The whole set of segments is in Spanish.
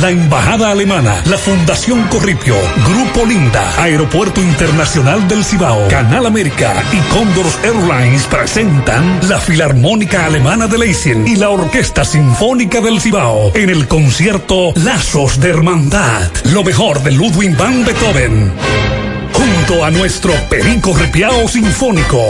la Embajada Alemana, la Fundación Corripio, Grupo Linda, Aeropuerto Internacional del Cibao, Canal América y Condors Airlines presentan la Filarmónica Alemana de Leipzig y la Orquesta Sinfónica del Cibao en el concierto Lazos de Hermandad, lo mejor de Ludwig van Beethoven a nuestro Perico Ripiao Sinfónico,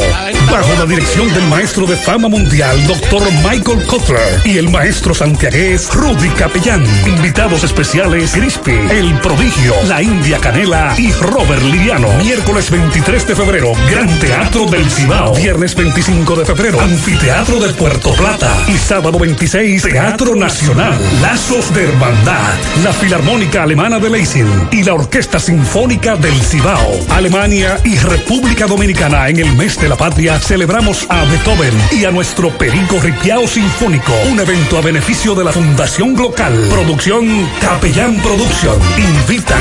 bajo la dirección del maestro de fama mundial, doctor Michael Kotler, y el maestro santiagués Rudy Capellán. Invitados especiales, Crispy, El Prodigio, La India Canela y Robert Liriano. Miércoles 23 de febrero, Gran Teatro del Cibao. Viernes 25 de febrero, Anfiteatro de Puerto Plata. Y sábado 26, Teatro Nacional. Lazos de Hermandad, la Filarmónica Alemana de Leipzig y la Orquesta Sinfónica del Cibao. Alemania y República Dominicana en el mes de la patria celebramos a Beethoven y a nuestro Perico Ripiao Sinfónico. Un evento a beneficio de la Fundación Glocal. Producción Capellán Producción. Invitan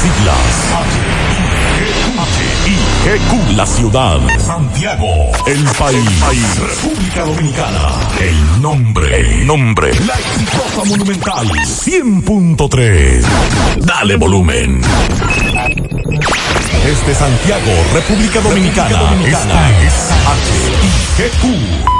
Las siglas GQ, la ciudad. Santiago, el país. República Dominicana. El nombre, el nombre. La exitosa monumental 100.3. Dale volumen. Desde Santiago, República Dominicana. Esta es HIGQ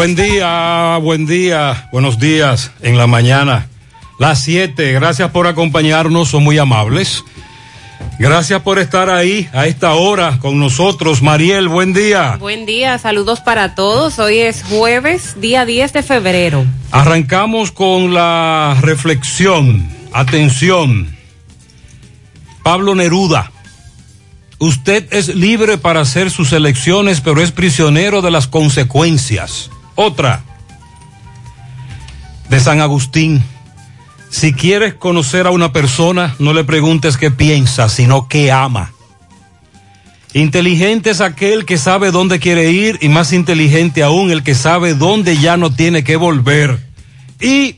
Buen día, buen día, buenos días en la mañana. Las 7, gracias por acompañarnos, son muy amables. Gracias por estar ahí a esta hora con nosotros. Mariel, buen día. Buen día, saludos para todos. Hoy es jueves, día 10 de febrero. Arrancamos con la reflexión. Atención. Pablo Neruda. Usted es libre para hacer sus elecciones, pero es prisionero de las consecuencias. Otra. De San Agustín. Si quieres conocer a una persona, no le preguntes qué piensa, sino qué ama. Inteligente es aquel que sabe dónde quiere ir y más inteligente aún el que sabe dónde ya no tiene que volver. Y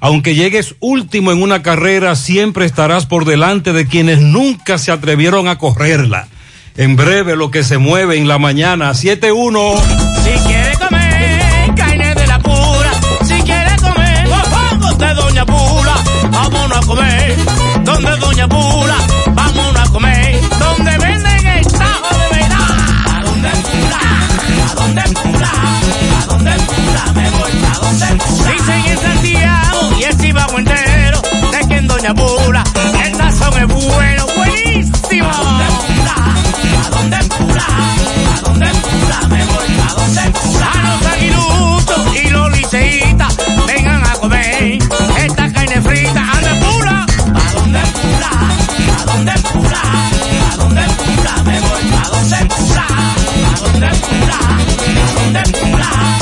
aunque llegues último en una carrera, siempre estarás por delante de quienes nunca se atrevieron a correrla. En breve lo que se mueve en la mañana, 7-1. ¿A dónde Pula? ¿A dónde Pula? Me voy a donde Pula. Dicen en Santiago y el Cibao entero, de que en Doña Pula el tazón es bueno, buenísimo. ¿A dónde Pula? ¿A dónde Pula? ¿A dónde Pula? Me voy a donde Pula. A los aguiluchos y los liceitas, vengan a comer esta carne frita. ¿A dónde Pula? ¿A dónde Pula? ¿A dónde Pula? ¿A dónde Pula? Me voy a donde Pula. ¿A dónde Pula? ¿A dónde Pula?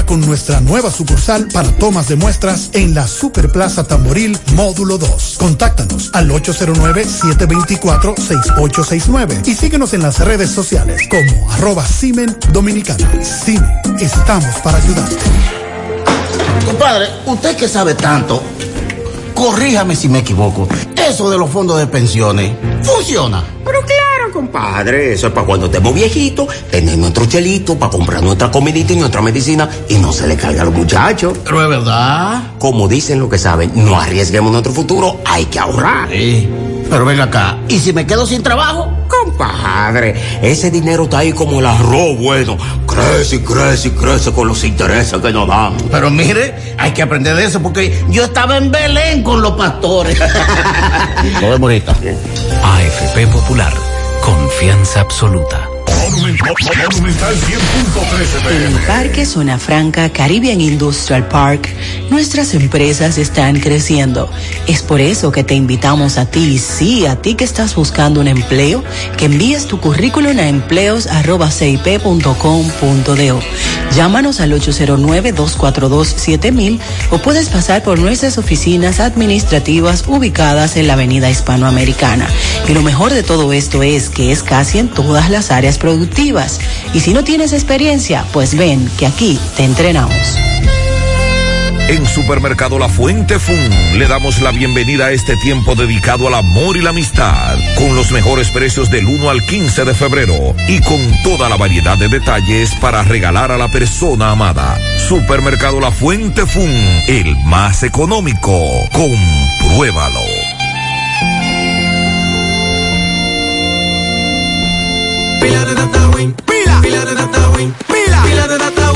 con nuestra nueva sucursal para tomas de muestras en la Superplaza Tamboril Módulo 2. Contáctanos al 809-724-6869 y síguenos en las redes sociales como arroba Simen Dominicana. Simen, estamos para ayudarte. Compadre, usted que sabe tanto, corríjame si me equivoco. Eso de los fondos de pensiones, ¿funciona? Compadre, eso es para cuando estemos viejitos, tener nuestro chelito para comprar nuestra comidita y nuestra medicina y no se le caiga a los muchachos. Pero es verdad. Como dicen lo que saben, no arriesguemos nuestro futuro, hay que ahorrar. Sí. Pero ven acá, ¿y si me quedo sin trabajo? Compadre, ese dinero está ahí como el arroz bueno. Crece y crece y crece con los intereses que nos dan. Pero mire, hay que aprender de eso porque yo estaba en Belén con los pastores. Nos vemos ahorita. AFP Popular. Confianza absoluta. Monumental 100.13 En el Parque Zona Franca Caribbean Industrial Park, nuestras empresas están creciendo. Es por eso que te invitamos a ti, sí, a ti que estás buscando un empleo, que envíes tu currículum a empleos.cip.com.do. Llámanos al 809-242-7000 o puedes pasar por nuestras oficinas administrativas ubicadas en la Avenida Hispanoamericana. Y lo mejor de todo esto es que es casi en todas las áreas productivas. Y si no tienes experiencia, pues ven que aquí te entrenamos. En Supermercado La Fuente Fun le damos la bienvenida a este tiempo dedicado al amor y la amistad, con los mejores precios del 1 al 15 de febrero y con toda la variedad de detalles para regalar a la persona amada. Supermercado La Fuente Fun, el más económico. Compruébalo. Pila de data win, pila, pila de data win, pila, pila de data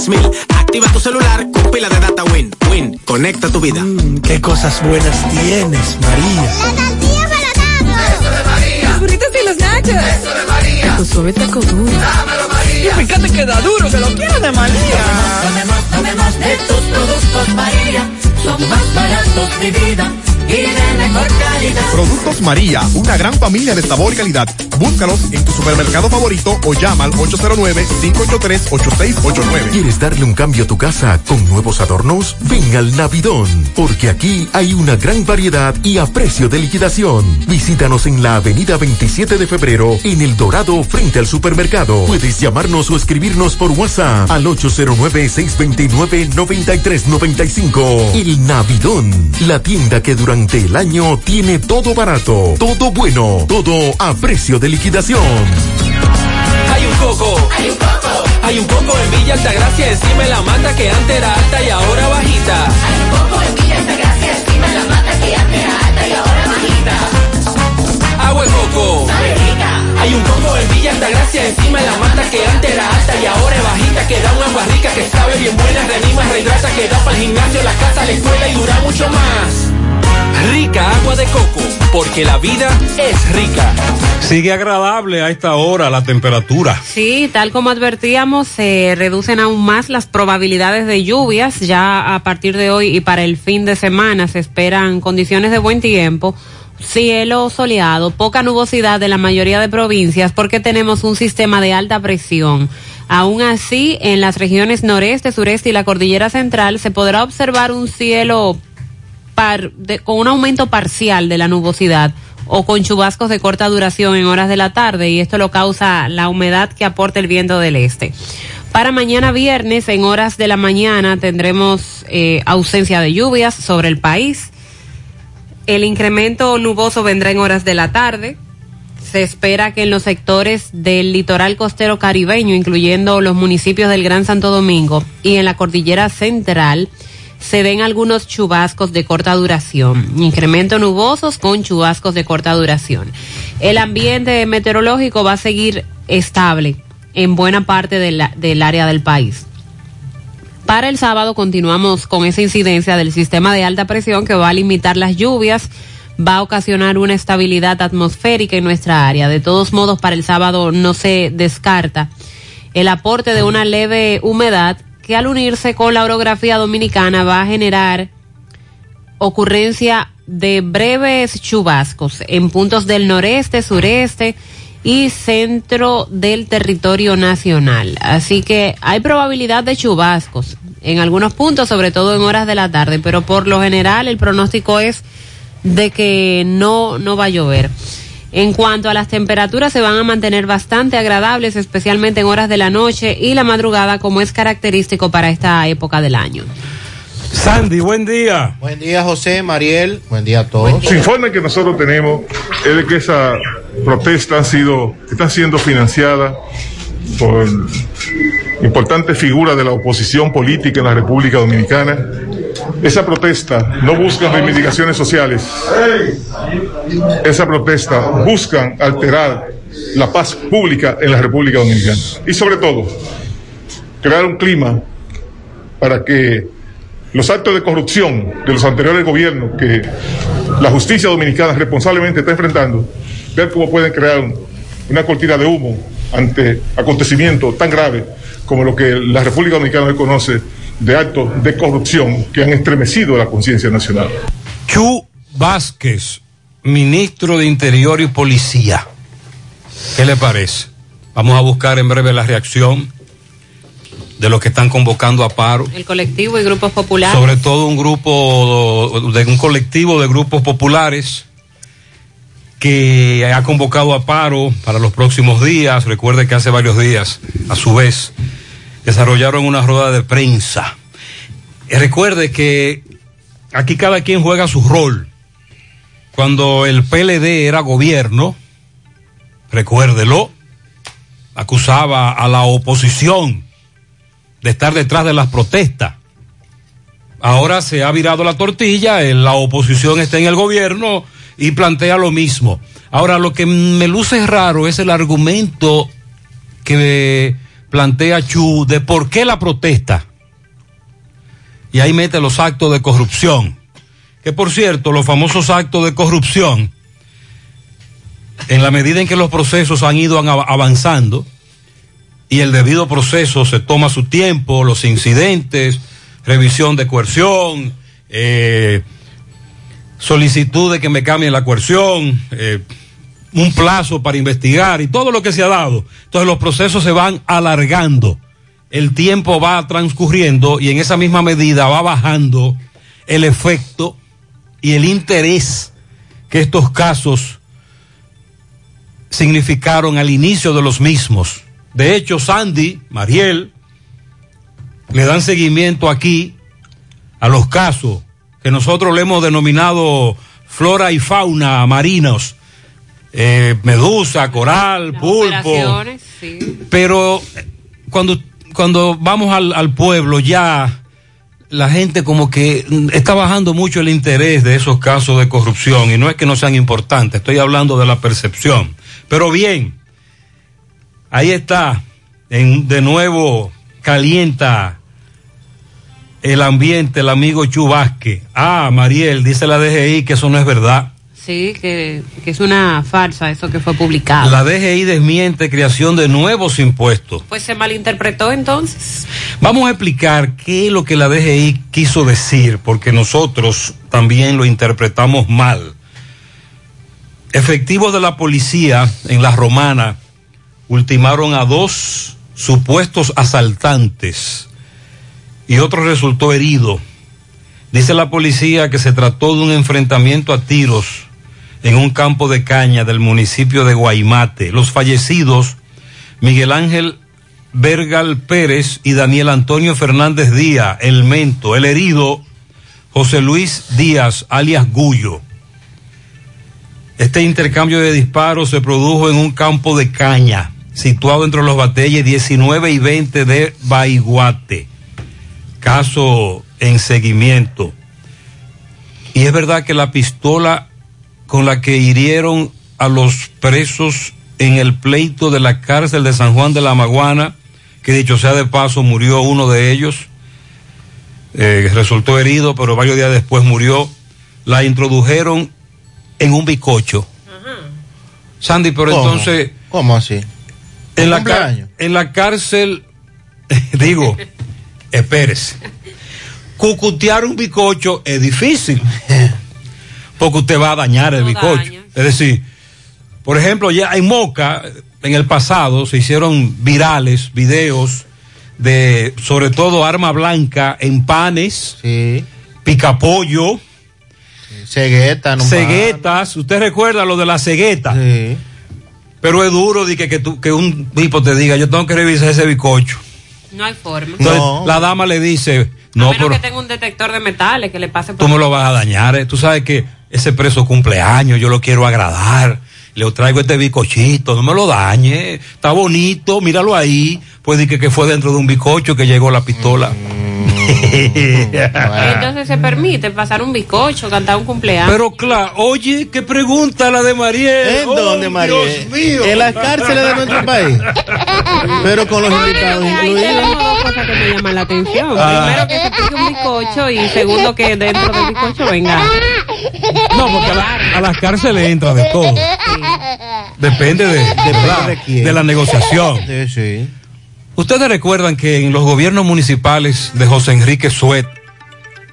200 3000 Activa tu celular con pila de data Win. Win, conecta tu vida. qué cosas buenas tienes, María. La tortilla para Eso de María. Los burritos y los nachos. Eso de María. Tu suave taco duro. Dámelo, María. Y fíjate que da duro, que lo quiero de María. Tomemos, tomemos de tus productos, María. Son más baratos, mi vida. Y de mejor calidad. Productos María, una gran familia de sabor y calidad. Búscalos en tu supermercado favorito o llama al 809-583-8689. ¿Quieres darle un cambio a tu casa con nuevos adornos? Ven al Navidón, porque aquí hay una gran variedad y a precio de liquidación. Visítanos en la avenida 27 de febrero, en El Dorado, frente al supermercado. Puedes llamarnos o escribirnos por WhatsApp al 809-629-9395. El Navidón, la tienda que durante el año tiene todo barato, todo bueno, todo a precio de liquidación. Hay un coco. Hay un coco. Hay un coco en Villa Altagracia, encima de la mata que antes era alta y ahora bajita. Hay un coco en Villa Altagracia, encima de la mata que antes era alta y ahora bajita. Agua de coco. Hay un coco en Villa Altagracia, encima de la mata que antes era alta y ahora es bajita, que da una agua rica, que sabe bien buena, reanima, rehidrata, que da para el gimnasio, la casa, la escuela y dura mucho más. Rica agua de coco, porque la vida es rica. Sigue agradable a esta hora la temperatura. Sí, tal como advertíamos, se reducen aún más las probabilidades de lluvias. Ya a partir de hoy y para el fin de semana se esperan condiciones de buen tiempo. Cielo soleado, poca nubosidad de la mayoría de provincias porque tenemos un sistema de alta presión. Aún así, en las regiones noreste, sureste y la cordillera central se podrá observar un cielo con un aumento parcial de la nubosidad o con chubascos de corta duración en horas de la tarde y esto lo causa la humedad que aporta el viento del este. Para mañana viernes, en horas de la mañana, tendremos eh, ausencia de lluvias sobre el país. El incremento nuboso vendrá en horas de la tarde. Se espera que en los sectores del litoral costero caribeño, incluyendo los municipios del Gran Santo Domingo y en la cordillera central, se den algunos chubascos de corta duración. Incremento nubosos con chubascos de corta duración. El ambiente meteorológico va a seguir estable en buena parte del área del país. Para el sábado continuamos con esa incidencia del sistema de alta presión que va a limitar las lluvias, va a ocasionar una estabilidad atmosférica en nuestra área. De todos modos, para el sábado no se descarta el aporte de una leve humedad que al unirse con la orografía dominicana va a generar ocurrencia de breves chubascos en puntos del noreste, sureste y centro del territorio nacional. Así que hay probabilidad de chubascos en algunos puntos, sobre todo en horas de la tarde, pero por lo general el pronóstico es de que no, no va a llover. En cuanto a las temperaturas, se van a mantener bastante agradables, especialmente en horas de la noche y la madrugada, como es característico para esta época del año. Sandy, buen día. Buen día, José, Mariel. Buen día a todos. Los informes que nosotros tenemos es de que esa protesta ha sido, está siendo financiada por importantes figuras de la oposición política en la República Dominicana. Esa protesta no busca reivindicaciones sociales. Esa protesta buscan alterar la paz pública en la República Dominicana. Y sobre todo, crear un clima para que los actos de corrupción de los anteriores gobiernos que la justicia dominicana responsablemente está enfrentando, ver cómo pueden crear un- una cortina de humo ante acontecimientos tan graves como lo que la República Dominicana hoy conoce de actos de corrupción que han estremecido la conciencia nacional. Chu Vázquez, ministro de Interior y Policía. ¿Qué le parece? Vamos a buscar en breve la reacción de los que están convocando a paro. El colectivo y grupos populares. Sobre todo un grupo, de un colectivo de grupos populares que ha convocado a paro para los próximos días. Recuerde que hace varios días, a su vez, desarrollaron una rueda de prensa. Y recuerde que aquí cada quien juega su rol. Cuando el PLD era gobierno, recuérdelo, acusaba a la oposición de estar detrás de las protestas. Ahora se ha virado la tortilla, eh, la oposición está en el gobierno y plantea lo mismo. Ahora lo que me luce raro es el argumento que plantea Chu de por qué la protesta. Y ahí mete los actos de corrupción. Que por cierto, los famosos actos de corrupción, en la medida en que los procesos han ido av- avanzando, y el debido proceso se toma su tiempo, los incidentes, revisión de coerción, eh, solicitud de que me cambien la coerción, eh, un plazo para investigar y todo lo que se ha dado. Entonces los procesos se van alargando, el tiempo va transcurriendo y en esa misma medida va bajando el efecto y el interés que estos casos significaron al inicio de los mismos. De hecho, Sandy, Mariel, le dan seguimiento aquí a los casos que nosotros le hemos denominado flora y fauna marinos, eh, medusa, coral, pulpo. Sí. Pero cuando, cuando vamos al, al pueblo ya la gente como que está bajando mucho el interés de esos casos de corrupción y no es que no sean importantes, estoy hablando de la percepción. Pero bien, ahí está, en, de nuevo calienta el ambiente el amigo Chubasque. Ah, Mariel, dice la DGI que eso no es verdad. Sí, que, que es una farsa eso que fue publicado. La DGI desmiente creación de nuevos impuestos. Pues se malinterpretó entonces. Vamos a explicar qué es lo que la DGI quiso decir, porque nosotros también lo interpretamos mal. Efectivos de la policía en la Romana ultimaron a dos supuestos asaltantes y otro resultó herido. Dice la policía que se trató de un enfrentamiento a tiros en un campo de caña del municipio de Guaymate. Los fallecidos, Miguel Ángel Bergal Pérez y Daniel Antonio Fernández Díaz, el mento. El herido, José Luis Díaz, alias Gullo. Este intercambio de disparos se produjo en un campo de caña, situado entre los batalles 19 y 20 de Baiguate. Caso en seguimiento. Y es verdad que la pistola con la que hirieron a los presos en el pleito de la cárcel de San Juan de la Maguana, que dicho sea de paso, murió uno de ellos, eh, resultó herido, pero varios días después murió, la introdujeron en un bicocho. Sandy, pero ¿Cómo? entonces... ¿Cómo así? En la, en la cárcel, digo, espérese. Cucutear un bicocho es difícil. Porque usted va a dañar el bicocho. Es decir, por ejemplo, ya en Moca, en el pasado, se hicieron virales videos de, sobre todo, arma blanca en panes, picapollo, Cegueta, no ceguetas. ¿Usted recuerda lo de la cegueta? Pero es duro de que, que, tú- que un tipo te diga, yo tengo que revisar ese bicocho. No hay forma. Entonces, la dama le dice, no, a menos pero que tenga un detector de metales que le pase por tú me lo vas a dañar. ¿eh? Tú sabes que ese preso cumpleaños, yo lo quiero agradar. Le traigo este bicochito, no me lo dañe. Está bonito, míralo ahí. Pues que, que fue dentro de un bicocho que llegó la pistola. Entonces se permite pasar un bizcocho, cantar un cumpleaños. Pero claro, oye, qué pregunta la de Mariel. ¿En Oh, dónde, Mariel? Dios mío. En las cárceles de nuestro país. Pero con los invitados incluidos. tenemos dos cosas que me llaman la atención. Ah. Primero que se pique un bizcocho y segundo que dentro del bizcocho venga. No, porque a, la- a las cárceles entra de todo. Depende de, de, de la negociación. Ustedes recuerdan que en los gobiernos municipales de José Enrique Suet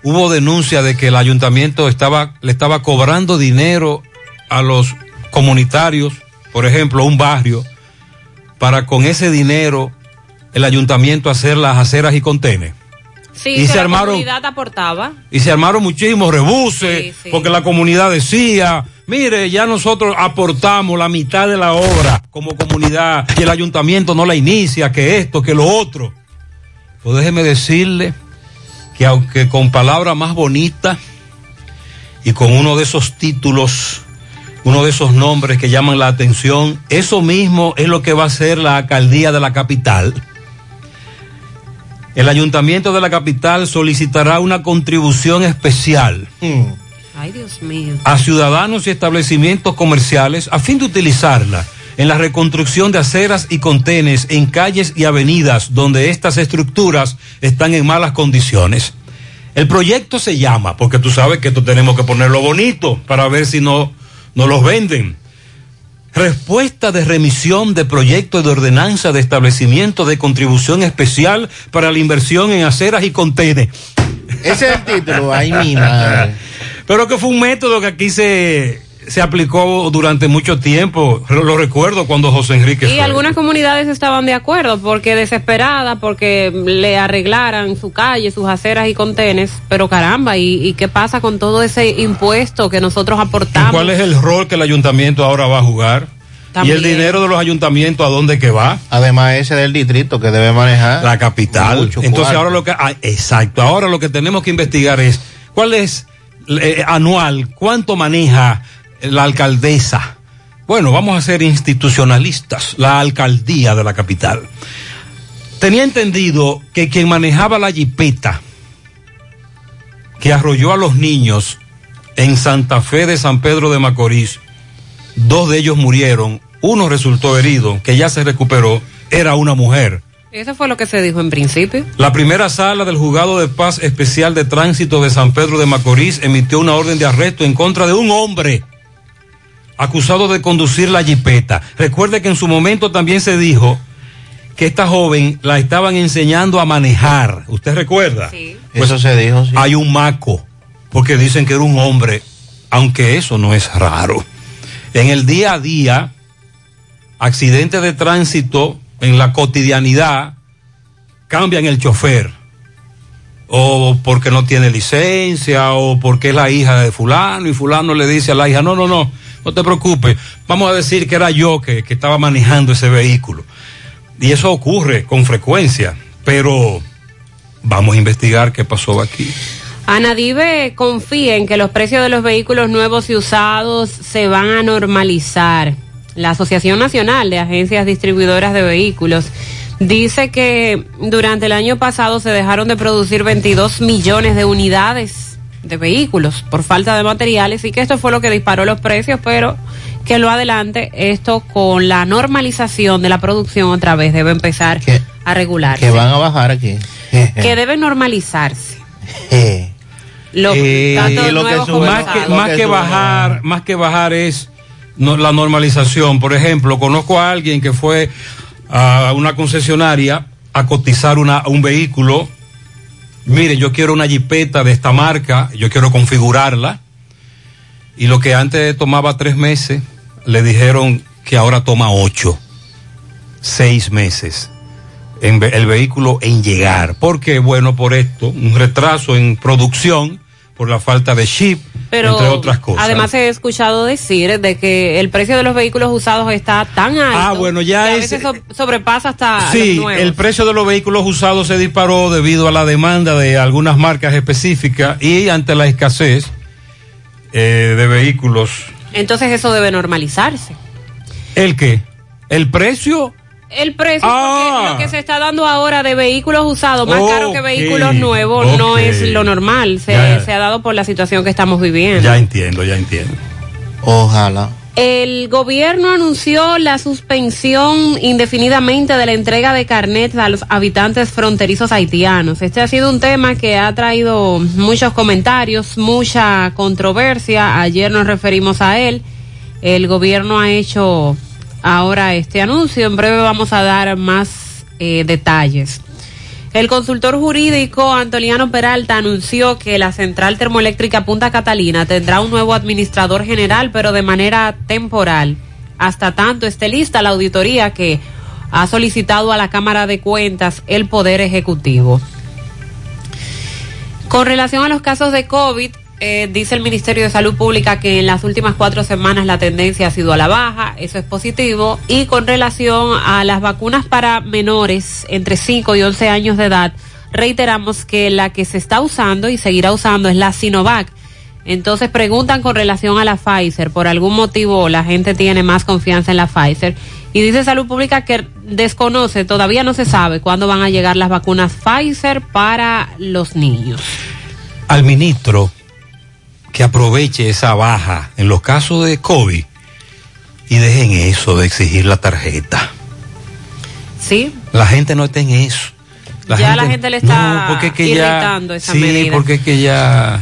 hubo denuncia de que el ayuntamiento estaba, le estaba cobrando dinero a los comunitarios, por ejemplo, un barrio, para con ese dinero el ayuntamiento hacer las aceras y contenes. Sí, Y que se la armaron- comunidad aportaba. Y se armaron muchísimos rebuses, porque la comunidad decía, mire, ya nosotros aportamos la mitad de la obra como comunidad y el ayuntamiento no la inicia, que esto, que lo otro. Pues déjeme decirle que aunque con palabras más bonitas y con uno de esos títulos, uno de esos nombres que llaman la atención, eso mismo es lo que va a ser la alcaldía de la capital. El ayuntamiento de la capital solicitará una contribución especial Ay, Dios mío. a ciudadanos y establecimientos comerciales a fin de utilizarla en la reconstrucción de aceras y contenes en calles y avenidas donde estas estructuras están en malas condiciones. El proyecto se llama, porque tú sabes que esto tenemos que ponerlo bonito para ver si no, no los venden. Respuesta de remisión de proyecto de ordenanza de establecimiento de contribución especial para la inversión en aceras y contenes. Ese es el título, ay mi madre. Pero que fue un método que aquí se, se aplicó durante mucho tiempo. Lo, lo recuerdo cuando José Enrique Y fue. algunas comunidades estaban de acuerdo porque desesperadas porque le arreglaran su calle, sus aceras y contenes, pero caramba, ¿y, y qué pasa con todo ese impuesto que nosotros ¿Y aportamos? ¿Cuál es el rol que el ayuntamiento ahora va a jugar? También. ¿Y el dinero de los ayuntamientos a dónde que va? Además, ese del distrito que debe manejar. La capital. Entonces cuarto. ahora lo que... ah, exacto. Ahora lo que tenemos que investigar es cuál es eh, anual, cuánto maneja la alcaldesa. Bueno, vamos a ser institucionalistas, la alcaldía de la capital. Tenía entendido que quien manejaba la jipeta que arrolló a los niños en Santa Fe de San Pedro de Macorís, dos de ellos murieron, uno resultó herido, que ya se recuperó, era una mujer. Eso fue lo que se dijo en principio. La primera sala del juzgado de paz especial de tránsito de San Pedro de Macorís emitió una orden de arresto en contra de un hombre acusado de conducir la jipeta. Recuerde que en su momento también se dijo que esta joven la estaban enseñando a manejar. ¿Usted recuerda? Sí. Eso se dijo, sí. Hay un maco, porque dicen que era un hombre, aunque eso no es raro. En el día a día, accidentes de tránsito en la cotidianidad cambian el chofer. O porque no tiene licencia, o porque es la hija de fulano, y fulano le dice a la hija, no, no, no, no te preocupes, vamos a decir que era yo que, que estaba manejando ese vehículo. Y eso ocurre con frecuencia, pero vamos a investigar qué pasó aquí. Anadive confía en que los precios de los vehículos nuevos y usados se van a normalizar. La Asociación Nacional de Agencias Distribuidoras de Vehículos dice que durante el año pasado se dejaron de producir 22 millones de unidades de vehículos por falta de materiales y que esto fue lo que disparó los precios, pero que lo adelante esto con la normalización de la producción otra vez debe empezar a regularse. Que van a bajar aquí. que debe normalizarse. Lo- Eh, tanto lo que sube- más que, más que bajar, más que bajar es no- la normalización. Por ejemplo, conozco a alguien que fue a una concesionaria a cotizar una, un vehículo. Mire, yo quiero una jipeta de esta marca, yo quiero configurarla. Y lo que antes tomaba tres meses, le dijeron que ahora toma ocho, seis meses en el vehículo en llegar. ¿Por qué? Bueno, por esto, un retraso en producción, por la falta de chip, Pero entre otras cosas. además he escuchado decir de que el precio de los vehículos usados está tan alto Ah, bueno, ya que a es- veces so- sobrepasa hasta Sí, los nuevos. el precio de los vehículos usados se disparó debido a la demanda de algunas marcas específicas y ante la escasez eh, de vehículos. Entonces eso debe normalizarse. ¿El qué? ¿El precio? El precio, Ah. porque lo que se está dando ahora de vehículos usados, más caro que vehículos nuevos, no es lo normal. Se, Ya. se ha dado por la situación que estamos viviendo. Ya entiendo, ya entiendo. Ojalá. El gobierno anunció la suspensión indefinidamente de la entrega de carnets a los habitantes fronterizos haitianos. Este ha sido un tema que ha traído muchos comentarios, mucha controversia. Ayer nos referimos a él. El gobierno ha hecho ahora este anuncio. En breve vamos a dar más eh, detalles. El consultor jurídico Antoliano Peralta anunció que la central termoeléctrica Punta Catalina tendrá un nuevo administrador general, pero de manera temporal. Hasta tanto esté lista la auditoría que ha solicitado a la Cámara de Cuentas el Poder Ejecutivo. Con relación a los casos de COVID, eh, dice el Ministerio de Salud Pública que en las últimas cuatro semanas la tendencia ha sido a la baja, eso es positivo. Y con relación a las vacunas para menores entre 5 y 11 años de edad, reiteramos que la que se está usando y seguirá usando es la Sinovac. Entonces preguntan con relación a la Pfizer, por algún motivo la gente tiene más confianza en la Pfizer. Y dice Salud Pública que desconoce, todavía no se sabe cuándo van a llegar las vacunas Pfizer para los niños. Al ministro que aproveche esa baja en los casos de COVID y dejen eso de exigir la tarjeta. Sí, La gente no está en eso. ya la gente le está No, porque es que ya- irritando esa sí, medida. porque es que ya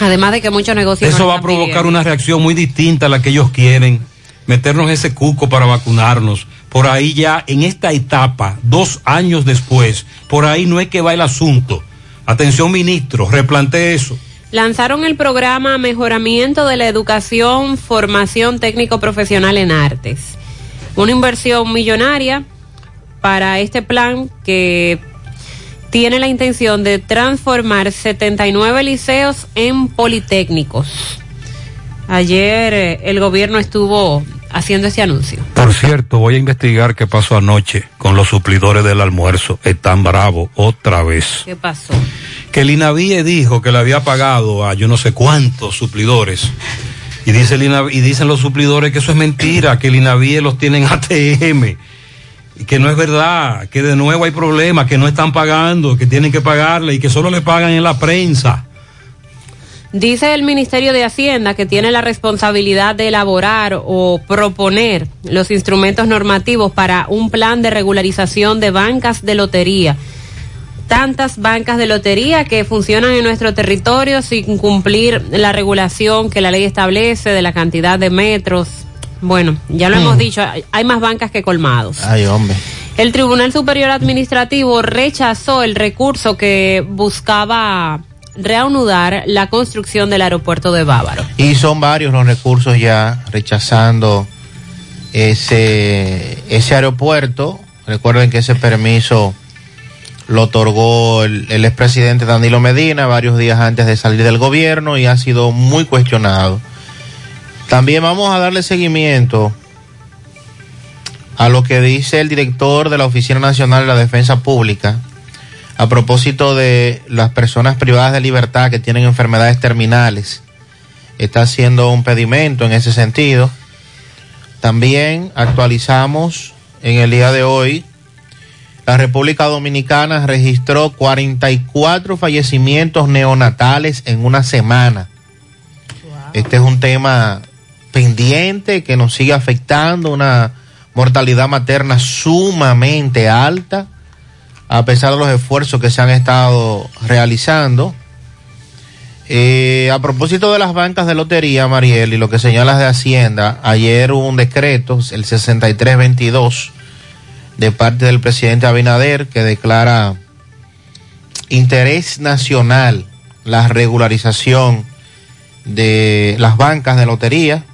Además de que muchos negocios eso no va a provocar pidiendo. una reacción muy distinta a la que ellos quieren. Meternos ese cuco para vacunarnos. Por ahí ya en esta etapa, dos años después, por ahí no es que va el asunto. Atención ministro, replantee eso. Lanzaron el programa Mejoramiento de la Educación, Formación Técnico Profesional en Artes. Una inversión millonaria para este plan que tiene la intención de transformar 79 liceos en politécnicos. Ayer eh, el gobierno estuvo haciendo ese anuncio. Por cierto, voy a investigar qué pasó anoche con los suplidores del almuerzo. Están bravos otra vez. ¿Qué pasó? Que el INAVIE dijo que le había pagado a yo no sé cuántos suplidores. Y, dice el y dicen los suplidores que eso es mentira, que el INAVIE los tiene en ATM. Y que no es verdad, que de nuevo hay problemas, que no están pagando, que tienen que pagarle y que solo le pagan en la prensa. Dice el Ministerio de Hacienda que tiene la responsabilidad de elaborar o proponer los instrumentos normativos para un plan de regularización de bancas de lotería. Tantas bancas de lotería que funcionan en nuestro territorio sin cumplir la regulación que la ley establece de la cantidad de metros. Bueno, ya lo Mm. hemos dicho, hay- hay más bancas que colmados. Ay, hombre. El Tribunal Superior Administrativo rechazó el recurso que buscaba reanudar la construcción del aeropuerto de Bávaro. Y son varios los recursos ya rechazando ese, ese aeropuerto. Recuerden que ese permiso lo otorgó el, expresidente Danilo Medina varios días antes de salir del gobierno y ha sido muy cuestionado. También vamos a darle seguimiento a lo que dice el director de la Oficina Nacional de la Defensa Pública a propósito de las personas privadas de libertad que tienen enfermedades terminales. Está haciendo un pedimento en ese sentido. También actualizamos en el día de hoy, la República Dominicana registró 44 fallecimientos neonatales en una semana. Este es un tema pendiente que nos sigue afectando, una mortalidad materna sumamente alta, a pesar de los esfuerzos que se han estado realizando. Eh, a propósito de las bancas de lotería, Mariel, y lo que señalas de Hacienda, ayer hubo un decreto, el 6322, de parte del presidente Abinader, que declara interés nacional la regularización de las bancas de lotería.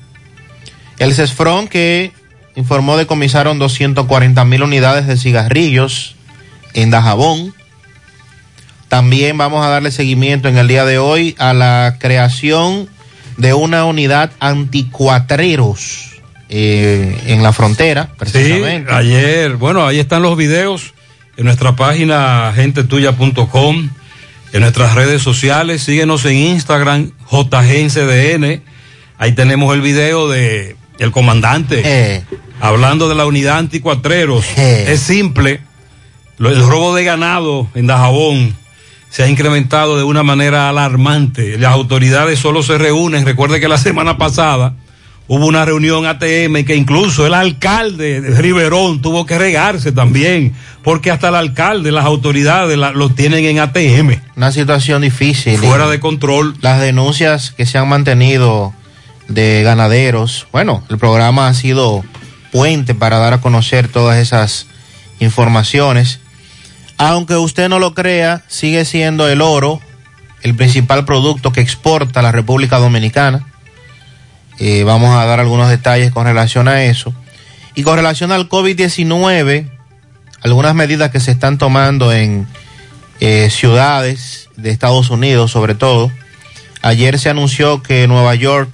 El CESFRON que informó decomisaron 240 mil unidades de cigarrillos en Dajabón. También vamos a darle seguimiento en el día de hoy a la creación de una unidad anticuatreros eh, en la frontera. Sí, ayer, bueno, ahí están los videos en nuestra página gentetuya.com, en nuestras redes sociales, síguenos en Instagram, JGNCDN, ahí tenemos el video de el comandante Eh. hablando de la unidad anticuatreros. Es simple, el robo de ganado en Dajabón se ha incrementado de una manera alarmante. Las autoridades solo se reúnen. Recuerde que la semana pasada hubo una reunión ATM que incluso el alcalde de Riverón tuvo que regarse también, porque hasta el alcalde, las autoridades la- lo tienen en ATM. Una situación difícil. Fuera de control. Las denuncias que se han mantenido de ganaderos. Bueno, el programa ha sido puente para dar a conocer todas esas informaciones. Aunque usted no lo crea, sigue siendo el oro el principal producto que exporta la República Dominicana. Eh, vamos a dar algunos detalles con relación a eso. Y con relación al COVID-19, algunas medidas que se están tomando en eh, ciudades de Estados Unidos, sobre todo. Ayer se anunció que Nueva York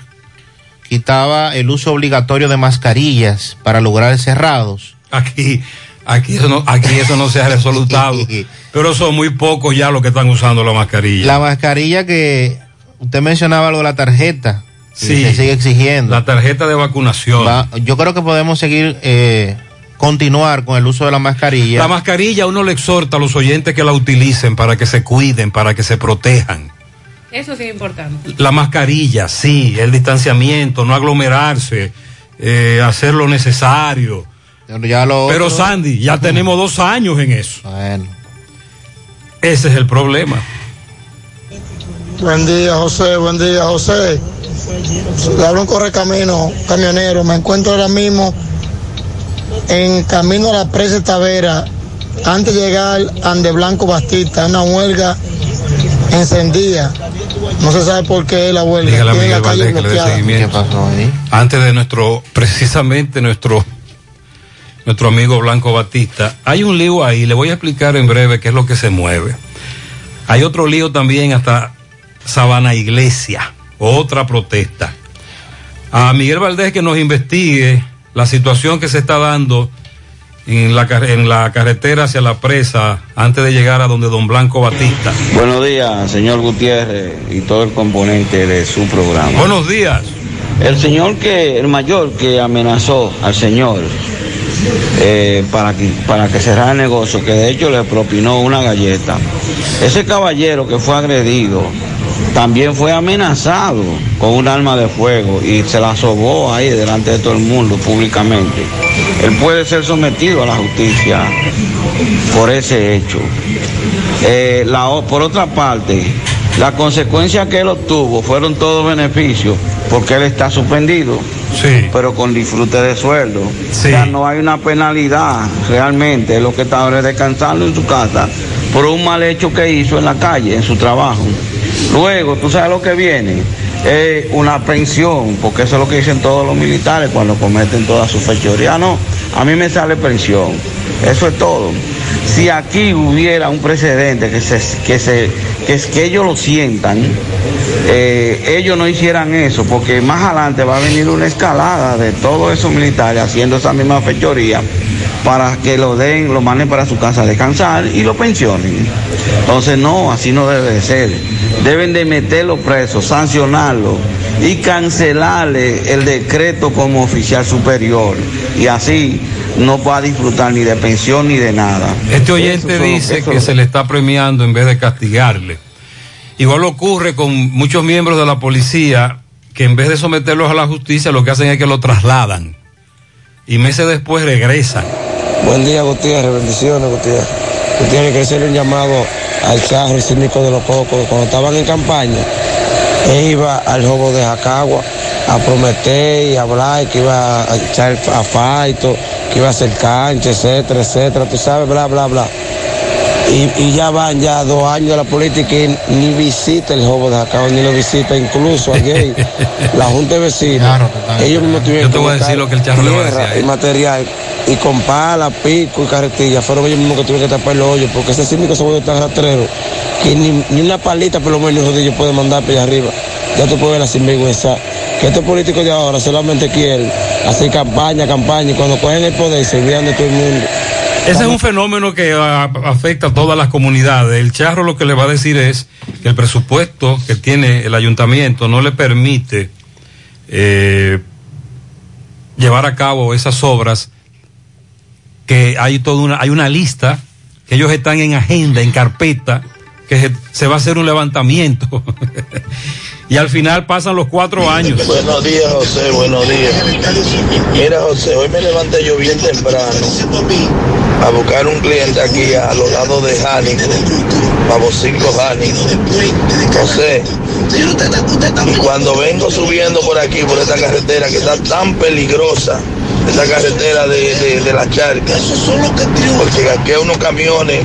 quitaba el uso obligatorio de mascarillas para lugares cerrados. Aquí, aquí eso no, aquí eso no se ha resolutado. pero son muy pocos ya los que están usando la mascarilla. La mascarilla que usted mencionaba lo de la tarjeta, Sí. se sigue exigiendo. La tarjeta de vacunación. Va- yo creo que podemos seguir, eh, continuar con el uso de la mascarilla. La mascarilla uno le exhorta a los oyentes que la utilicen para que se cuiden, para que se protejan. Eso sí es importante. La mascarilla, sí, el distanciamiento, no aglomerarse, eh, hacer lo necesario. Ya lo Pero otro- Sandy, ya tenemos dos años en eso. Bueno. Ese es el problema. Buen día, José. Buen día, José. Le hablo un correcamino, camionero. Me encuentro ahora mismo en camino a la presa Tavera, antes de llegar a Ande Blanco Bastista, una huelga encendida. No se sabe por qué la huelga. Dígale a Tiene Miguel la calle Valdés que le dé bloqueada. seguimiento. Antes de nuestro, precisamente nuestro, nuestro amigo Blanco Batista, hay un lío ahí, le voy a explicar en breve qué es lo que se mueve. Hay otro lío también hasta Sabana Iglesia, otra protesta. A Miguel Valdés que nos investigue la situación que se está dando en la, car- en la carretera hacia la presa antes de llegar a donde don Blanco Batista. Buenos días, señor Gutiérrez y todo el componente de su programa. Buenos días. El señor que, el mayor que amenazó al señor eh, para, que, para que cerrara el negocio, que de hecho le propinó una galleta. Ese caballero que fue agredido también fue amenazado con un arma de fuego y se la sobó ahí delante de todo el mundo públicamente. Él puede ser sometido a la justicia por ese hecho. Eh, la por otra parte, las consecuencias que él obtuvo fueron todos beneficios porque él está suspendido, pero con disfrute de sueldo. O sea, no hay una penalidad realmente, lo que está ahora es descansando en su casa por un mal hecho que hizo en la calle, en su trabajo. Luego, tú sabes lo que viene, es una pensión, porque eso es lo que dicen todos los militares cuando cometen todas sus fechorías. Ah, no, a mí me sale pensión, eso es todo. Si aquí hubiera un precedente que se, que se que es que ellos lo sientan, eh, ellos no hicieran eso, porque más adelante va a venir una escalada de todos esos militares haciendo esa misma fechoría para que lo den, lo manden para su casa a descansar y lo pensionen. Entonces no, así no debe de ser. Deben de meterlo preso, sancionarlo y cancelarle el decreto como oficial superior. Y así no va a disfrutar ni de pensión ni de nada. Este oyente Eso dice que se le está premiando en vez de castigarle. Igual ocurre con muchos miembros de la policía que en vez de someterlos a la justicia lo que hacen es que lo trasladan y meses después regresan. Buen día, Gutiérrez. Bendiciones, Gutiérrez. Gutiérrez, que hacerle un llamado al charro y síndico de los cocos. Cuando estaban en campaña, él iba al jobo de Jacagua a prometer y hablar que iba a echar a faito, que iba a hacer cancha, etcétera, etcétera. Tú sabes, bla, bla, bla. Y, y ya van ya dos años de la política y ni visita el jobo de Jacagua, ni lo visita incluso ayer la Junta de Vecinos. Ellos mismos tuvieron Yo te voy a que decir buscar lo que el charro le va a decir a y material y con pala, pico y carretilla fueron ellos mismos que tuvieron que tapar el hoyo porque ese síndico se vuelve tan rastrero que ni, ni una palita por lo menos hijo de ellos puede mandar para allá arriba. Ya te puedes ver la sinvergüenza. Que estos políticos de ahora solamente quieren hacer campaña, campaña y cuando cogen el poder se olvidan de todo el mundo. Ese es un fenómeno que ah, afecta a todas las comunidades. El charro lo que le va a decir es que el presupuesto que tiene el ayuntamiento no le permite eh, llevar a cabo esas obras que hay toda una, hay una lista que ellos están en agenda, en carpeta, que se, va a hacer un levantamiento. y al final pasan los cuatro años. Buenos días, José, buenos días. Mira, José, hoy me levanté yo bien temprano a buscar un cliente aquí a los lados de Jánico, Pavo 5 Jánico. José, y cuando vengo subiendo por aquí, por esta carretera que está tan peligrosa, esta carretera de, de- de la charca, porque aquí hay unos camiones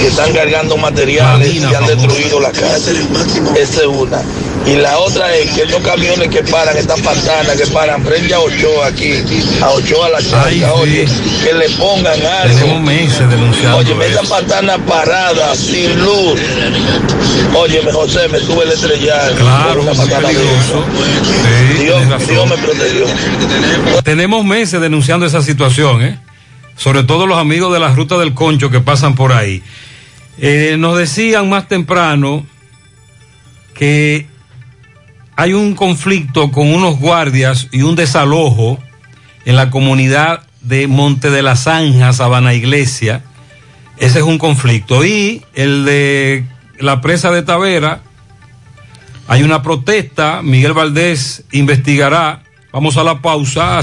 que están cargando materiales y han destruido la casa. Esa es una. Y la otra es que estos camiones que paran, estas pantanas que paran frente a Ochoa aquí, a Ochoa la charca, oye, que le pongan algo. Tenemos meses denunciando Oye, me eso. esta pantana parada, sin luz. Oye, José, me sube el estrellado. Claro, por una muy pantana de peligroso. eso. Sí, Dios. Dios me protegió. Tenemos meses denunciando esa situación, ¿eh? Sobre todo los amigos de la ruta del concho que pasan por ahí. Eh, nos decían más temprano que hay un conflicto con unos guardias y un desalojo en la comunidad de Monte de las Zanjas, Sabana Iglesia. Ese es un conflicto. Y el de la presa de Tavera, hay una protesta, Miguel Valdés investigará. Vamos a la pausa a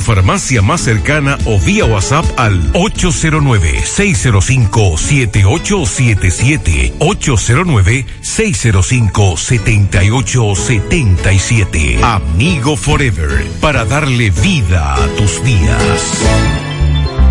farmacia más cercana o vía WhatsApp al 809-605-7877. 809-605-7877. Amigo Forever, para darle vida a tus días.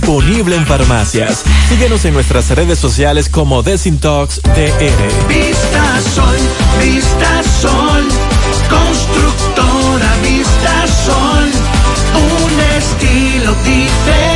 disponible en farmacias. Síguenos en nuestras redes sociales como Desintox TR. Vista Sol, Vista Sol, constructora Vista Sol, un estilo diferente,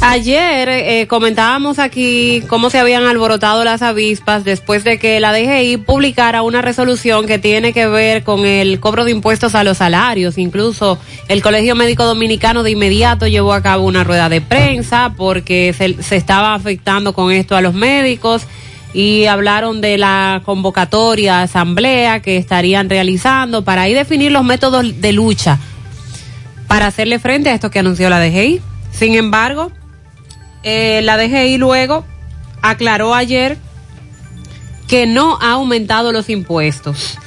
Ayer eh, comentábamos aquí cómo se habían alborotado las avispas después de que la DGI publicara una resolución que tiene que ver con el cobro de impuestos a los salarios. Incluso el Colegio Médico Dominicano de inmediato llevó a cabo una rueda de prensa porque se, se estaba afectando con esto a los médicos y hablaron de la convocatoria asamblea que estarían realizando para ahí definir los métodos de lucha para hacerle frente a esto que anunció la DGI. Sin embargo, eh, la DGI luego aclaró ayer que no ha aumentado los impuestos.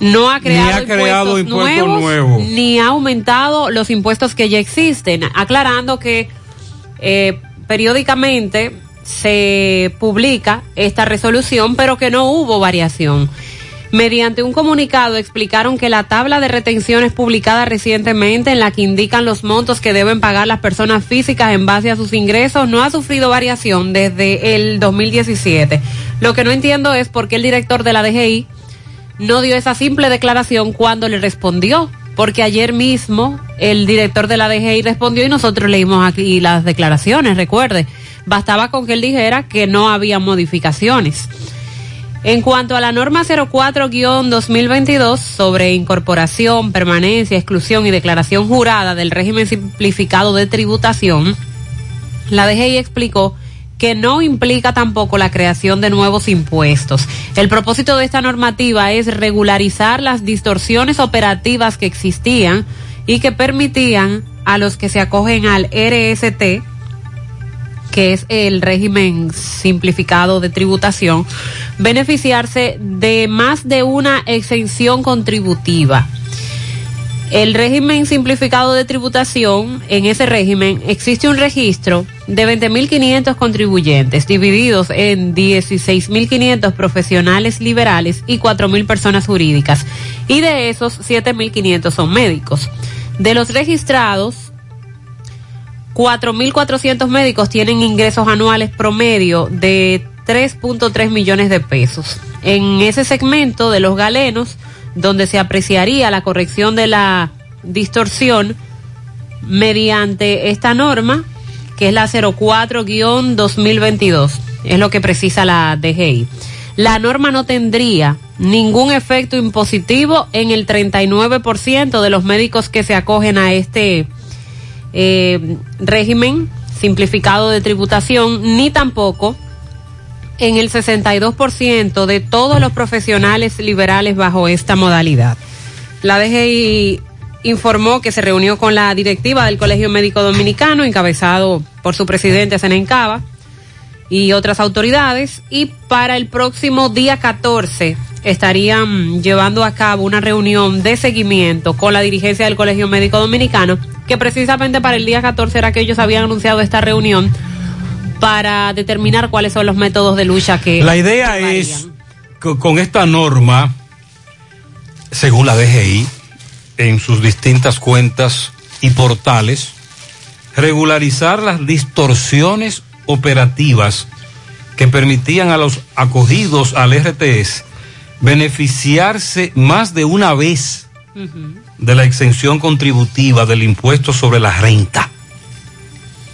No ha creado, Ni ha creado impuestos, impuestos nuevos, nuevos. ni ha aumentado los impuestos que ya existen, aclarando que eh, periódicamente se publica esta resolución, pero que no hubo variación. Mediante un comunicado explicaron que la tabla de retenciones publicada recientemente en la que indican los montos que deben pagar las personas físicas en base a sus ingresos no ha sufrido variación desde el 2017. Lo que no entiendo es por qué el director de la DGI no dio esa simple declaración cuando le respondió, porque ayer mismo el director de la DGI respondió y nosotros leímos aquí las declaraciones, recuerde, bastaba con que él dijera que no había modificaciones. En cuanto a la norma 04-2022 sobre incorporación, permanencia, exclusión y declaración jurada del régimen simplificado de tributación, la DGI explicó que no implica tampoco la creación de nuevos impuestos. El propósito de esta normativa es regularizar las distorsiones operativas que existían y que permitían a los que se acogen al RST, que es el régimen simplificado de tributación, beneficiarse de más de una exención contributiva. El régimen simplificado de tributación, en ese régimen existe un registro de 20.500 contribuyentes divididos en 16.500 profesionales liberales y 4.000 personas jurídicas. Y de esos, 7.500 son médicos. De los registrados, 4.400 médicos tienen ingresos anuales promedio de 3.3 millones de pesos. En ese segmento de los galenos, donde se apreciaría la corrección de la distorsión mediante esta norma, que es la 04-2022, es lo que precisa la DGI. La norma no tendría ningún efecto impositivo en el 39% de los médicos que se acogen a este eh, régimen simplificado de tributación, ni tampoco en el 62% de todos los profesionales liberales bajo esta modalidad. La DGI informó que se reunió con la directiva del Colegio Médico Dominicano, encabezado por su presidente Senencaba y otras autoridades, y para el próximo día 14 estarían llevando a cabo una reunión de seguimiento con la dirigencia del Colegio Médico Dominicano, que precisamente para el día 14 era que ellos habían anunciado esta reunión para determinar cuáles son los métodos de lucha que... La idea es, co- con esta norma, según la DGI, en sus distintas cuentas y portales, regularizar las distorsiones operativas que permitían a los acogidos al RTS beneficiarse más de una vez de la exención contributiva del impuesto sobre la renta.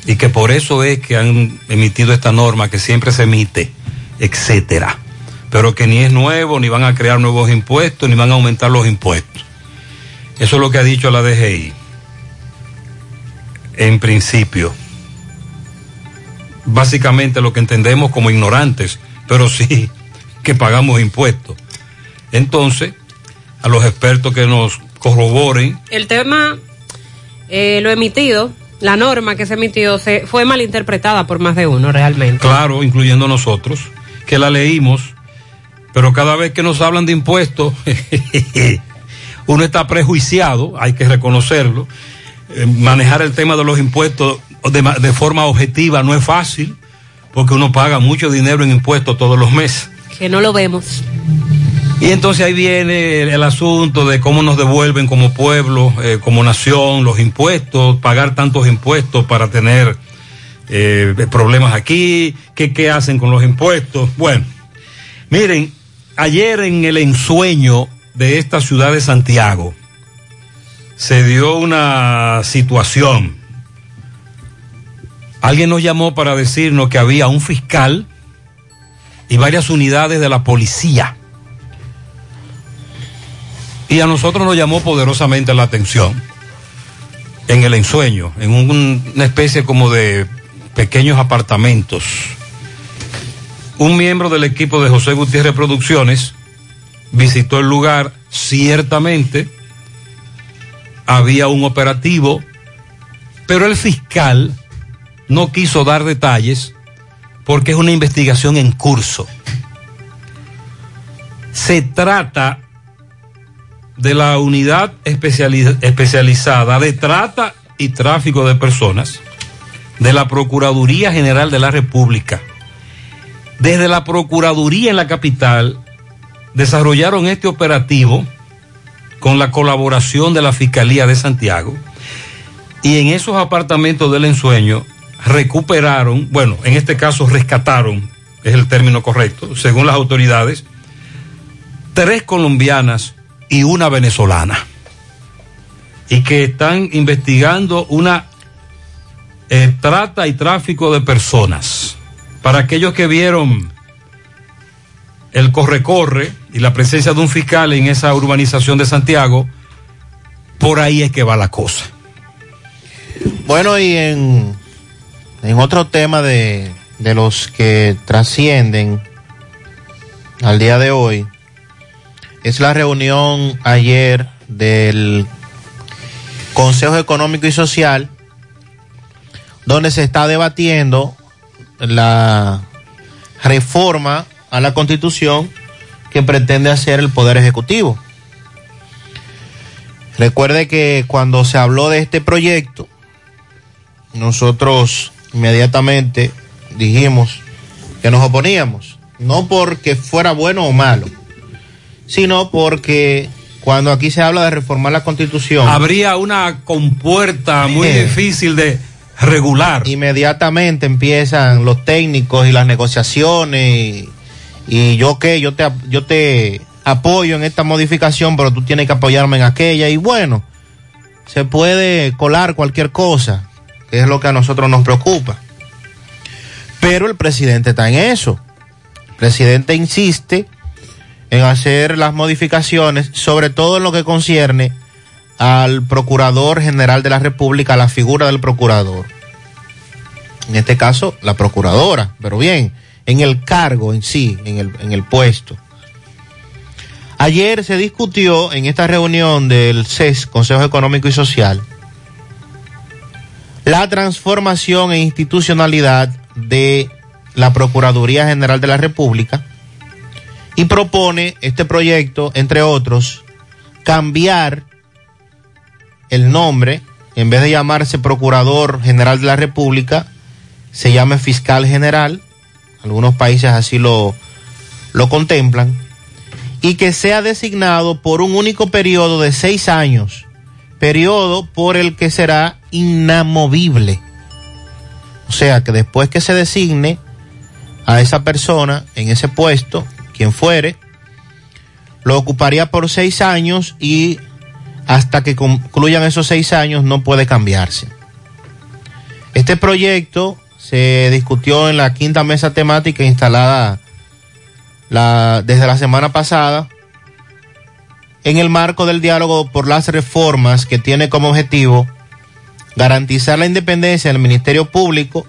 Y que por eso es que han emitido esta norma que siempre se emite, etcétera. Pero que ni es nuevo, ni van a crear nuevos impuestos, ni van a aumentar los impuestos. Eso es lo que ha dicho la DGI. En principio. Básicamente lo que entendemos como ignorantes, pero sí que pagamos impuestos. Entonces, a los expertos que nos corroboren El tema, eh, lo emitido, la norma que se emitió, se, fue malinterpretada por más de uno realmente. Claro, incluyendo nosotros, que la leímos, pero cada vez que nos hablan de impuestos, uno está prejuiciado, hay que reconocerlo. Eh, manejar el tema de los impuestos de, de forma objetiva no es fácil, porque uno paga mucho dinero en impuestos todos los meses. Que no lo vemos. Y entonces ahí viene el, asunto de cómo nos devuelven como pueblo, eh, como nación, los impuestos, pagar tantos impuestos para tener eh, problemas aquí, ¿qué, qué hacen con los impuestos. Bueno, miren, ayer en el ensueño de esta ciudad de Santiago se dio una situación. Alguien nos llamó para decirnos que había un fiscal y varias unidades de la policía y a nosotros nos llamó poderosamente la atención en el ensueño, en un- una especie como de pequeños apartamentos. Un miembro del equipo de José Gutiérrez Producciones visitó el lugar, ciertamente había un operativo, pero el fiscal no quiso dar detalles porque es una investigación en curso. Se trata de la unidad especializ- especializada de trata y tráfico de personas de la Procuraduría General de la República. Desde la Procuraduría en la capital desarrollaron este operativo con la colaboración de la Fiscalía de Santiago y en esos apartamentos del ensueño recuperaron, bueno, en este caso rescataron, es el término correcto, según las autoridades, tres colombianas y una venezolana. Y que están investigando una eh, trata y tráfico de personas. Para aquellos que vieron el corre-corre y la presencia de un fiscal en esa urbanización de Santiago, por ahí es que va la cosa. Bueno, y en, en otro tema de, de los que trascienden al día de hoy, es la reunión ayer del Consejo Económico y Social, donde se está debatiendo la reforma a la constitución que pretende hacer el Poder Ejecutivo. Recuerde que cuando se habló de este proyecto, nosotros inmediatamente dijimos que nos oponíamos, no porque fuera bueno o malo, sino porque cuando aquí se habla de reformar la constitución... Habría una compuerta muy Eh. difícil de regular. Inmediatamente empiezan los técnicos y las negociaciones y, y yo qué, yo te, yo te apoyo en esta modificación, pero tú tienes que apoyarme en aquella y bueno, se puede colar cualquier cosa, que es lo que a nosotros nos preocupa. Pero el presidente está en eso. El presidente insiste en hacer las modificaciones, sobre todo en lo que concierne al Procurador General de la República, la figura del procurador. En este caso, la procuradora, pero bien, en el cargo en sí, en el, en el puesto. Ayer se discutió en esta reunión del CES, Consejo Económico y Social, la transformación e institucionalidad de la Procuraduría General de la República y propone este proyecto, entre otros, cambiar el nombre, en vez de llamarse Procurador General de la República, se llame Fiscal General, algunos países así lo, lo contemplan, y que sea designado por un único periodo de seis años, periodo por el que será inamovible. O sea que después que se designe a esa persona en ese puesto, quien fuere, lo ocuparía por seis años y hasta que concluyan esos seis años no puede cambiarse. Este proyecto se discutió en la quinta mesa temática instalada la- desde la semana pasada en el marco del diálogo por las reformas que tiene como objetivo garantizar la independencia del Ministerio Público,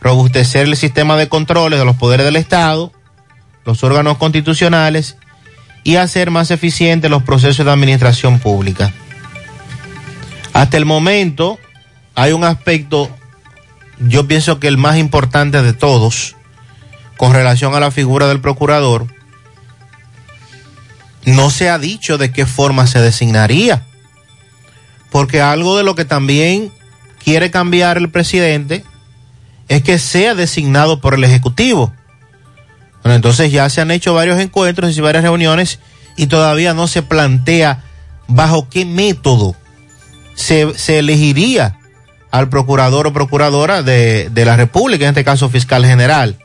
robustecer el sistema de controles de los poderes del Estado, los órganos constitucionales y hacer más eficientes los procesos de administración pública. Hasta el momento hay un aspecto, yo pienso que el más importante de todos, con relación a la figura del procurador, no se ha dicho de qué forma se designaría, porque algo de lo que también quiere cambiar el presidente es que sea designado por el Ejecutivo. Bueno, entonces ya se han hecho varios encuentros y varias reuniones y todavía no se plantea bajo qué método se, se elegiría al procurador o procuradora de, de la República, en este caso fiscal general.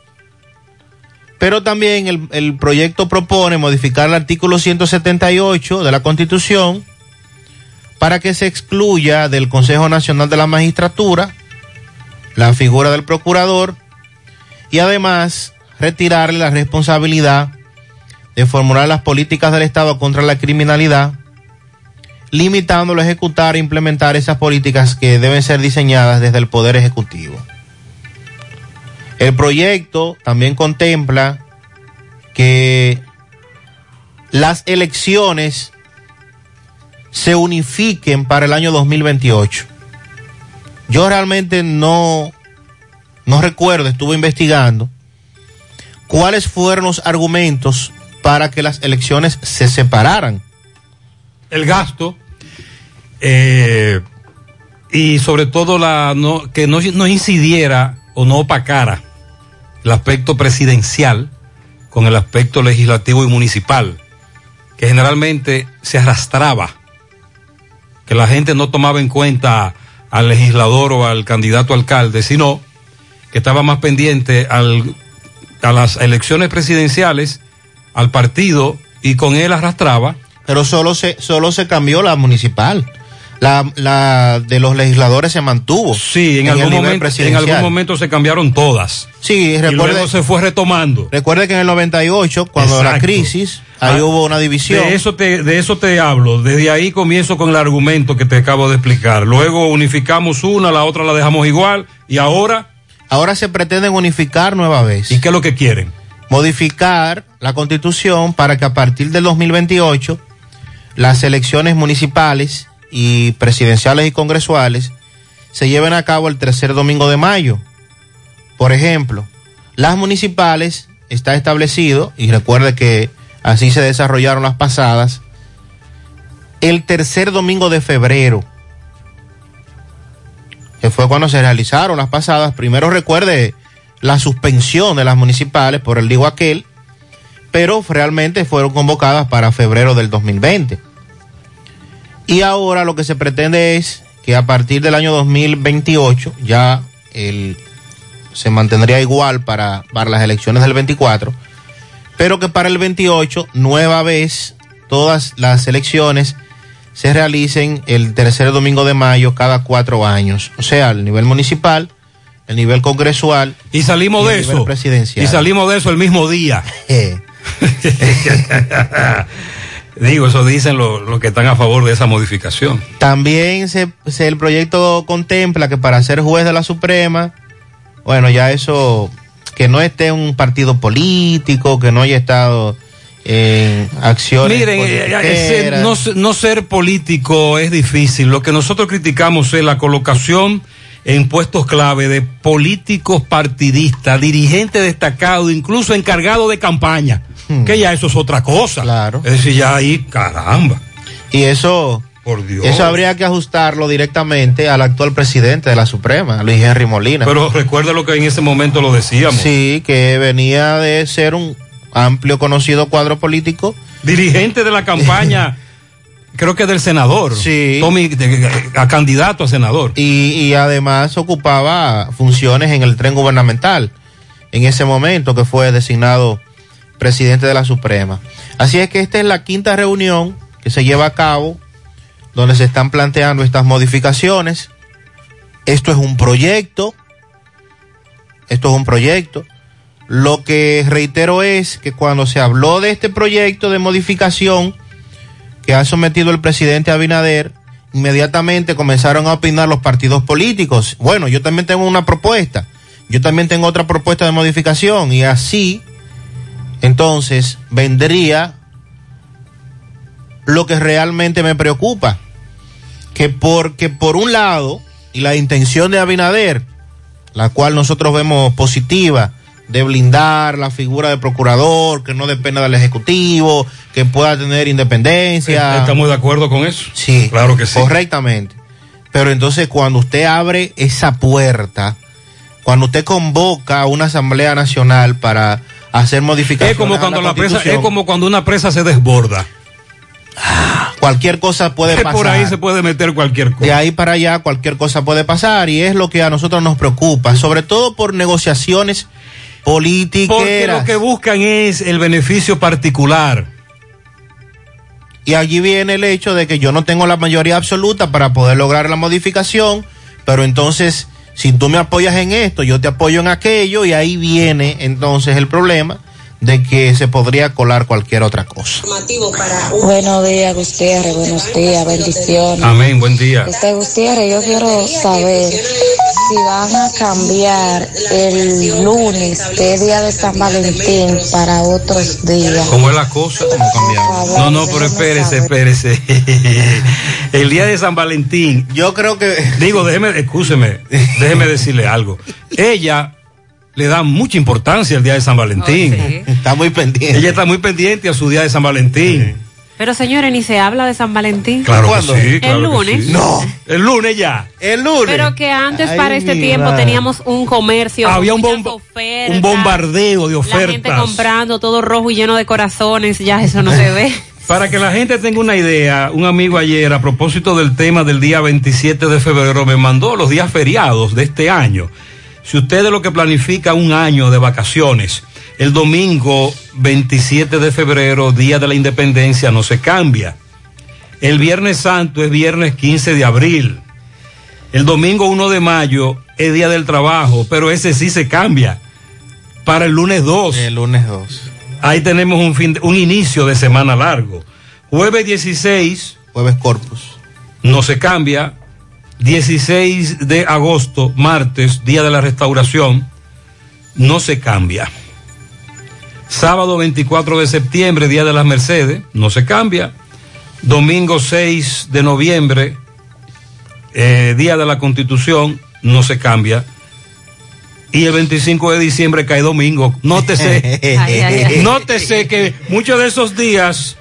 Pero también el, el proyecto propone modificar el artículo 178 de la Constitución para que se excluya del Consejo Nacional de la Magistratura la figura del procurador y además retirarle la responsabilidad de formular las políticas del Estado contra la criminalidad, limitándolo a ejecutar e implementar esas políticas que deben ser diseñadas desde el Poder Ejecutivo. El proyecto también contempla que las elecciones se unifiquen para el año 2028. Yo realmente no, no recuerdo, estuve investigando cuáles fueron los argumentos para que las elecciones se separaran. El gasto eh, y sobre todo la que no, no incidiera o no opacara el aspecto presidencial con el aspecto legislativo y municipal, que generalmente se arrastraba, que la gente no tomaba en cuenta al legislador o al candidato alcalde, sino que estaba más pendiente al, a las elecciones presidenciales, al partido y con él arrastraba. Pero solo se, solo se cambió la municipal. La, la de los legisladores se mantuvo. Sí, en, algún, momento, en algún momento se cambiaron todas. Sí, Y recuerde, luego se fue retomando. recuerde que en el 98, cuando la crisis, ahí Ah, hubo una división. De eso, te, de eso te hablo. Desde ahí comienzo con el argumento que te acabo de explicar. Luego unificamos una, la otra la dejamos igual. Y ahora, Ahora se pretenden unificar nueva vez. ¿y qué es lo que quieren? Modificar la constitución para que a partir del 2028 las elecciones municipales y presidenciales y congresuales se lleven a cabo el tercer domingo de mayo. Por ejemplo, las municipales está establecido, y recuerde que así se desarrollaron las pasadas, el tercer domingo de febrero, que fue cuando se realizaron las pasadas. Primero recuerde la suspensión de las municipales por el digo aquel, pero realmente fueron convocadas para febrero del 2020. Y ahora lo que se pretende es que a partir del año 2028 ya el, se mantendría igual para, para las elecciones del 24, pero que para el 28, nueva vez, todas las elecciones se realicen el tercer domingo de mayo cada cuatro años. O sea, el nivel municipal, el nivel congresual. Y salimos y de el nivel eso. presidencial. Y salimos de eso el mismo día. Digo, eso dicen los los que están a favor de esa modificación. También se, se- el proyecto contempla que para ser juez de la Suprema, bueno, ya eso, que no esté un partido político, que no haya estado en acciones. Miren, eh, eh, ese- politiqueras. no, no ser político es difícil. Lo que nosotros criticamos es la colocación en puestos clave de políticos partidistas, dirigentes destacados, incluso encargados de campaña. Que ya eso es otra cosa. Hmm. Claro. Es decir, ya ahí, caramba. Y eso, Por Dios. eso habría que ajustarlo directamente al actual presidente de la Suprema, Luis Henry Molina. Pero recuerda lo que en ese momento lo decíamos. Sí, que venía de ser un amplio conocido cuadro político. Dirigente de la campaña, creo que del senador. Sí. Tommy, de- a candidato a senador. y, y además ocupaba funciones en el tren gubernamental en ese momento que fue designado presidente de la Suprema. Así es que esta es la quinta reunión que se lleva a cabo donde se están planteando estas modificaciones. Esto es un proyecto, esto es un proyecto. Lo que reitero es que cuando se habló de este proyecto de modificación que ha sometido el presidente Abinader, inmediatamente comenzaron a opinar los partidos políticos. Bueno, yo también tengo una propuesta, yo también tengo otra propuesta de modificación y así, entonces, vendría lo que realmente me preocupa, que porque por un lado, y la intención de Abinader, la cual nosotros vemos positiva, de blindar la figura del procurador, que no dependa del Ejecutivo, que pueda tener independencia. ¿Estamos de acuerdo con eso? Sí, Claro que sí. Correctamente. Pero entonces cuando usted abre esa puerta, cuando usted convoca a una asamblea nacional para hacer modificaciones Es como cuando a la presa, es Constitución, como cuando una presa se desborda. cualquier cosa puede pasar. por ahí se puede meter cualquier cosa. De ahí para allá cualquier cosa puede pasar y es lo que a nosotros nos preocupa, sobre todo por negociaciones Porque lo que buscan es el beneficio particular. Y allí viene el hecho de que yo no tengo la mayoría absoluta para poder lograr la modificación, pero entonces, si tú me apoyas en esto, yo te apoyo en aquello, y ahí viene entonces el problema de que se podría colar cualquier otra cosa. Buenos días, Gutiérrez. Buenos días, bendiciones. Amén, buen día. Este Gutiérrez, yo quiero saber si van a cambiar el lunes, que es día de San Valentín, para otros días. ¿Cómo es la cosa? No, no, pero espérese, espérese. El día de San Valentín. Yo creo que. Digo, déjeme, escúcheme, déjeme decirle algo. Ella le da mucha importancia al día de San Valentín. Está muy pendiente. Ella está muy pendiente a su día de San Valentín. Pero señores, ni se habla de San Valentín. Claro ¿Cuándo? que sí. claro El que lunes. sí. No. El lunes ya. El lunes. Pero que antes Ay, para este tiempo madre. teníamos un comercio. Había un, bomba- ofertas, un bombardeo de La gente ofertas. comprando todo rojo y lleno de corazones, ya eso no se ve. Para que la gente tenga una idea, un amigo ayer, a propósito del tema del día 27 de febrero, me mandó los días feriados de este año. Si usted es lo que planifica un año de vacaciones, el domingo 27 de febrero, día de la independencia, no se cambia. El Viernes Santo es viernes 15 de abril. El domingo 1 de mayo es Día del Trabajo, pero ese sí se cambia para el lunes 2. El lunes 2. Ahí tenemos un, fin de- un inicio de semana largo. Jueves 16. Jueves Corpus. No se cambia. 16 de agosto, martes, Día de la Restauración. No se cambia. Sábado 24 de septiembre, Día de las Mercedes. No se cambia. Domingo 6 de noviembre, eh, Día de la Constitución. No se cambia. Y el 25 de diciembre cae domingo. Nótese, nótese que muchos de esos días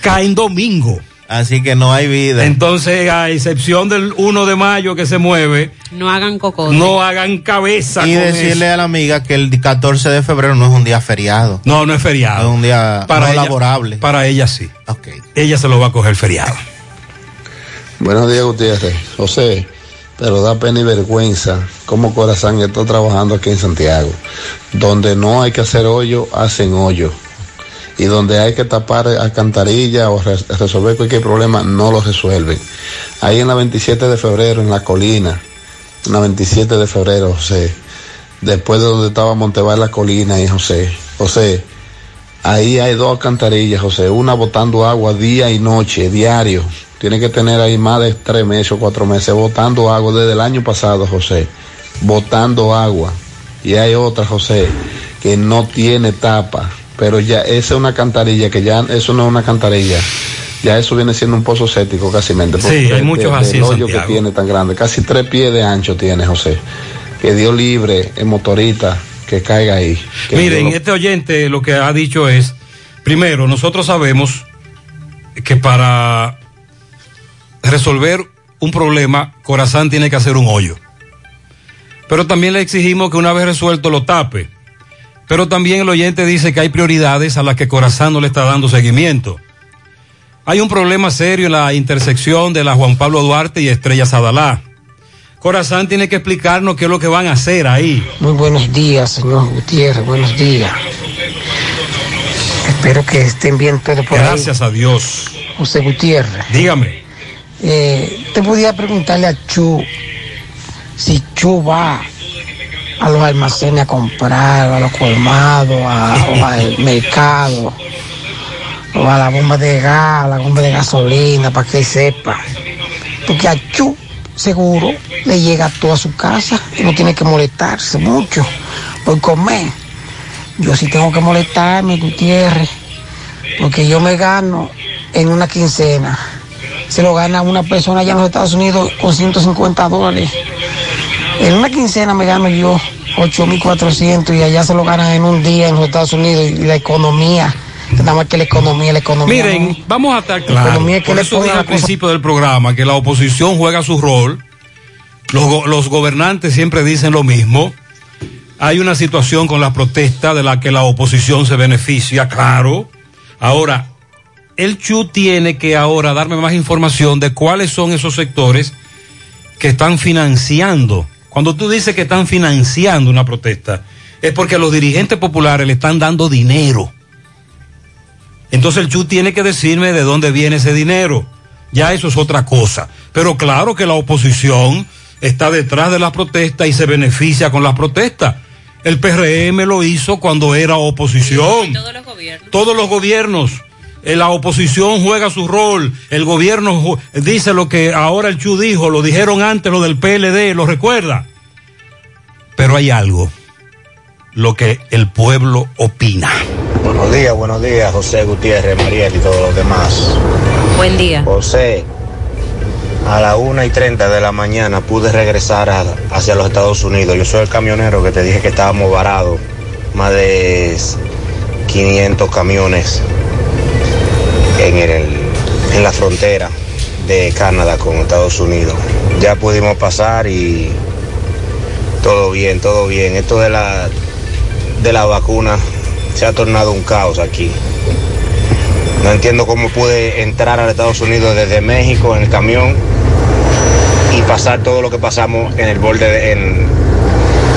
caen domingo. Así que no hay vida. Entonces, a excepción del 1 de mayo que se mueve, No hagan coco. no hagan cabeza Y con decirle eso. a la amiga que el 14 de febrero no es un día feriado. No, no es feriado. Es un día Para no ella- laborable. Para ella sí. Ok. Ella se lo va a coger feriado. Buenos días, Gutiérrez. José, pero da pena y vergüenza cómo Corazán está trabajando aquí en Santiago. Donde no hay que hacer hoyo, hacen hoyo. Y donde hay que tapar alcantarilla o re- resolver cualquier problema, no lo resuelven. Ahí en la 27 de febrero, en la colina, en la 27 de febrero, José, después de donde estaba Montevar la colina, y José, José, Ahí hay dos alcantarillas, José, una botando agua día y noche, diario. Tiene que tener ahí más de tres meses o cuatro meses botando agua desde el año pasado, José. Botando agua. Y hay otra, José, que no tiene tapa. Pero ya esa es una alcantarilla, que ya eso no es una alcantarilla. Ya eso viene siendo un pozo séptico casi mente. Sí, hay muchos así El en hoyo que tiene tan grande, casi tres pies de ancho tiene, José. Que Dios libre el motorista que caiga ahí. Que Miren, lo- este oyente lo que ha dicho es, primero, nosotros sabemos que para resolver un problema, Corazán tiene que hacer un hoyo. Pero también le exigimos que una vez resuelto lo tape. Pero también el oyente dice que hay prioridades a las que Corazán no le está dando seguimiento. Hay un problema serio en la intersección de la Juan Pablo Duarte y Estrella Sadalá. Corazán tiene que explicarnos qué es lo que van a hacer ahí. Muy buenos días, señor Gutiérrez, buenos días. Espero que estén bien todos por ahí. Gracias a Dios. José Gutiérrez. Dígame. Eh, te podía preguntarle a Chu si Chu va a los almacenes a comprar, a los colmados, a- o al mercado, o a la bomba de gas, a la bomba de gasolina, para que sepa. Porque a Chu seguro le llega a toda su casa y no tiene que molestarse mucho por comer. Yo sí tengo que molestarme, Gutiérrez, porque yo me gano en una quincena. Se lo gana una persona allá en los Estados Unidos con 150 dólares. En una quincena me gano yo 8.400 y allá se lo ganan en un día en los Estados Unidos. Y la economía, nada más que la economía, la economía. Miren, no- vamos a estar es que Por eso dije al cosa- principio del programa que la oposición juega su rol. Los, go- los gobernantes siempre dicen lo mismo. Hay una situación con las protestas de la que la oposición se beneficia, claro. Ahora, el CHU tiene que ahora darme más información de cuáles son esos sectores que están financiando. Cuando tú dices que están financiando una protesta, es porque los dirigentes populares le están dando dinero. Entonces el CHU tiene que decirme de dónde viene ese dinero. Ya eso es otra cosa. Pero claro que la oposición está detrás de las protestas y se beneficia con las protestas. El PRM lo hizo cuando era oposición. Todos los gobiernos. Todos los gobiernos. Eh, La oposición juega su rol. El gobierno dice lo que ahora el CHU dijo. Lo dijeron antes lo del PLD. ¿Lo recuerda? Pero hay algo. Lo que el pueblo opina. Buenos días, buenos días, José Gutiérrez, Mariel y todos los demás. Buen día. José, a las 1 y 30 de la mañana pude regresar a- hacia los Estados Unidos. Yo soy el camionero que te dije que estábamos varados. Más de 500 camiones en, el, en la frontera de Canadá con Estados Unidos. Ya pudimos pasar y todo bien, todo bien. Esto de la, de la vacuna se ha tornado un caos aquí. No entiendo cómo pude entrar a Estados Unidos desde México en el camión y pasar todo lo que pasamos en el borde de- en,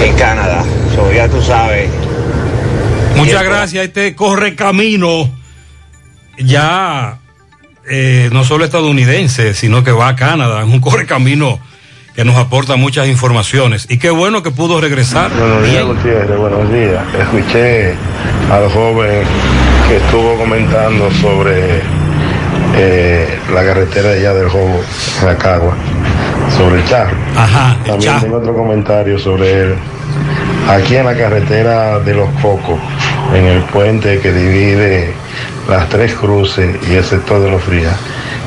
en Canadá. So, ya tú sabes. Muchas gracias. Este corre camino ya eh, no solo estadounidense, sino que va a Canadá, en un correcamino que nos aporta muchas informaciones. Y qué bueno que pudo regresar. Buenos días, Gutiérrez, buenos días. Escuché al joven que estuvo comentando sobre eh, la carretera de allá del Jobo, Racagua, sobre el charro. Ajá, el También charro. tengo otro comentario sobre él. Aquí en la carretera de los Cocos, en el puente que divide las tres cruces y el sector de los frías,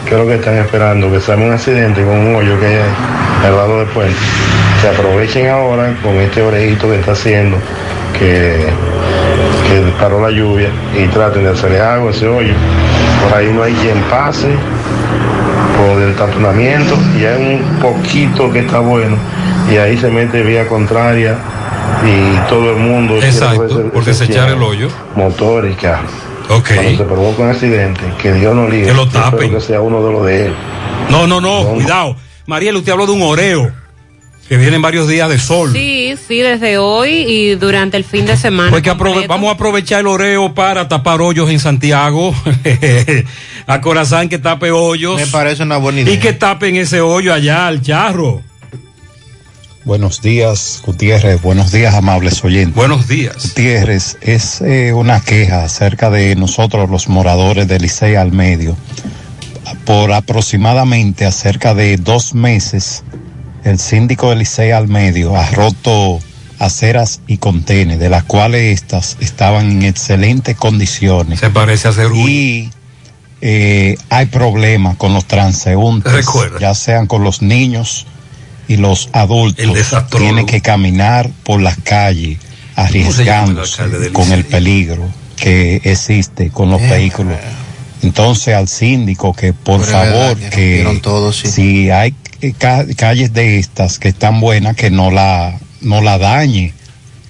creo que están esperando que salga un accidente con un hoyo que hay ahí, al lado del puente. Se aprovechen ahora con este orejito que está haciendo, que, que paró la lluvia, y traten de hacerle agua a ese hoyo. Por ahí no hay quien pase por el taponamiento y hay un poquito que está bueno y ahí se mete vía contraria y todo el mundo Exacto, cogerse por ese desechar cierre, el hoyo. motor y carro Ok. cuando se provoca un accidente que Dios no libre Que lo tapen. que sea uno de los de él No, no, no, cuidado. Mariel, usted habló de un oreo, que vienen varios días de sol. Sí, sí, desde hoy y durante el fin de semana. Pues que aprove- vamos a aprovechar el oreo para tapar hoyos en Santiago. a Corazán que tape hoyos. Me parece una buena idea. Y que tapen ese hoyo allá al charro. Buenos días, Gutiérrez. Buenos días, amables oyentes. Buenos días. Gutiérrez, es eh, una queja acerca de nosotros, los moradores de Licey al Medio. Por aproximadamente acerca de dos meses, el síndico de Licey al Medio ha roto aceras y contenes, de las cuales estas estaban en excelentes condiciones. Se parece a ser Y eh, hay problemas con los transeúntes, Recuerda. ya sean con los niños y los adultos. Tienen que caminar por las calles, arriesgándose con el peligro que existe con los vehículos. Entonces al síndico que por verdad favor que todo, sí. si hay eh, ca- calles de estas que están buenas que no la no la dañe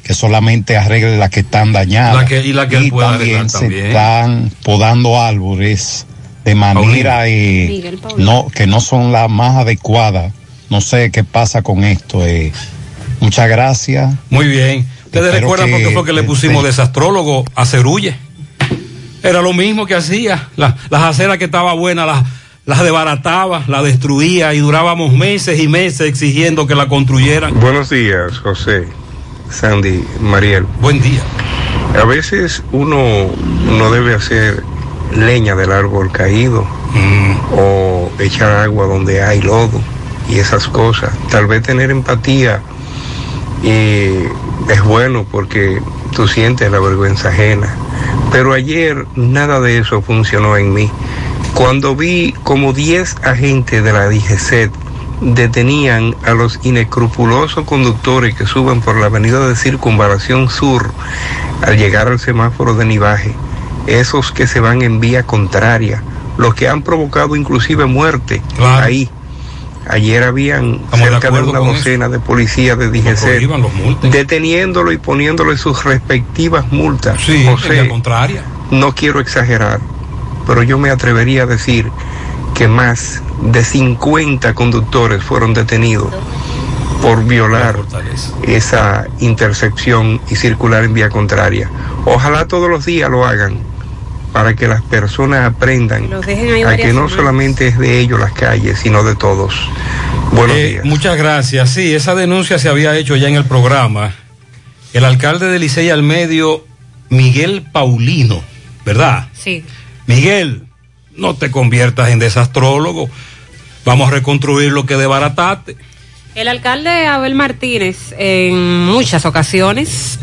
que solamente arregle las que están dañadas La que- y la que también se también. están podando árboles de manera eh, no que no son las más adecuadas no sé qué pasa con esto eh. muchas gracias Muy bien. Ustedes Espero recuerdan por qué que- fue que le pusimos desastrólogo a Cerulle. Era lo mismo que hacía. La- las aceras que estaba buena las, las desbarataba, las destruía y durábamos meses y meses exigiendo que la construyeran. Buenos días, José, Sandy, Mariel. Buen día. A veces uno no debe hacer leña del árbol caído o echar agua donde hay lodo y esas cosas. Tal vez tener empatía y es bueno porque tú sientes la vergüenza ajena. Pero ayer nada de eso funcionó en mí. Cuando vi como 10 agentes de la DGCET detenían a los inescrupulosos conductores que suben por la avenida de Circunvalación Sur al llegar al semáforo de Nivaje, esos que se van en vía contraria, los que han provocado inclusive muerte ahí. Ayer habían cerca de, una docena de policías de DGC deteniéndolo y poniéndole sus respectivas multas. Sí, José, en vía contraria. no quiero exagerar, pero yo me atrevería a decir que más de 50 conductores fueron detenidos por violar esa intersección y circular en vía contraria. Ojalá todos los días lo hagan para que las personas aprendan a que no semanas. solamente es de ellos las calles, sino de todos. Buenos Eh, días. Muchas gracias. Sí, esa denuncia se había hecho ya en el programa. El alcalde de Licey al medio, Miguel Paulino, ¿verdad? Sí. Miguel, no te conviertas en desastrólogo. Vamos a reconstruir lo que desbarataste. El alcalde Abel Martínez en muchas ocasiones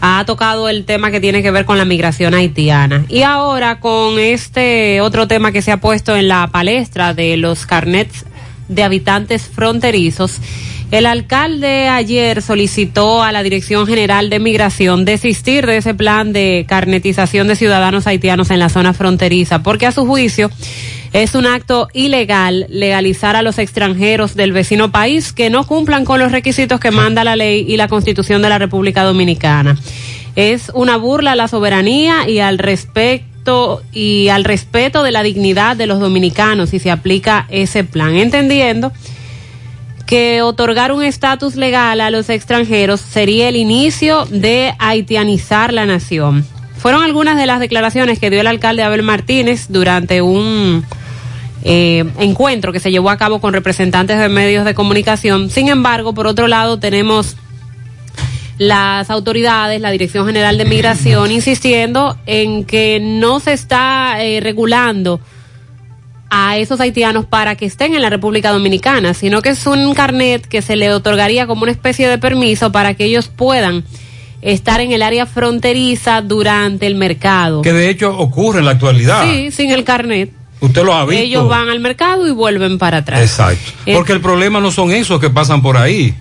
ha tocado el tema que tiene que ver con la migración haitiana. Y ahora con este otro tema que se ha puesto en la palestra de los carnets de habitantes fronterizos, el alcalde ayer solicitó a la Dirección General de Migración desistir de ese plan de carnetización de ciudadanos haitianos en la zona fronteriza, porque a su juicio es un acto ilegal legalizar a los extranjeros del vecino país que no cumplan con los requisitos que manda la ley y la constitución de la República Dominicana. Es una burla a la soberanía y al respecto y al respeto de la dignidad de los dominicanos si se aplica ese plan, entendiendo que otorgar un estatus legal a los extranjeros sería el inicio de haitianizar la nación. Fueron algunas de las declaraciones que dio el alcalde Abel Martínez durante un eh, encuentro que se llevó a cabo con representantes de medios de comunicación. Sin embargo, por otro lado, tenemos las autoridades, la Dirección General de Migración, insistiendo en que no se está eh, regulando a esos haitianos para que estén en la República Dominicana, sino que es un carnet que se le otorgaría como una especie de permiso para que ellos puedan estar en el área fronteriza durante el mercado. Que de hecho ocurre en la actualidad. Sí, sin el carnet. Usted lo ha visto. Ellos van al mercado y vuelven para atrás. Exacto. Eh, Porque el problema no son esos que pasan por ahí.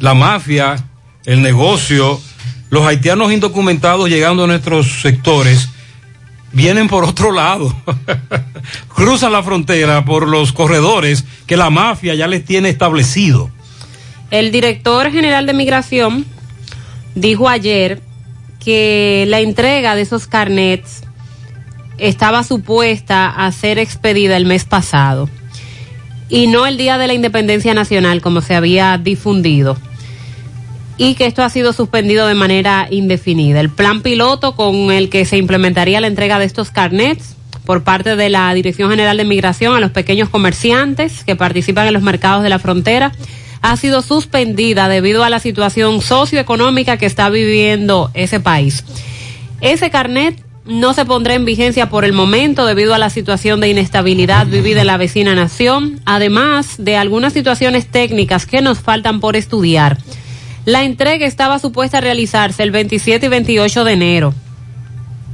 La mafia, el negocio, los haitianos indocumentados llegando a nuestros sectores vienen por otro lado. Cruzan la frontera por los corredores que la mafia ya les tiene establecido. El director general de migración dijo ayer que la entrega de esos carnets estaba supuesta a ser expedida el mes pasado y no el día de la independencia nacional como se había difundido y que esto ha sido suspendido de manera indefinida. El plan piloto con el que se implementaría la entrega de estos carnets por parte de la Dirección General de Migración a los pequeños comerciantes que participan en los mercados de la frontera ha sido suspendida debido a la situación socioeconómica que está viviendo ese país. Ese carnet no se pondrá en vigencia por el momento debido a la situación de inestabilidad vivida en la vecina nación, además de algunas situaciones técnicas que nos faltan por estudiar. La entrega estaba supuesta a realizarse el 27 y 28 de enero,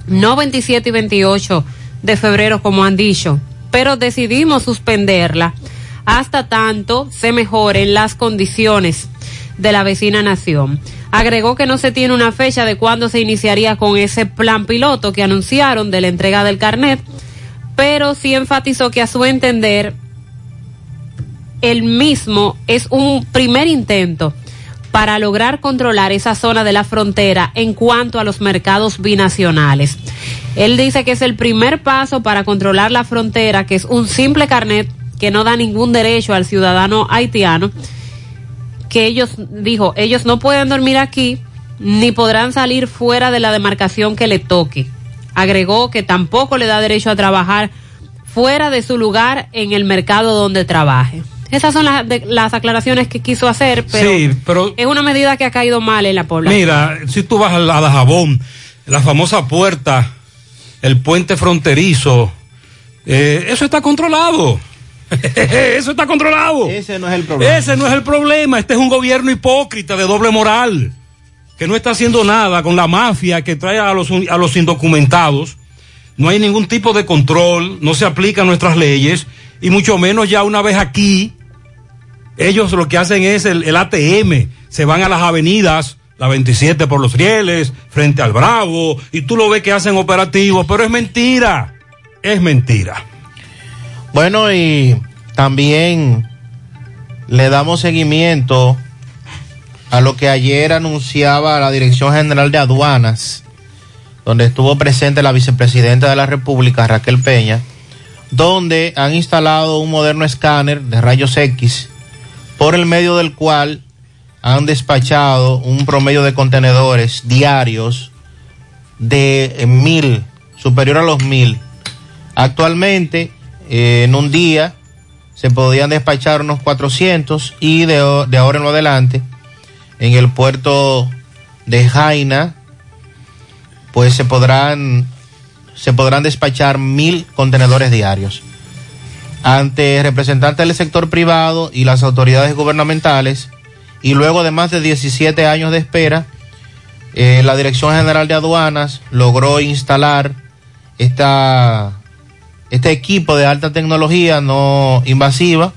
no 27 y 28 de febrero como han dicho, pero decidimos suspenderla hasta tanto se mejoren las condiciones de la vecina nación. Agregó que no se tiene una fecha de cuándo se iniciaría con ese plan piloto que anunciaron de la entrega del carnet, pero sí enfatizó que a su entender el mismo es un primer intento para lograr controlar esa zona de la frontera en cuanto a los mercados binacionales. Él dice que es el primer paso para controlar la frontera, que es un simple carnet que no da ningún derecho al ciudadano haitiano, que ellos, dijo, ellos no pueden dormir aquí ni podrán salir fuera de la demarcación que le toque. Agregó que tampoco le da derecho a trabajar fuera de su lugar en el mercado donde trabaje. Esas son las, de- las aclaraciones que quiso hacer, pero, Sí, pero- es una medida que ha caído mal en la población. Mira, si tú vas a la Jabón, la famosa puerta, el puente fronterizo, eh, eso está controlado. eso está controlado. Ese no es el problema. Ese no es el problema. Este es un gobierno hipócrita de doble moral, que no está haciendo nada con la mafia que trae a los, a los indocumentados. No hay ningún tipo de control, no se aplican nuestras leyes, y mucho menos ya una vez aquí, ellos lo que hacen es el, el ATM, se van a las avenidas, la 27 por los rieles, frente al Bravo, y tú lo ves que hacen operativos, pero es mentira, es mentira. Bueno, y también le damos seguimiento a lo que ayer anunciaba la Dirección General de Aduanas, donde estuvo presente la vicepresidenta de la República, Raquel Peña, donde han instalado un moderno escáner de rayos X, por el medio del cual han despachado un promedio de contenedores diarios de mil, superior a los mil. Actualmente, en un día, se podían despachar unos 400 y de, de ahora en adelante, en el puerto de Jaina, pues se podrán, se podrán despachar mil contenedores diarios. Ante representantes del sector privado y las autoridades gubernamentales, y luego de más de 17 años de espera, eh, la Dirección General de Aduanas logró instalar esta, este equipo de alta tecnología no invasiva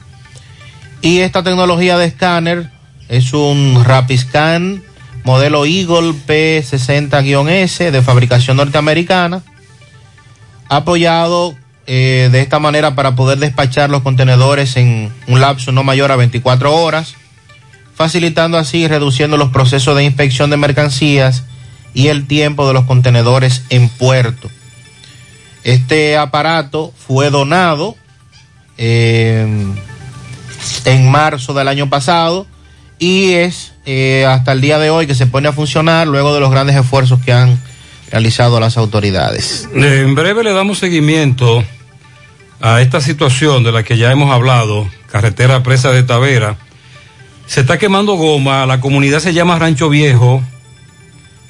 y esta tecnología de escáner es un Rapiscan modelo Eagle P60-S de fabricación norteamericana apoyado eh, de esta manera para poder despachar los contenedores en un lapso no mayor a 24 horas facilitando así reduciendo los procesos de inspección de mercancías y el tiempo de los contenedores en puerto. Este aparato fue donado eh, en marzo del año pasado y es eh, hasta el día de hoy que se pone a funcionar luego de los grandes esfuerzos que han realizado las autoridades. En breve le damos seguimiento a esta situación de la que ya hemos hablado, carretera presa de Tavera, se está quemando goma, la comunidad se llama Rancho Viejo,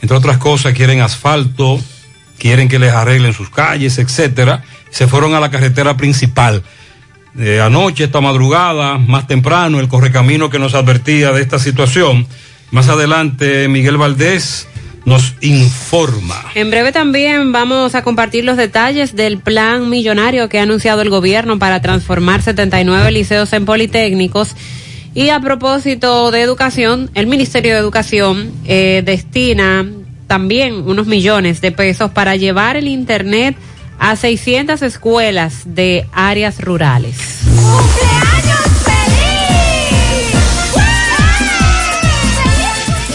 entre otras cosas quieren asfalto, quieren que les arreglen sus calles, etcétera, se fueron a la carretera principal. Eh, anoche, esta madrugada, más temprano, el correcamino que nos advertía de esta situación. Más adelante, Miguel Valdés nos informa. En breve también vamos a compartir los detalles del plan millonario que ha anunciado el gobierno para transformar 79 liceos en politécnicos. Y a propósito de educación, el Ministerio de Educación eh, destina también unos millones de pesos para llevar el Internet a 600 escuelas de áreas rurales.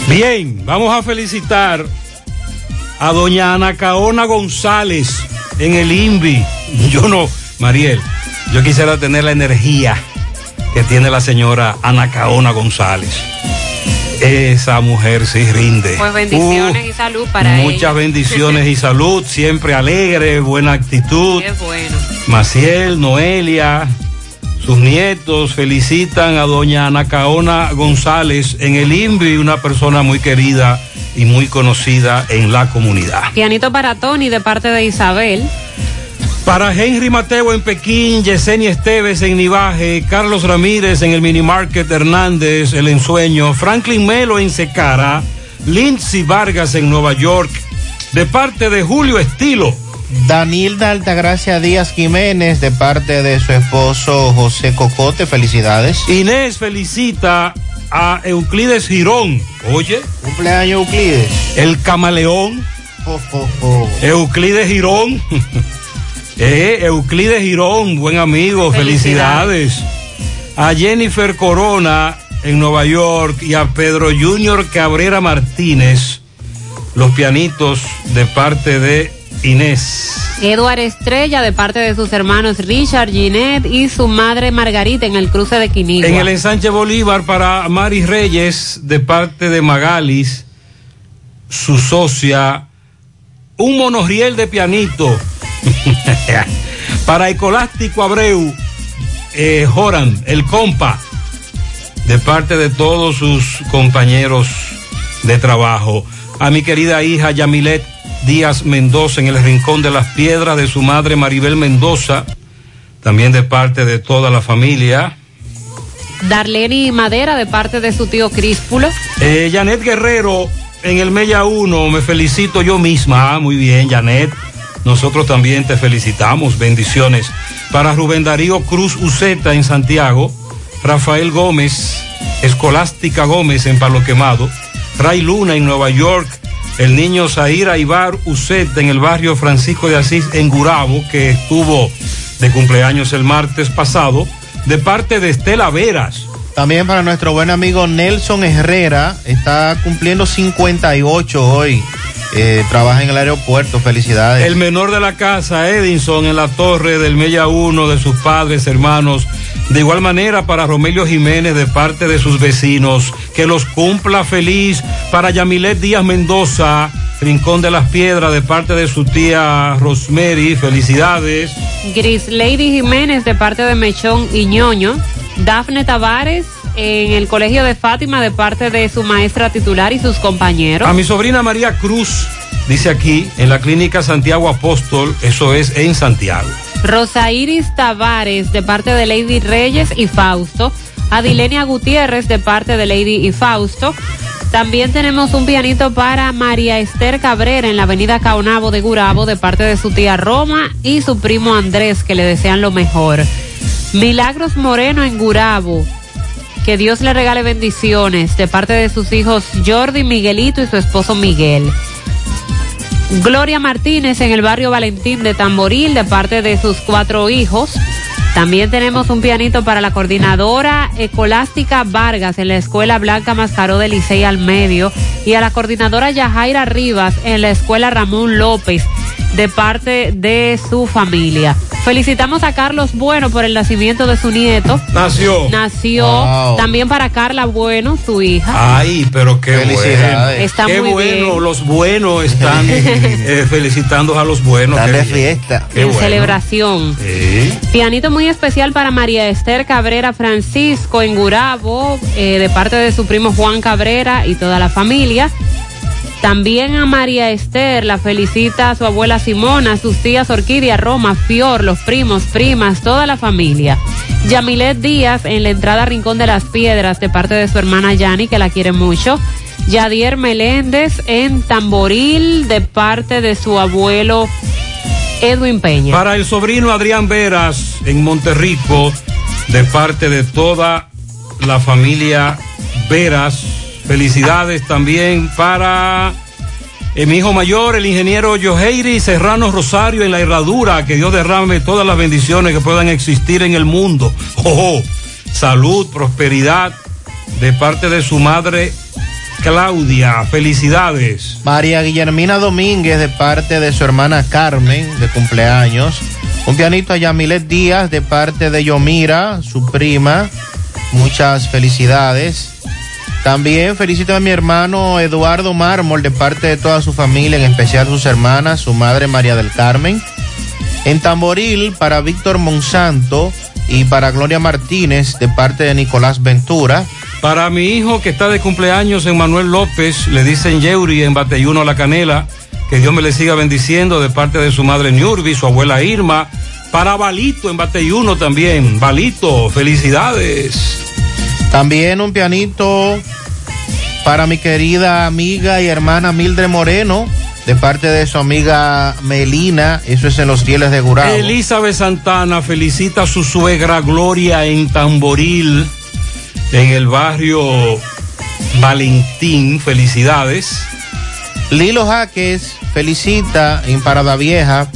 Bien, vamos a felicitar a doña Ana Caona González en el INVI. Yo no, Mariel, yo quisiera tener la energía que tiene la señora Ana Caona González. Esa mujer sí rinde. Pues bendiciones Uh, y salud para ella. Muchas bendiciones y salud, siempre alegre, buena actitud. Qué bueno. Maciel, Noelia, sus nietos felicitan a doña Ana Caona González en el INVI, una persona muy querida y muy conocida en la comunidad. Pianito para Tony de parte de Isabel. Para Henry Mateo en Pekín, Yesenia Esteves en Nivaje, Carlos Ramírez en el Mini Market Hernández, El Ensueño, Franklin Melo en Secara, Lindsay Vargas en Nueva York, de parte de Julio Estilo. Danilda Altagracia Díaz Jiménez, de parte de su esposo José Cocote, felicidades. Inés felicita a Euclides Girón. Oye. Cumpleaños Euclides. El camaleón. Oh, oh, oh. Euclides Girón. eh, Euclides Girón, buen amigo, felicidades. A Jennifer Corona en Nueva York y a Pedro Junior Cabrera Martínez, los pianitos de parte de Inés. Eduard Estrella de parte de sus hermanos Richard, Ginette y su madre Margarita en el cruce de Quinigua. En el ensanche Bolívar para Mari Reyes de parte de Magalis, su socia, un monorriel de pianito. para Ecolástico Abreu, eh, Joran, el compa, de parte de todos sus compañeros de trabajo. A mi querida hija Yamilet Díaz Mendoza en el Rincón de las Piedras de su madre Maribel Mendoza, también de parte de toda la familia. Darlene Madera de parte de su tío Críspulo. Eh, Janet Guerrero en el Mella 1, me felicito yo misma. Ah, muy bien, Janet. Nosotros también te felicitamos. Bendiciones. Para Rubén Darío Cruz Uceta en Santiago, Rafael Gómez, Escolástica Gómez en Palo Quemado, Ray Luna en Nueva York, el niño Zaira Ibar Uceta en el barrio Francisco de Asís en Gurabo, que estuvo de cumpleaños el martes pasado, de parte de Estela Veras. También para nuestro buen amigo Nelson Herrera, está cumpliendo 58 hoy. Eh, trabaja en el aeropuerto, felicidades. El menor de la casa, Edinson, en la torre del Mella 1 de sus padres, hermanos. De igual manera para Romelio Jiménez de parte de sus vecinos, que los cumpla feliz. Para Yamilet Díaz Mendoza, Rincón de las Piedras de parte de su tía Rosemary, felicidades. Gris Lady Jiménez de parte de Mechón y Ñoño. Dafne Tavares en el Colegio de Fátima de parte de su maestra titular y sus compañeros. A mi sobrina María Cruz, dice aquí, en la clínica Santiago Apóstol, eso es en Santiago. Rosa Iris Tavares de parte de Lady Reyes y Fausto. Adilenia Gutiérrez de parte de Lady y Fausto. También tenemos un pianito para María Esther Cabrera en la avenida Caonabo de Gurabo de parte de su tía Roma y su primo Andrés que le desean lo mejor. Milagros Moreno en Gurabo. Que Dios le regale bendiciones de parte de sus hijos Jordi, Miguelito y su esposo Miguel. Gloria Martínez en el barrio Valentín de Tamboril de parte de sus cuatro hijos. También tenemos un pianito para la coordinadora Ecolástica Vargas en la Escuela Blanca Mascaró de Licey al Medio y a la coordinadora Yajaira Rivas en la Escuela Ramón López de parte de su familia. Felicitamos a Carlos Bueno por el nacimiento de su nieto. Nació. Nació Wow. también para Carla Bueno, su hija. Ay, pero qué Felicidades. bueno. Está qué muy bueno, bien. los buenos están eh, felicitando a los buenos. Están qué de fiesta. Qué en bueno. celebración. Sí. Pianito muy especial para María Esther Cabrera Francisco en Gurabo, eh, de parte de su primo Juan Cabrera y toda la familia. También a María Esther la felicita a su abuela Simona, sus tías Orquídea, Roma, Fior, los primos, primas, toda la familia. Yamilet Díaz en la entrada Rincón de las Piedras de parte de su hermana Yani, que la quiere mucho. Yadier Meléndez en Tamboril de parte de su abuelo Edwin Peña. Para el sobrino Adrián Veras en Monterrico, de parte de toda la familia Veras. Felicidades también para eh, mi hijo mayor, el ingeniero Yoheiri Serrano Rosario en la herradura. Que Dios derrame todas las bendiciones que puedan existir en el mundo. Oh, oh. Salud, prosperidad de parte de su madre Claudia. Felicidades. María Guillermina Domínguez de parte de su hermana Carmen de cumpleaños. Un pianito a Yamilet Díaz de parte de Yomira, su prima. Muchas felicidades. También felicito a mi hermano Eduardo Mármol de parte de toda su familia, en especial sus hermanas, su madre María del Carmen. En Tamboril para Víctor Monsanto y para Gloria Martínez de parte de Nicolás Ventura. Para mi hijo que está de cumpleaños Manuel López, le dicen Yeuri en Bateyuno La Canela, que Dios me le siga bendiciendo de parte de su madre Niurbi, su abuela Irma. Para Balito en Bateyuno también. Balito, felicidades. También un pianito para mi querida amiga y hermana Mildred Moreno, de parte de su amiga Melina, eso es en los Fieles de Gurabo. Elizabeth Santana felicita a su suegra Gloria en Tamboril, en el barrio Valentín. Felicidades. Lilo Jaques felicita en Parada Vieja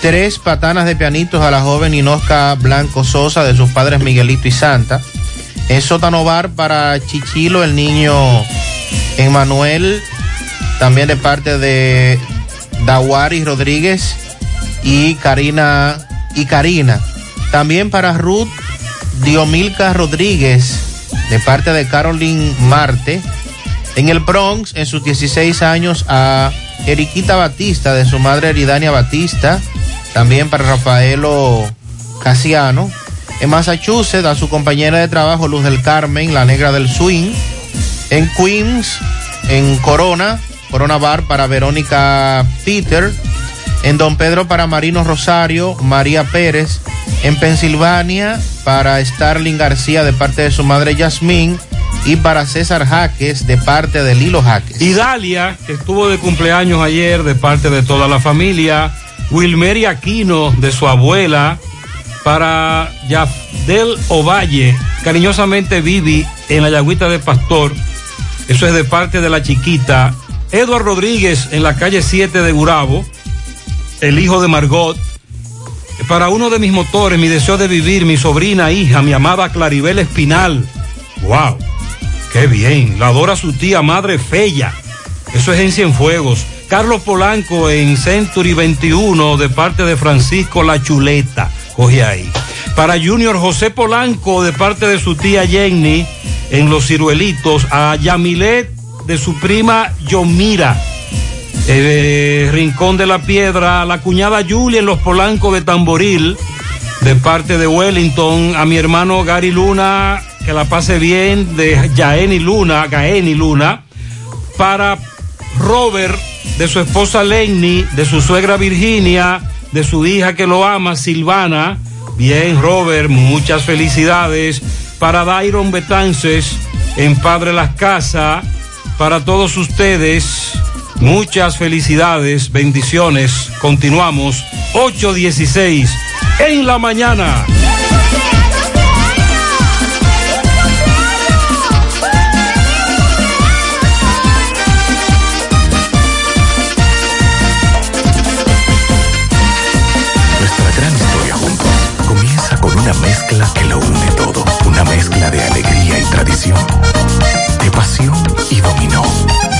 tres patanas de pianitos a la joven Inosca Blanco Sosa de sus padres Miguelito y Santa. En Sótano Bar para Chichilo, el niño Emanuel, también de parte de Dawari Rodríguez y Karina y Karina. También para Ruth Diomilca Rodríguez, de parte de Caroline Marte. En el Bronx, en sus 16 años, a Eriquita Batista, de su madre Eridania Batista. También para Rafaelo Casiano. En Massachusetts, a su compañera de trabajo Luz del Carmen, la negra del swing. En Queens, en Corona, Corona Bar para Verónica Peter. En Don Pedro para Marino Rosario, María Pérez. En Pensilvania para Starling García de parte de su madre Yasmín. Y para César Jaques de parte de Lilo Jaques. Y Dalia, que estuvo de cumpleaños ayer de parte de toda la familia. Wilmery Aquino de su abuela. Para Yafdel Ovalle, cariñosamente Vivi en la Yagüita de Pastor. Eso es de parte de la chiquita. Eduard Rodríguez en la calle 7 de Gurabo, el hijo de Margot. Para uno de mis motores, mi deseo de vivir, mi sobrina, hija, mi amada Claribel Espinal. ¡Wow! ¡Qué bien! La adora su tía madre Fella. Eso es en Cienfuegos. Carlos Polanco en Century 21 de parte de Francisco La Chuleta. Coge ahí. Para Junior José Polanco de parte de su tía Jenny en Los Ciruelitos. A Yamilet de su prima Yomira. eh, Rincón de la Piedra. A la cuñada Julia en Los Polancos de Tamboril. De parte de Wellington. A mi hermano Gary Luna. Que la pase bien. De Yaeni Luna. Gaeni Luna. Para Robert de su esposa Lenny, de su suegra Virginia, de su hija que lo ama, Silvana. Bien, Robert, muchas felicidades. Para Dairon Betances, en Padre Las Casas, para todos ustedes, muchas felicidades, bendiciones. Continuamos, 8.16 en la mañana. Mezcla que lo une todo. Una mezcla de alegría y tradición, de pasión y dominó,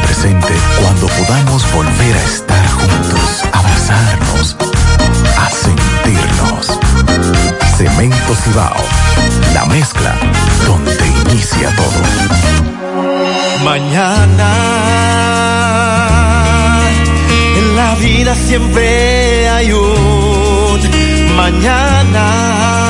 presente cuando podamos volver a estar juntos, abrazarnos, a sentirnos. Cemento Cibao, la mezcla donde inicia todo. Mañana, en la vida siempre hay un mañana.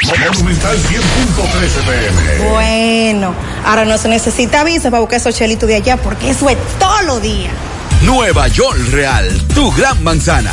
Monumental 100.13 pm. Bueno, ahora no se necesita visa para buscar esos chelitos de allá porque eso es todo lo día. Nueva York Real, tu gran manzana.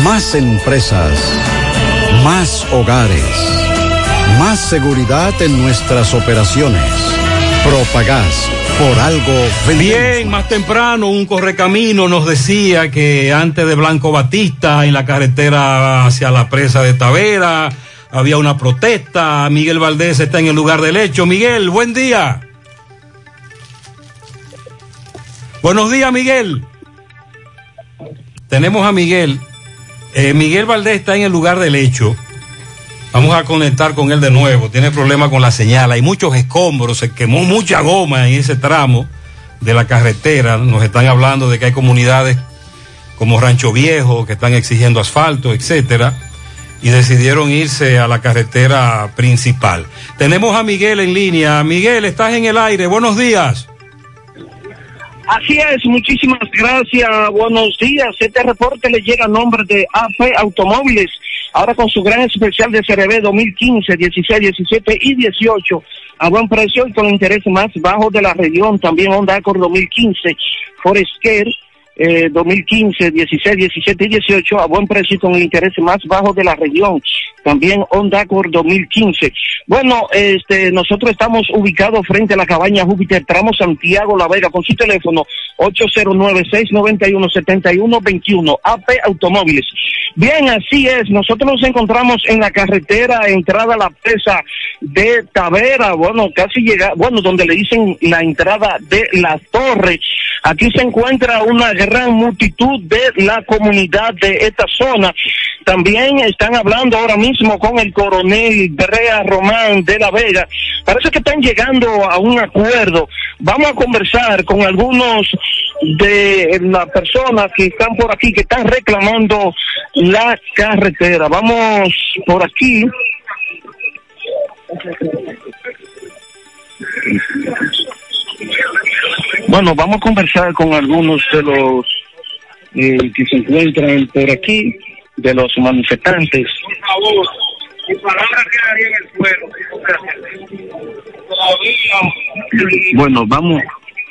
Más empresas. Más hogares. Más seguridad en nuestras operaciones. Propagás. Por algo Bien, más temprano un correcamino nos decía que antes de Blanco Batista, en la carretera hacia la presa de Tavera, había una protesta. Miguel Valdés está en el lugar del hecho. Miguel, buen día. Buenos días, Miguel. Tenemos a Miguel. Eh, Miguel Valdés está en el lugar del hecho. Vamos a conectar con él de nuevo. Tiene problemas con la señal. Hay muchos escombros. Se quemó mucha goma en ese tramo de la carretera. Nos están hablando de que hay comunidades como Rancho Viejo que están exigiendo asfalto, etcétera. Y decidieron irse a la carretera principal. Tenemos a Miguel en línea. Miguel, estás en el aire. Buenos días. Así es, muchísimas gracias, buenos días. Este reporte le llega a nombre de AP Automóviles, ahora con su gran especial de CRB 2015, 16, 17 y 18, a buen precio y con interés más bajo de la región. También Honda Accord 2015, Forester eh, 2015, 16, 17 y 18 a buen precio y con el interés más bajo de la región. También Honda Accord 2015. Bueno, este, nosotros estamos ubicados frente a la cabaña Júpiter, tramo Santiago La Vega, con su teléfono 809-691-7121, AP Automóviles. Bien, así es. Nosotros nos encontramos en la carretera entrada a la presa de Tavera, bueno, casi llega, bueno, donde le dicen la entrada de la torre. Aquí se encuentra una gran multitud de la comunidad de esta zona. También están hablando ahora mismo con el coronel Brea Román de la Vega. Parece que están llegando a un acuerdo. Vamos a conversar con algunos de las personas que están por aquí, que están reclamando la carretera. Vamos por aquí. Bueno, vamos a conversar con algunos de los eh, que se encuentran por aquí, de los manifestantes. Por favor, mi palabra quedaría en el suelo. Bueno, vamos.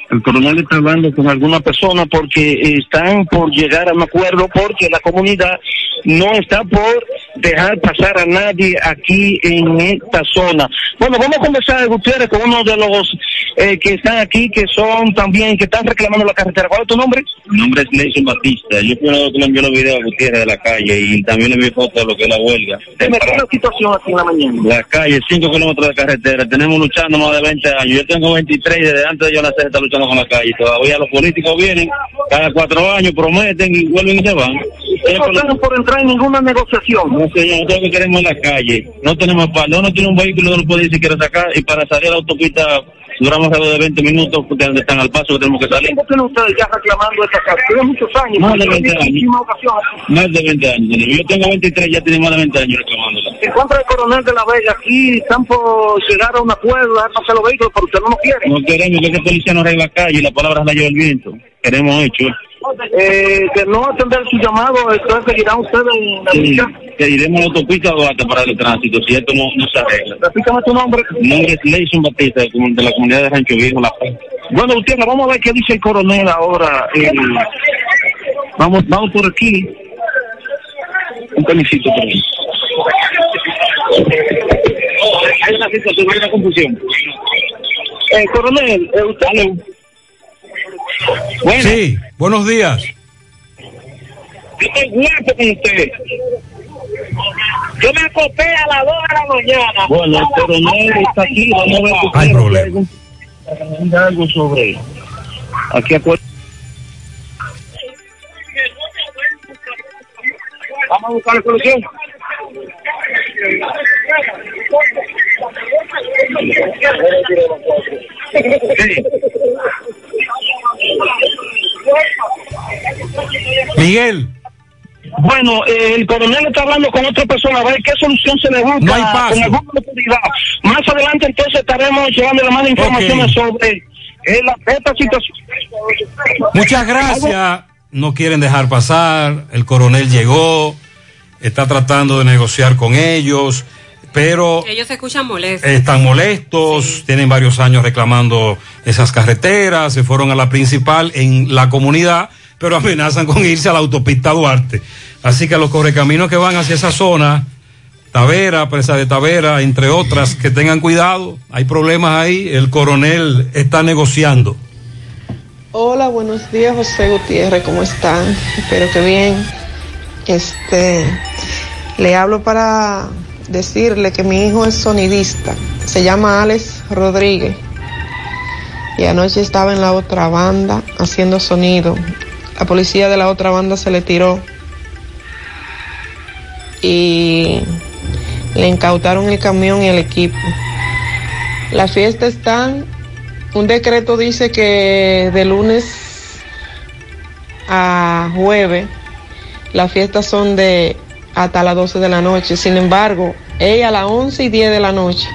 El coronel está hablando con alguna persona porque están por llegar a un acuerdo porque la comunidad no está por dejar pasar a nadie aquí en esta zona. Bueno, vamos a conversar, Gutiérrez, con uno de los eh, que están aquí, que son también, que están reclamando la carretera. ¿Cuál es tu nombre? Mi nombre es Nelson Batista. Yo fui uno que le envió los videos a Gutiérrez de la calle y también le envié fotos de lo que es la huelga. Dime, ¿qué es la situación aquí en la mañana? La calle, 5 kilómetros de carretera. Tenemos luchando más de 20 años. Yo tengo 23 y desde antes de yo nacer está luchando con la calle. Todavía los políticos vienen, cada cuatro años prometen y vuelven y se van. Están por entrar en ninguna negociación. No, señor, nosotros lo que queremos es la calle. No tenemos espalda, no tiene un vehículo, no lo puede ni siquiera sacar. Y para salir a la autopista duramos alrededor de 20 minutos porque están al paso que tenemos que salir. ¿Tiempo tienen ustedes ya reclamando esta casa? Tiene muchos años. Más de pero 20 en años. Más de 20 años. Yo tengo 23, ya tiene más de 20 años reclamándola. En contra del coronel de la Vega, aquí están por llegar a un acuerdo, dejar pasar los vehículos, pero usted no lo quiere. No queremos que ese policía nos arregle la calle y la palabra la lleva el viento. Queremos hecho. Eh, de no atender su llamado, entonces seguirán ustedes en la Sí, lucha. que iremos a la autopista o hasta parar el tránsito si esto no, no se arregla. Repítame tu nombre. Mi nombre es Leison Batista, de la comunidad de Rancho Viejo, La Paz. Bueno, Gutiérrez, vamos a ver qué dice el coronel ahora. eh, vamos, vamos por aquí. Un permisito por ahí. Hay una situación, hay una confusión. Eh, coronel, eh, usted... Bueno, Sí, buenos días. Yo estoy guapo con usted. Yo me acosté a las 2 de la mañana. Bueno, el coronel está aquí, vamos a ver si Hay problema. algo sobre Aquí acuerdo. Vamos a buscar la solución. Miguel. Bueno, eh, el coronel está hablando con otra persona a ver qué solución se le busca No hay paso. con alguna autoridad. Más adelante entonces estaremos llevándole más informaciones sobre eh, la- esta situación. Muchas gracias. No quieren dejar pasar. El coronel llegó. Está tratando de negociar con ellos. Pero Ellos se escuchan molestos. están molestos. Tienen varios años reclamando esas carreteras. Se fueron a la principal en la comunidad. Pero amenazan con irse a la autopista Duarte. Así que a los correcaminos que van hacia esa zona. Tavera, presa de Tavera, entre otras, que tengan cuidado. Hay problemas ahí. El coronel está negociando. Hola, buenos días, José Gutiérrez, ¿cómo están? Espero que bien. Este, le hablo para decirle que mi hijo es sonidista, se llama Alex Rodríguez. Y anoche estaba en la otra banda haciendo sonido. La policía de la otra banda se le tiró y le incautaron el camión y el equipo. La fiesta están un decreto dice que de lunes a jueves las fiestas son de hasta las 12 de la noche. Sin embargo, ella a las 11 y 10 de la noche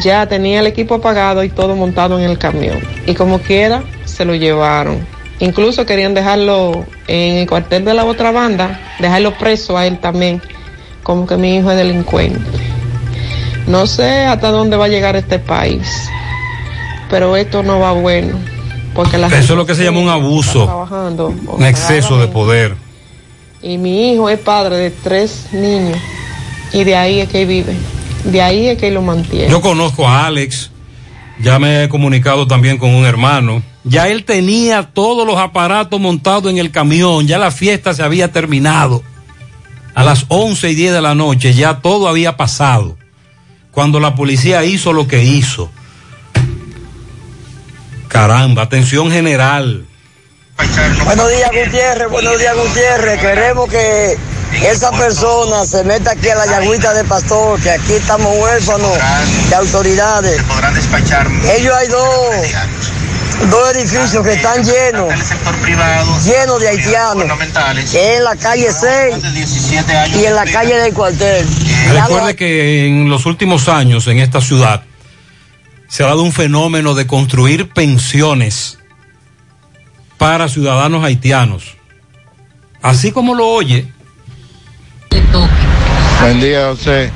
ya tenía el equipo apagado y todo montado en el camión. Y como quiera, se lo llevaron. Incluso querían dejarlo en el cuartel de la otra banda, dejarlo preso a él también, como que mi hijo es delincuente. No sé hasta dónde va a llegar este país pero esto no va bueno. Porque la Eso es lo que se llama un abuso, trabajando un exceso de poder. Y mi hijo es padre de tres niños y de ahí es que vive, de ahí es que lo mantiene. Yo conozco a Alex, ya me he comunicado también con un hermano. Ya él tenía todos los aparatos montados en el camión, ya la fiesta se había terminado. A las 11 y 10 de la noche ya todo había pasado. Cuando la policía hizo lo que hizo. Caramba, atención general. Buenos días, Gutiérrez. Buenos días, Gutiérrez. Queremos que esa persona se meta aquí a la yagüita de pastor, que aquí estamos huérfanos de autoridades. Ellos hay dos, dos edificios que están llenos, llenos de haitianos, que es en la calle 6 y en la calle del cuartel. Recuerde que en los últimos años en esta ciudad se ha dado un fenómeno de construir pensiones para ciudadanos haitianos. Así como lo oye. Buen día, José.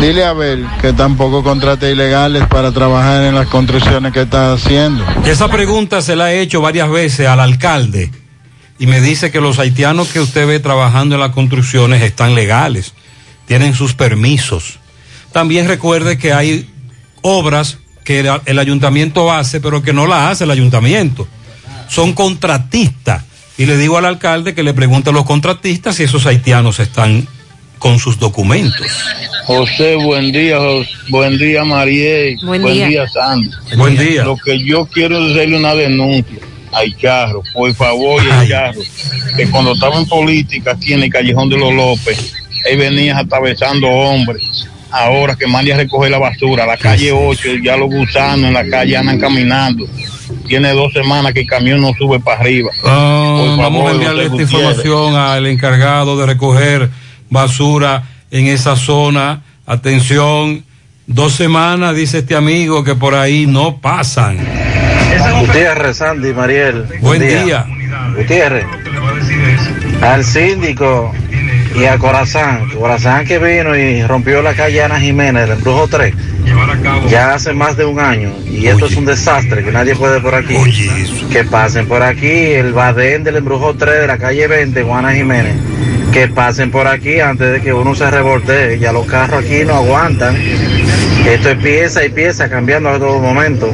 Dile a Abel que tampoco contrate ilegales para trabajar en las construcciones que está haciendo. Esa pregunta se la he hecho varias veces al alcalde y me dice que los haitianos que usted ve trabajando en las construcciones están legales, tienen sus permisos. También recuerde que hay obras que el- el ayuntamiento hace, pero que no la hace el ayuntamiento. Son contratistas. Y le digo al alcalde que le pregunte a los contratistas si esos haitianos están con sus documentos. José, buen día, Jos- buen día, Mariel. Buen día. Sandy. Buen día. Lo que yo quiero es hacerle una denuncia al Charro, por favor, al Charro, que cuando estaba en política aquí en el Callejón de los López, él venía atravesando hombres ahora que mande a recoger la basura. La calle 8, ya los gusanos en la calle andan caminando. Tiene dos semanas que el camión no sube para arriba. Ah, vamos a enviarle esta Gutiérrez. información al encargado de recoger basura en esa zona. Atención, dos semanas, dice este amigo, que por ahí no pasan. Gutiérrez, Sandy, Mariel. Buen día. Gutiérrez. Al síndico y a Corazán. Corazán que vino y rompió la calle Ana Jiménez, el embrujo 3. Ya hace más de un año. Y esto es un desastre, que nadie puede por aquí. Que pasen por aquí, el badén del embrujo 3 de la calle 20, Juana Jiménez. Que pasen por aquí antes de que uno se revoltee. Ya los carros aquí no aguantan. Esto es pieza y pieza cambiando a todo momento.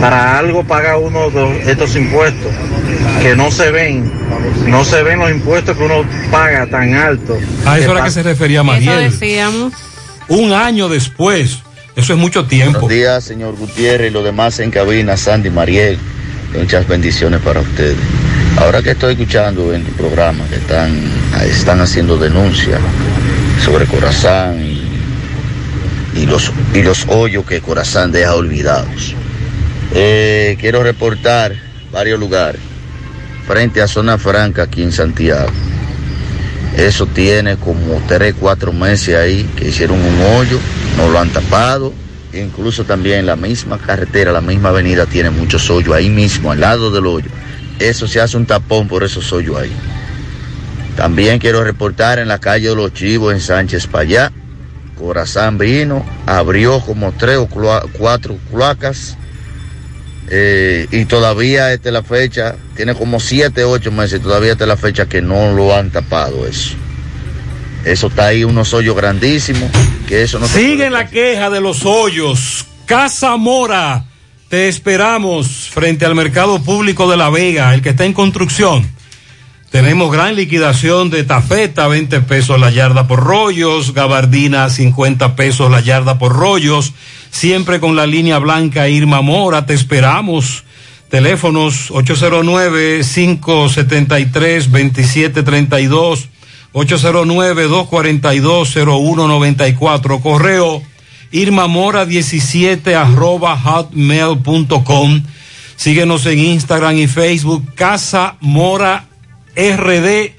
Para algo paga uno estos impuestos que no se ven, no se ven los impuestos que uno paga tan alto. A eso era que se refería Mariel. decíamos. Un año después. Eso es mucho tiempo. Buenos días, señor Gutiérrez y los demás en cabina, Sandy Mariel. Muchas bendiciones para ustedes. Ahora que estoy escuchando en tu programa que están, están haciendo denuncias sobre Corazán y, y los, y los hoyos que Corazán deja olvidados. Eh, quiero reportar varios lugares. Frente a Zona Franca aquí en Santiago. Eso tiene como 3, 4 meses ahí que hicieron un hoyo, no lo han tapado. Incluso también la misma carretera, la misma avenida tiene muchos hoyos ahí mismo, al lado del hoyo. Eso se hace un tapón por esos hoyos ahí. También quiero reportar en la calle de los Chivos en Sánchez Payá. Corazán vino, abrió como tres o cuatro cloacas eh, y todavía esta es la fecha, tiene como siete, ocho meses, todavía esta es la fecha que no lo han tapado eso. Eso está ahí, unos hoyos grandísimos, que eso no Sigue la queja de los hoyos. Casa Mora, te esperamos frente al mercado público de La Vega, el que está en construcción. Tenemos gran liquidación de tafeta, 20 pesos la yarda por rollos, gabardina 50 pesos la yarda por rollos, siempre con la línea blanca Irma Mora, te esperamos. Teléfonos 809-573-2732, 809-242-0194, correo irmamora17 arroba hotmail.com. Síguenos en Instagram y Facebook, Casa Mora RD.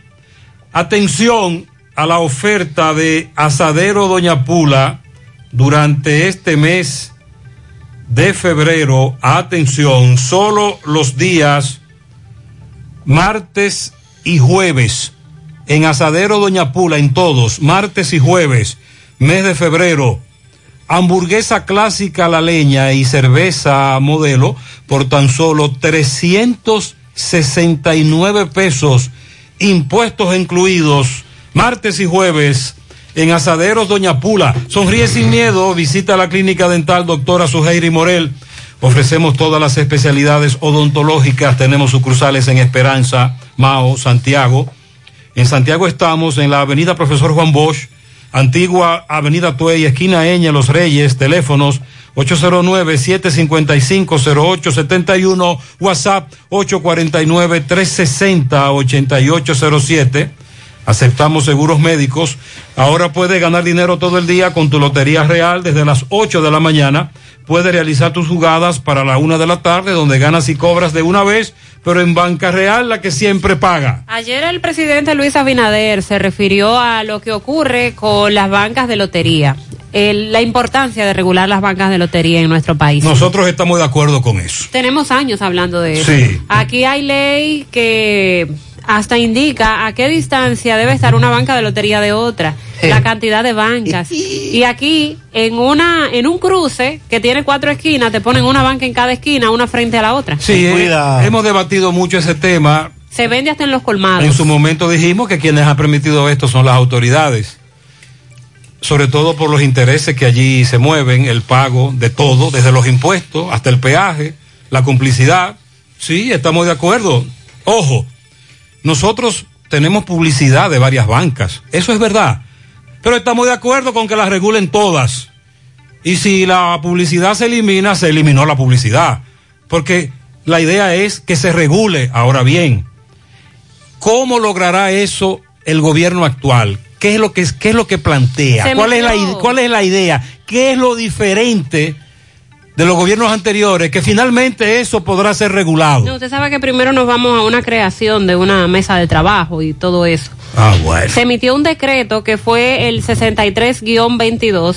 Atención a la oferta de Asadero Doña Pula durante este mes de febrero. Atención, solo los días martes y jueves. En Asadero Doña Pula, en todos, martes y jueves, mes de febrero. Hamburguesa clásica a la leña y cerveza modelo por tan solo 369 pesos, impuestos incluidos, martes y jueves. En Asaderos Doña Pula, sonríe sin miedo, visita la clínica dental doctora Suheiri Morel. Ofrecemos todas las especialidades odontológicas, tenemos sucursales en Esperanza, Mao, Santiago. En Santiago estamos en la avenida Profesor Juan Bosch, antigua avenida Tuey, esquina Eña, Los Reyes, teléfonos 809-755-0871, WhatsApp 849-360-8807. Aceptamos seguros médicos. Ahora puedes ganar dinero todo el día con tu Lotería Real desde las 8 de la mañana. Puedes realizar tus jugadas para la una de la tarde, donde ganas y cobras de una vez, pero en Banca Real, la que siempre paga. Ayer el presidente Luis Abinader se refirió a lo que ocurre con las bancas de lotería, el- la importancia de regular las bancas de lotería en nuestro país. Nosotros estamos de acuerdo con eso. Tenemos años hablando de eso. Sí. Aquí hay ley que hasta indica a qué distancia debe estar una banca de lotería de otra, la cantidad de bancas. Y aquí, en una, en un cruce que tiene cuatro esquinas, te ponen una banca en cada esquina, una frente a la otra. Sí, eh, hemos debatido mucho ese tema. Se vende hasta en los colmados. En su momento dijimos que quienes han permitido esto son las autoridades, sobre todo por los intereses que allí se mueven, el pago de todo, desde los impuestos hasta el peaje, la complicidad. Sí, estamos de acuerdo. Ojo, nosotros tenemos publicidad de varias bancas, eso es verdad, pero estamos de acuerdo con que las regulen todas. Y si la publicidad se elimina, se eliminó la publicidad, porque la idea es que se regule. Ahora bien, ¿Cómo logrará eso el gobierno actual? ¿qué es lo que, qué es lo que plantea? Se ¿Cuál es, la, metió. ide- ¿Cuál es la idea? ¿Qué es lo diferente de los gobiernos anteriores? Que finalmente eso podrá ser regulado. No, usted sabe que primero nos vamos a una creación de una mesa de trabajo y todo eso. Ah, bueno. Se emitió un decreto que fue el 63-22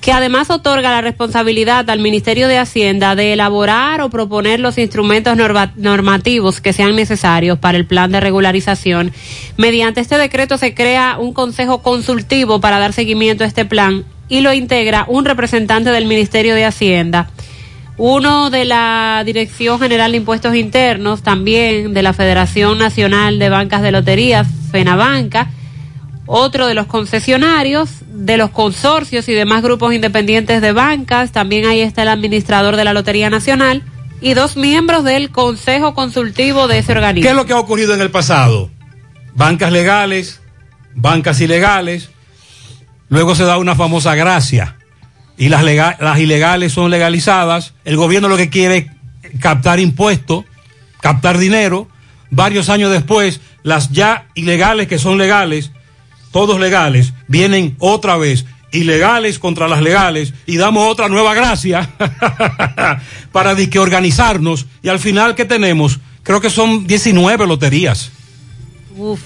que además otorga la responsabilidad al Ministerio de Hacienda de elaborar o proponer los instrumentos norma- normativos que sean necesarios para el plan de regularización. Mediante este decreto se crea un consejo consultivo para dar seguimiento a este plan y lo integra un representante del Ministerio de Hacienda uno de la Dirección General de Impuestos Internos, también de la Federación Nacional de Bancas de Loterías, FENABanca, otro de los concesionarios, de los consorcios y demás grupos independientes de bancas, también ahí está el administrador de la Lotería Nacional. Y dos miembros del Consejo Consultivo de ese organismo. ¿Qué es lo que ha ocurrido en el pasado? Bancas legales, bancas ilegales, luego se da una famosa gracia y las, lega- las ilegales son legalizadas, el gobierno lo que quiere es captar impuestos, captar dinero, varios años después las ya ilegales que son legales, todos legales, vienen otra vez ilegales contra las legales y damos otra nueva gracia para disque organizarnos y al final ¿qué tenemos? Creo que son 19 loterías.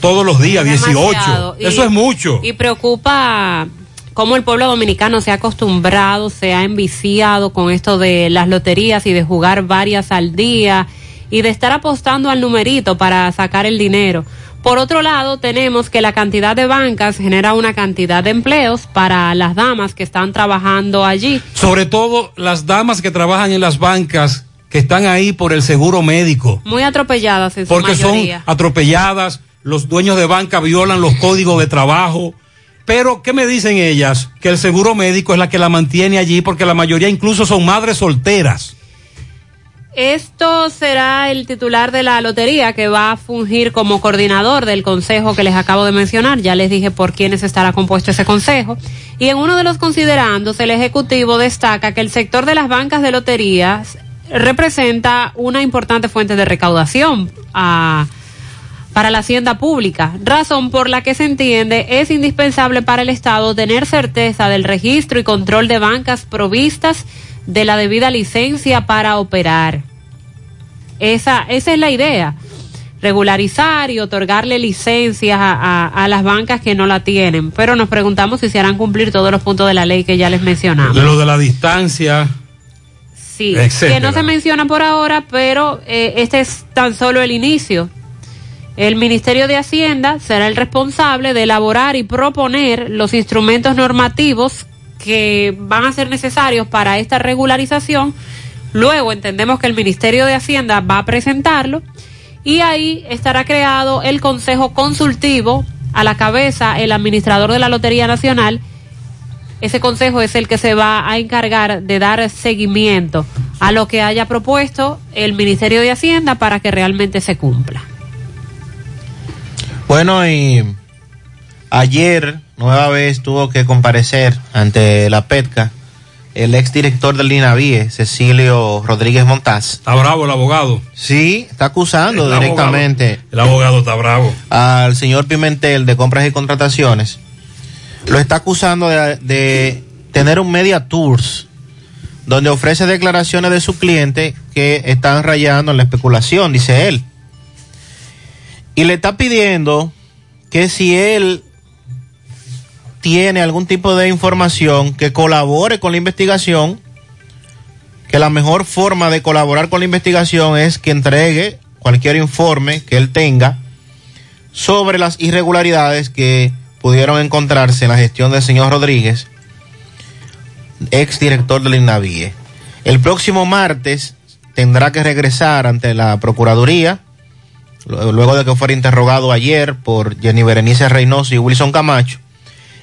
Todos los días, 18. Demasiado. Y- Eso es mucho. Y preocupa cómo el pueblo dominicano se ha acostumbrado, se ha enviciado con esto de las loterías y de jugar varias al día y de estar apostando al numerito para sacar el dinero. Por otro lado, tenemos que la cantidad de bancas genera una cantidad de empleos para las damas que están trabajando allí. Sobre todo las damas que trabajan en las bancas que están ahí por el seguro médico. Muy atropelladas en su porque son mayoría. atropelladas, los dueños de banca violan los códigos de trabajo. Pero, ¿qué me dicen ellas? Que el seguro médico es la que la mantiene allí porque la mayoría incluso son madres solteras. Esto será el titular de la lotería que va a fungir como coordinador del consejo que les acabo de mencionar. Ya les dije por quiénes estará compuesto ese consejo. Y en uno de los considerandos, el Ejecutivo destaca que el sector de las bancas de loterías representa una importante fuente de recaudación a- para la hacienda pública, razón por la que se entiende es indispensable para el Estado tener certeza del registro y control de bancas provistas de la debida licencia para operar. Esa, esa es la idea, regularizar y otorgarle licencias a, a- a las bancas que no la tienen, pero nos preguntamos si se harán cumplir todos los puntos de la ley que ya les mencionamos. De lo de la distancia. Sí, etcétera. que no se menciona por ahora, pero eh, este es tan solo el inicio. El Ministerio de Hacienda será el responsable de elaborar y proponer los instrumentos normativos que van a ser necesarios para esta regularización. Luego entendemos que el Ministerio de Hacienda va a presentarlo y ahí estará creado el Consejo Consultivo a la cabeza el administrador de la Lotería Nacional ese consejo es el que se va a encargar de dar seguimiento a lo que haya propuesto el Ministerio de Hacienda para que realmente se cumpla. Bueno, y ayer nueva vez tuvo que comparecer ante la PETCA el exdirector del INAVIE, Cecilio Rodríguez Montaz. Está bravo el abogado. Sí, está acusando El directamente El abogado está bravo. al señor Pimentel de compras y contrataciones. Lo está acusando de, de tener un media tours donde ofrece declaraciones de su cliente que están rayando en la especulación, dice él. Y le está pidiendo que si él tiene algún tipo de información que colabore con la investigación, que la mejor forma de colaborar con la investigación es que entregue cualquier informe que él tenga sobre las irregularidades que pudieron encontrarse en la gestión del señor Rodríguez, ex director del INAVIE. El próximo martes tendrá que regresar ante la Procuraduría, luego de que fuera interrogado ayer por Jenny Berenice Reynoso y Wilson Camacho.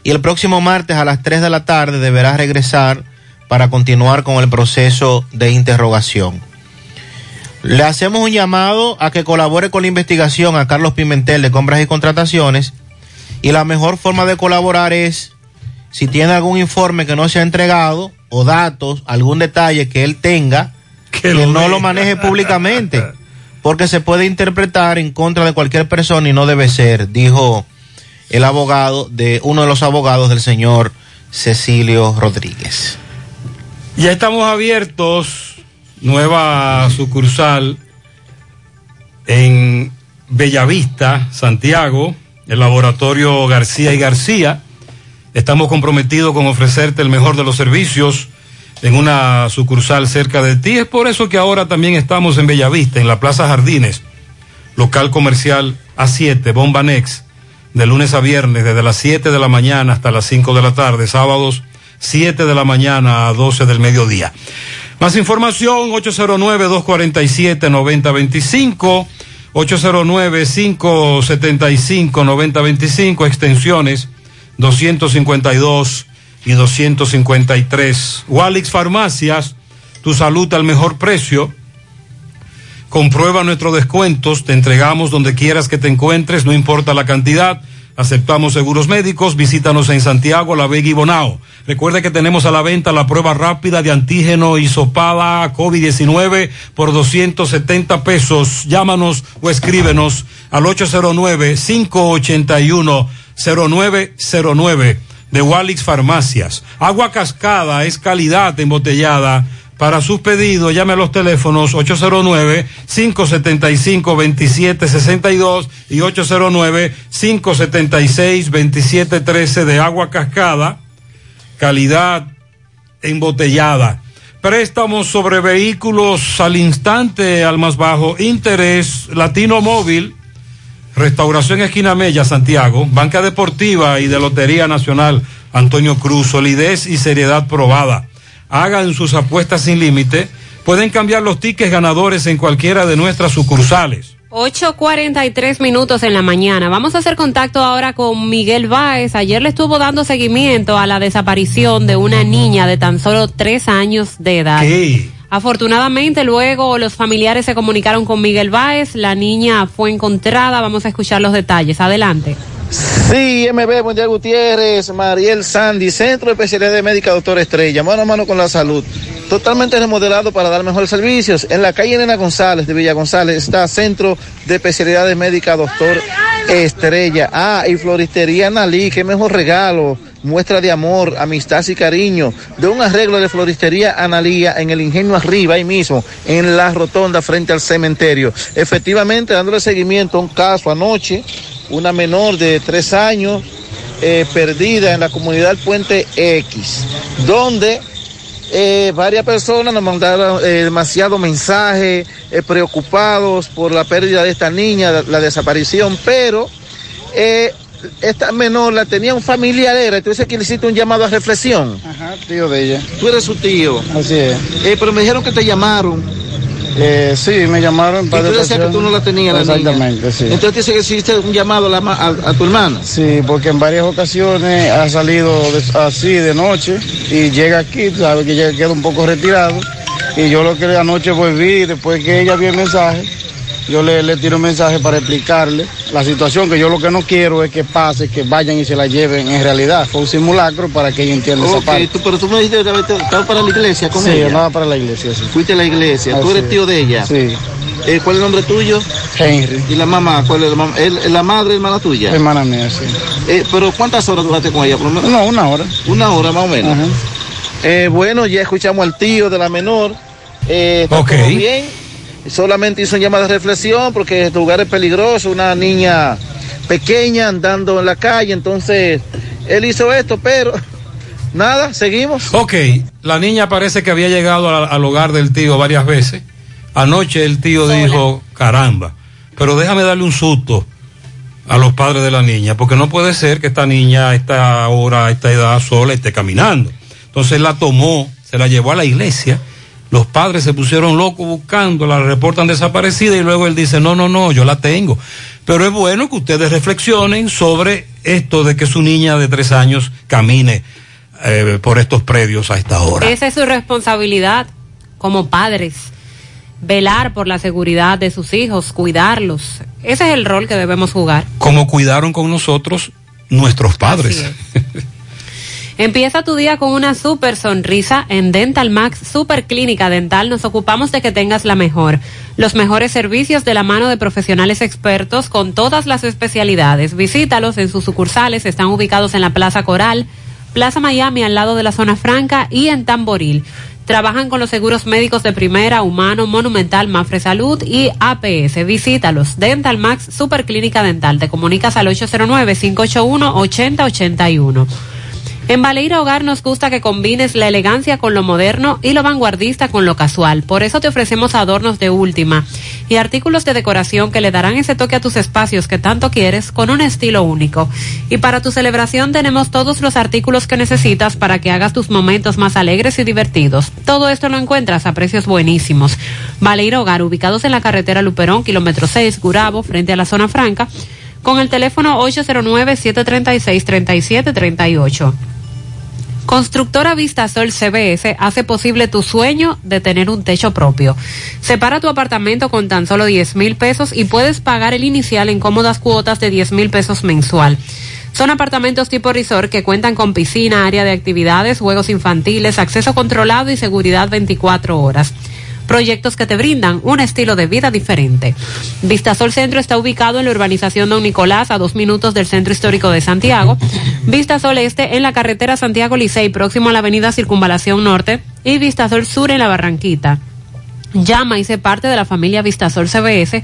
Y el próximo martes a las 3 de la tarde deberá regresar para continuar con el proceso de interrogación. Le hacemos un llamado a que colabore con la investigación a Carlos Pimentel de compras y contrataciones. Y la mejor forma de colaborar es, si tiene algún informe que no se ha entregado o datos, algún detalle que él tenga, que, no lo maneje públicamente, porque se puede interpretar en contra de cualquier persona y no debe ser, dijo el abogado de uno de los abogados del señor Cecilio Rodríguez. Ya estamos abiertos, nueva sucursal en Bellavista, Santiago, el laboratorio García y García. Estamos comprometidos con ofrecerte el mejor de los servicios en una sucursal cerca de ti. Es por eso que ahora también estamos en Bellavista, en la Plaza Jardines, local comercial A7, Bomba Next, de lunes a viernes, desde las 7 de la mañana hasta las 5 de la tarde, sábados 7 de la mañana a 12 del mediodía. Más información, 809-247-9025, 809-575-9025, extensiones 252 y 253. Walix Farmacias, tu salud al mejor precio. Comprueba nuestros descuentos, te entregamos donde quieras que te encuentres, no importa la cantidad. Aceptamos seguros médicos, visítanos en Santiago, La Vega y Bonao. Recuerde que tenemos a la venta la prueba rápida de antígeno hisopada COVID-19 por 270 pesos. Llámanos o escríbenos al 809-581-0909 de Walix Farmacias. Agua cascada es calidad embotellada. Para sus pedidos, llame a los teléfonos 809-575-2762 y 809-576-2713 de agua cascada, calidad embotellada. Préstamos sobre vehículos al instante, al más bajo interés, Latino Móvil, Restauración Esquina Mella, Santiago, Banca Deportiva y de Lotería Nacional, Antonio Cruz, solidez y seriedad probada hagan sus apuestas sin límite, pueden cambiar los tickets ganadores en cualquiera de nuestras sucursales. 8.43 minutos en la mañana. Vamos a hacer contacto ahora con Miguel Báez. Ayer le estuvo dando seguimiento a la desaparición de una niña de tan solo tres años de edad. Afortunadamente luego los familiares se comunicaron con Miguel Báez. La niña fue encontrada. Vamos a escuchar los detalles. Adelante. Sí, MB, buen día Gutiérrez, Mariel Sandy, Centro de Especialidad de Médica Doctor Estrella, mano a mano con la salud. Totalmente remodelado para dar mejores servicios. En la calle Elena González de Villa González está Centro de Especialidad de Médica Doctor Estrella. Ah, y Floristería Nalí, qué mejor regalo. Muestra de amor, amistad y cariño. De un arreglo de Floristería Analía en el ingenio arriba, ahí mismo, en la rotonda frente al cementerio. Efectivamente, dándole seguimiento a un caso anoche una menor de tres años eh, perdida en la comunidad del Puente X, donde eh, varias personas nos mandaron eh, demasiado mensaje, preocupados por la pérdida de esta niña, la desaparición, pero esta menor la tenía un familiar, era, entonces que le hiciste un llamado a reflexión. Ajá, tío de ella. Tú eres su tío. Así es. pero me dijeron que te llamaron. Eh, sí, me llamaron para. ¿Y tú decías que tú no la tenías, la Exactamente, niña? sí. Entonces dice que hiciste un llamado a, la, a, a, tu hermana. Sí, porque en varias ocasiones ha salido de, así de noche y llega aquí, sabe que ya queda un poco retirado. Y yo lo que anoche volví, después que ella vio el mensaje, yo le, le tiro un mensaje para explicarle la situación, que yo lo que no quiero es que pase, que vayan y se la lleven en realidad. Fue un simulacro para que ella entienda okay, esa parte. Tú, pero tú me dijiste que estabas para la iglesia con sí, ella. Sí, andaba para la iglesia, sí. Fuiste a la iglesia. Así ¿Tú eres es. tío de ella? Sí. Eh, ¿Cuál es el nombre tuyo? Henry. ¿Y la mamá? ¿Cuál es la mamá? ¿El- ¿La madre hermana tuya? Hermana mía, sí. Eh, ¿Pero cuántas horas duraste con ella? Por lo menos? No, una hora. Una hora más o menos. Ajá. Eh, bueno, ya escuchamos al tío de la menor. Eh, está Ok. todo bien. Solamente hizo un llamado de reflexión porque este lugar es peligroso. Una niña pequeña andando en la calle. Entonces, él hizo esto, pero nada, seguimos. Ok, la niña parece que había llegado al, al hogar del tío varias veces. Anoche el tío dijo, caramba, pero déjame darle un susto a los padres de la niña, porque no puede ser que esta niña a esta hora, a esta edad sola esté caminando. Entonces la tomó, se la llevó a la iglesia, los padres se pusieron locos buscando, la reportan desaparecida y luego él dice, no, no, no, yo la tengo. Pero es bueno que ustedes reflexionen sobre esto de que su niña de tres años camine eh, por estos predios a esta hora. Esa es su responsabilidad como padres. Velar por la seguridad de sus hijos, cuidarlos. Ese es el rol que debemos jugar. Como cuidaron con nosotros nuestros padres. Empieza tu día con una super sonrisa en Dental Max Super Clínica Dental. Nos ocupamos de que tengas la mejor. Los mejores servicios de la mano de profesionales expertos con todas las especialidades. Visítalos en sus sucursales. Están ubicados en la Plaza Coral, Plaza Miami al lado de la zona franca y en Tamboril. Trabajan con los seguros médicos de primera, humano, monumental, Mafre Salud y APS. Visítalos. Dental Max Super Clínica Dental. Te comunicas al 809-581-8081. En Baleira Hogar nos gusta que combines la elegancia con lo moderno y lo vanguardista con lo casual. Por eso te ofrecemos adornos de última y artículos de decoración que le darán ese toque a tus espacios que tanto quieres con un estilo único. Y para tu celebración tenemos todos los artículos que necesitas para que hagas tus momentos más alegres y divertidos. Todo esto lo encuentras a precios buenísimos. Baleira Hogar, ubicados en la carretera Luperón, kilómetro 6, Gurabo, frente a la zona franca, con el teléfono 809-736-3738. Constructora Vistasol CBS hace posible tu sueño de tener un techo propio. Separa tu apartamento con tan solo 10 mil pesos y puedes pagar el inicial en cómodas cuotas de 10 mil pesos mensual. Son apartamentos tipo resort que cuentan con piscina, área de actividades, juegos infantiles, acceso controlado y seguridad 24 horas proyectos que te brindan un estilo de vida diferente. Vistasol Centro está ubicado en la urbanización Don Nicolás, a dos minutos del Centro Histórico de Santiago. Vistasol Este en la carretera Santiago Licey, próximo a la avenida Circunvalación Norte. Y Vistasol Sur en la Barranquita. Llama y sé parte de la familia Vistasol CBS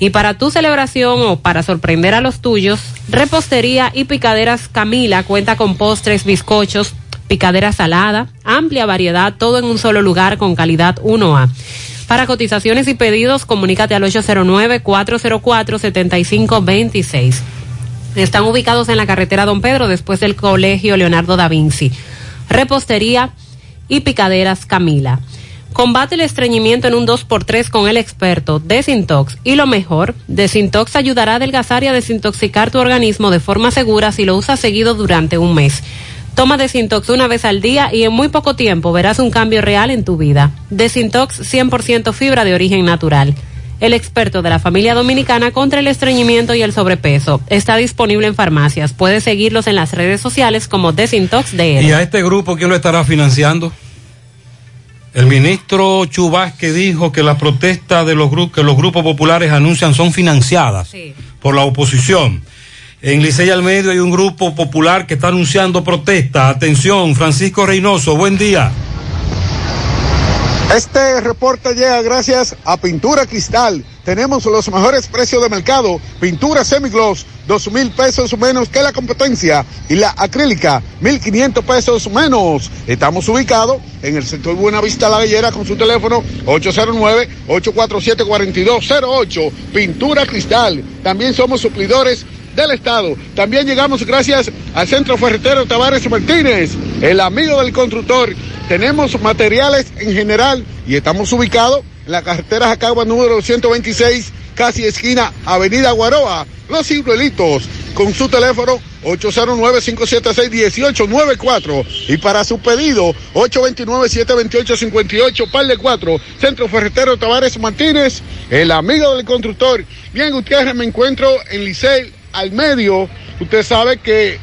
Y para tu celebración o para sorprender a los tuyos, Repostería y Picaderas Camila cuenta con postres, bizcochos, picadera salada, amplia variedad, todo en un solo lugar con calidad 1A. Para cotizaciones y pedidos, comunícate al 809-404-7526. Están ubicados en la carretera Don Pedro después del Colegio Leonardo da Vinci. Repostería y Picaderas Camila. Combate el estreñimiento en un 2x3 con el experto Desintox. Y lo mejor, Desintox ayudará a adelgazar y a desintoxicar tu organismo de forma segura si lo usas seguido durante un mes. Toma Desintox una vez al día y en muy poco tiempo verás un cambio real en tu vida. Desintox 100% fibra de origen natural. El experto de la familia dominicana contra el estreñimiento y el sobrepeso. Está disponible en farmacias. Puedes seguirlos en las redes sociales como Desintox DR. ¿Y a este grupo quién lo estará financiando? El ministro Chubasque dijo que las protestas de los grupos que los grupos populares anuncian son financiadas Sí. por la oposición. En Licey al medio hay un grupo popular que está anunciando protesta. Atención, Francisco Reynoso, buen día. Este reporte llega gracias a Pintura Cristal. Tenemos los mejores precios de mercado. Pintura semigloss, dos mil pesos menos que la competencia. Y la acrílica, mil quinientos pesos menos. Estamos ubicados en el sector Buenavista La Gallera con su teléfono 809-847-4208. Pintura Cristal. También somos suplidores del Estado. También llegamos gracias al Centro Ferretero Tavares Martínez, el amigo del constructor. Tenemos materiales en general y estamos ubicados la carretera Jacagua número 126, casi esquina Avenida Guaroa, Los Ciruelitos, con su teléfono 809-576-1894 y para su pedido 829-728-58, par de 4, Centro Ferretero Tavares Martínez, el amigo del constructor. Bien, Gutiérrez, me encuentro en Licey al medio. Usted sabe que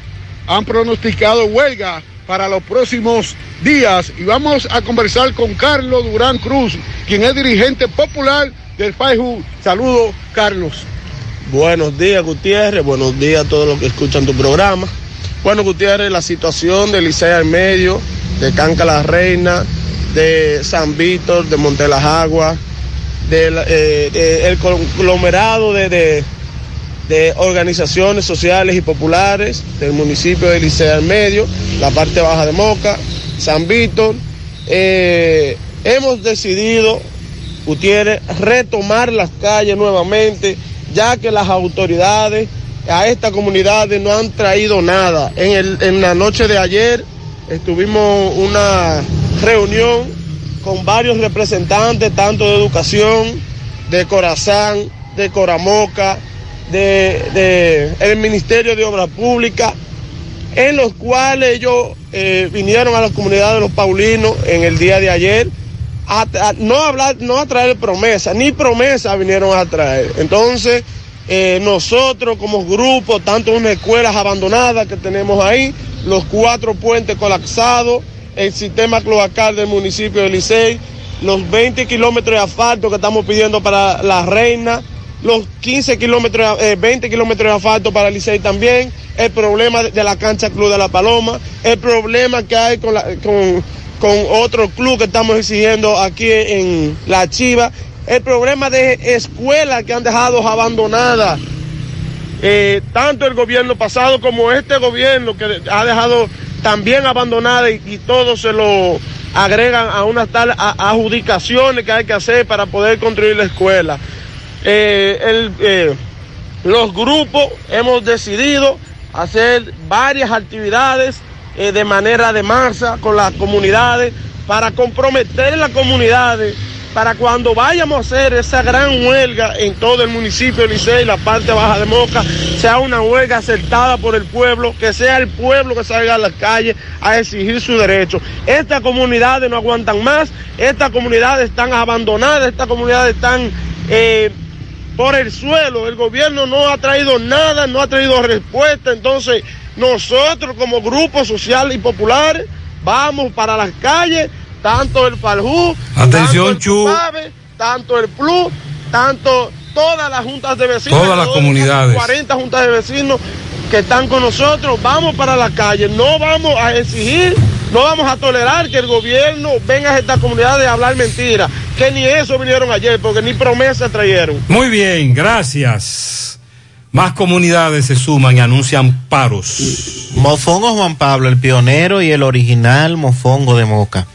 han pronosticado huelga para los próximos días y vamos a conversar con Carlos Durán Cruz, quien es dirigente popular del FAIJU. Saludos, Carlos. Buenos días, Gutiérrez. Buenos días a todos los que escuchan tu programa. Bueno, Gutiérrez, la situación de Licea al Medio, de Canca la Reina, de San Víctor, de Monte las Aguas, del eh, el conglomerado de- de organizaciones sociales y populares del municipio de Licea al Medio, la parte baja de Moca, San Víctor. Eh, hemos decidido Gutiérrez, retomar las calles nuevamente, ya que las autoridades a esta comunidad no han traído nada. En, el- en la noche de ayer estuvimos una reunión con varios representantes, tanto de educación, de Corazán, de Coramoca, de, de el Ministerio de Obras Públicas, en los cuales ellos eh, vinieron a la comunidad de los Paulinos en el día de ayer a, no hablar, no a traer promesas, ni promesas vinieron a traer. Entonces, eh, nosotros como grupo, tanto unas escuelas abandonadas que tenemos ahí, los cuatro puentes colapsados, el sistema cloacal del municipio de Licey, los 20 kilómetros de asfalto que estamos pidiendo para la reina, los 15 kilómetros, eh, 20 kilómetros de asfalto para Licey también, el problema de, la cancha Club de la Paloma, el problema que hay con, la, con, con otro club que estamos exigiendo aquí en La Chiva, el problema de escuelas que han dejado abandonadas, eh, tanto el gobierno pasado como este gobierno que ha dejado también abandonada y, y todo se lo agregan a unas tal adjudicaciones que hay que hacer para poder construir la escuela. Eh, el, eh, los grupos hemos decidido hacer varias actividades eh, de manera de masa con las comunidades para comprometer las comunidades para cuando vayamos a hacer esa gran huelga en todo el municipio de Licey, la parte baja de Moca, sea una huelga aceptada por el pueblo, que sea el pueblo que salga a las calles a exigir su derecho. Estas comunidades no aguantan más, estas comunidades están abandonadas, estas comunidades están por el suelo. El gobierno no ha traído nada, no ha traído respuesta. Entonces, nosotros como grupo social y popular vamos para las calles, tanto el Faljú, Atención, tanto el Chu. Tanto el PLU, tanto todas las juntas de vecinos, Todas las comunidades. 40 juntas de vecinos que están con nosotros, vamos para la calle, no vamos a exigir, no vamos a tolerar que el gobierno venga a estas comunidades a hablar mentiras, que ni eso vinieron ayer, porque ni promesa trajeron. Muy bien, gracias. Más comunidades se suman y anuncian paros. Mofongo Juan Pablo, el pionero y el original mofongo de Moca.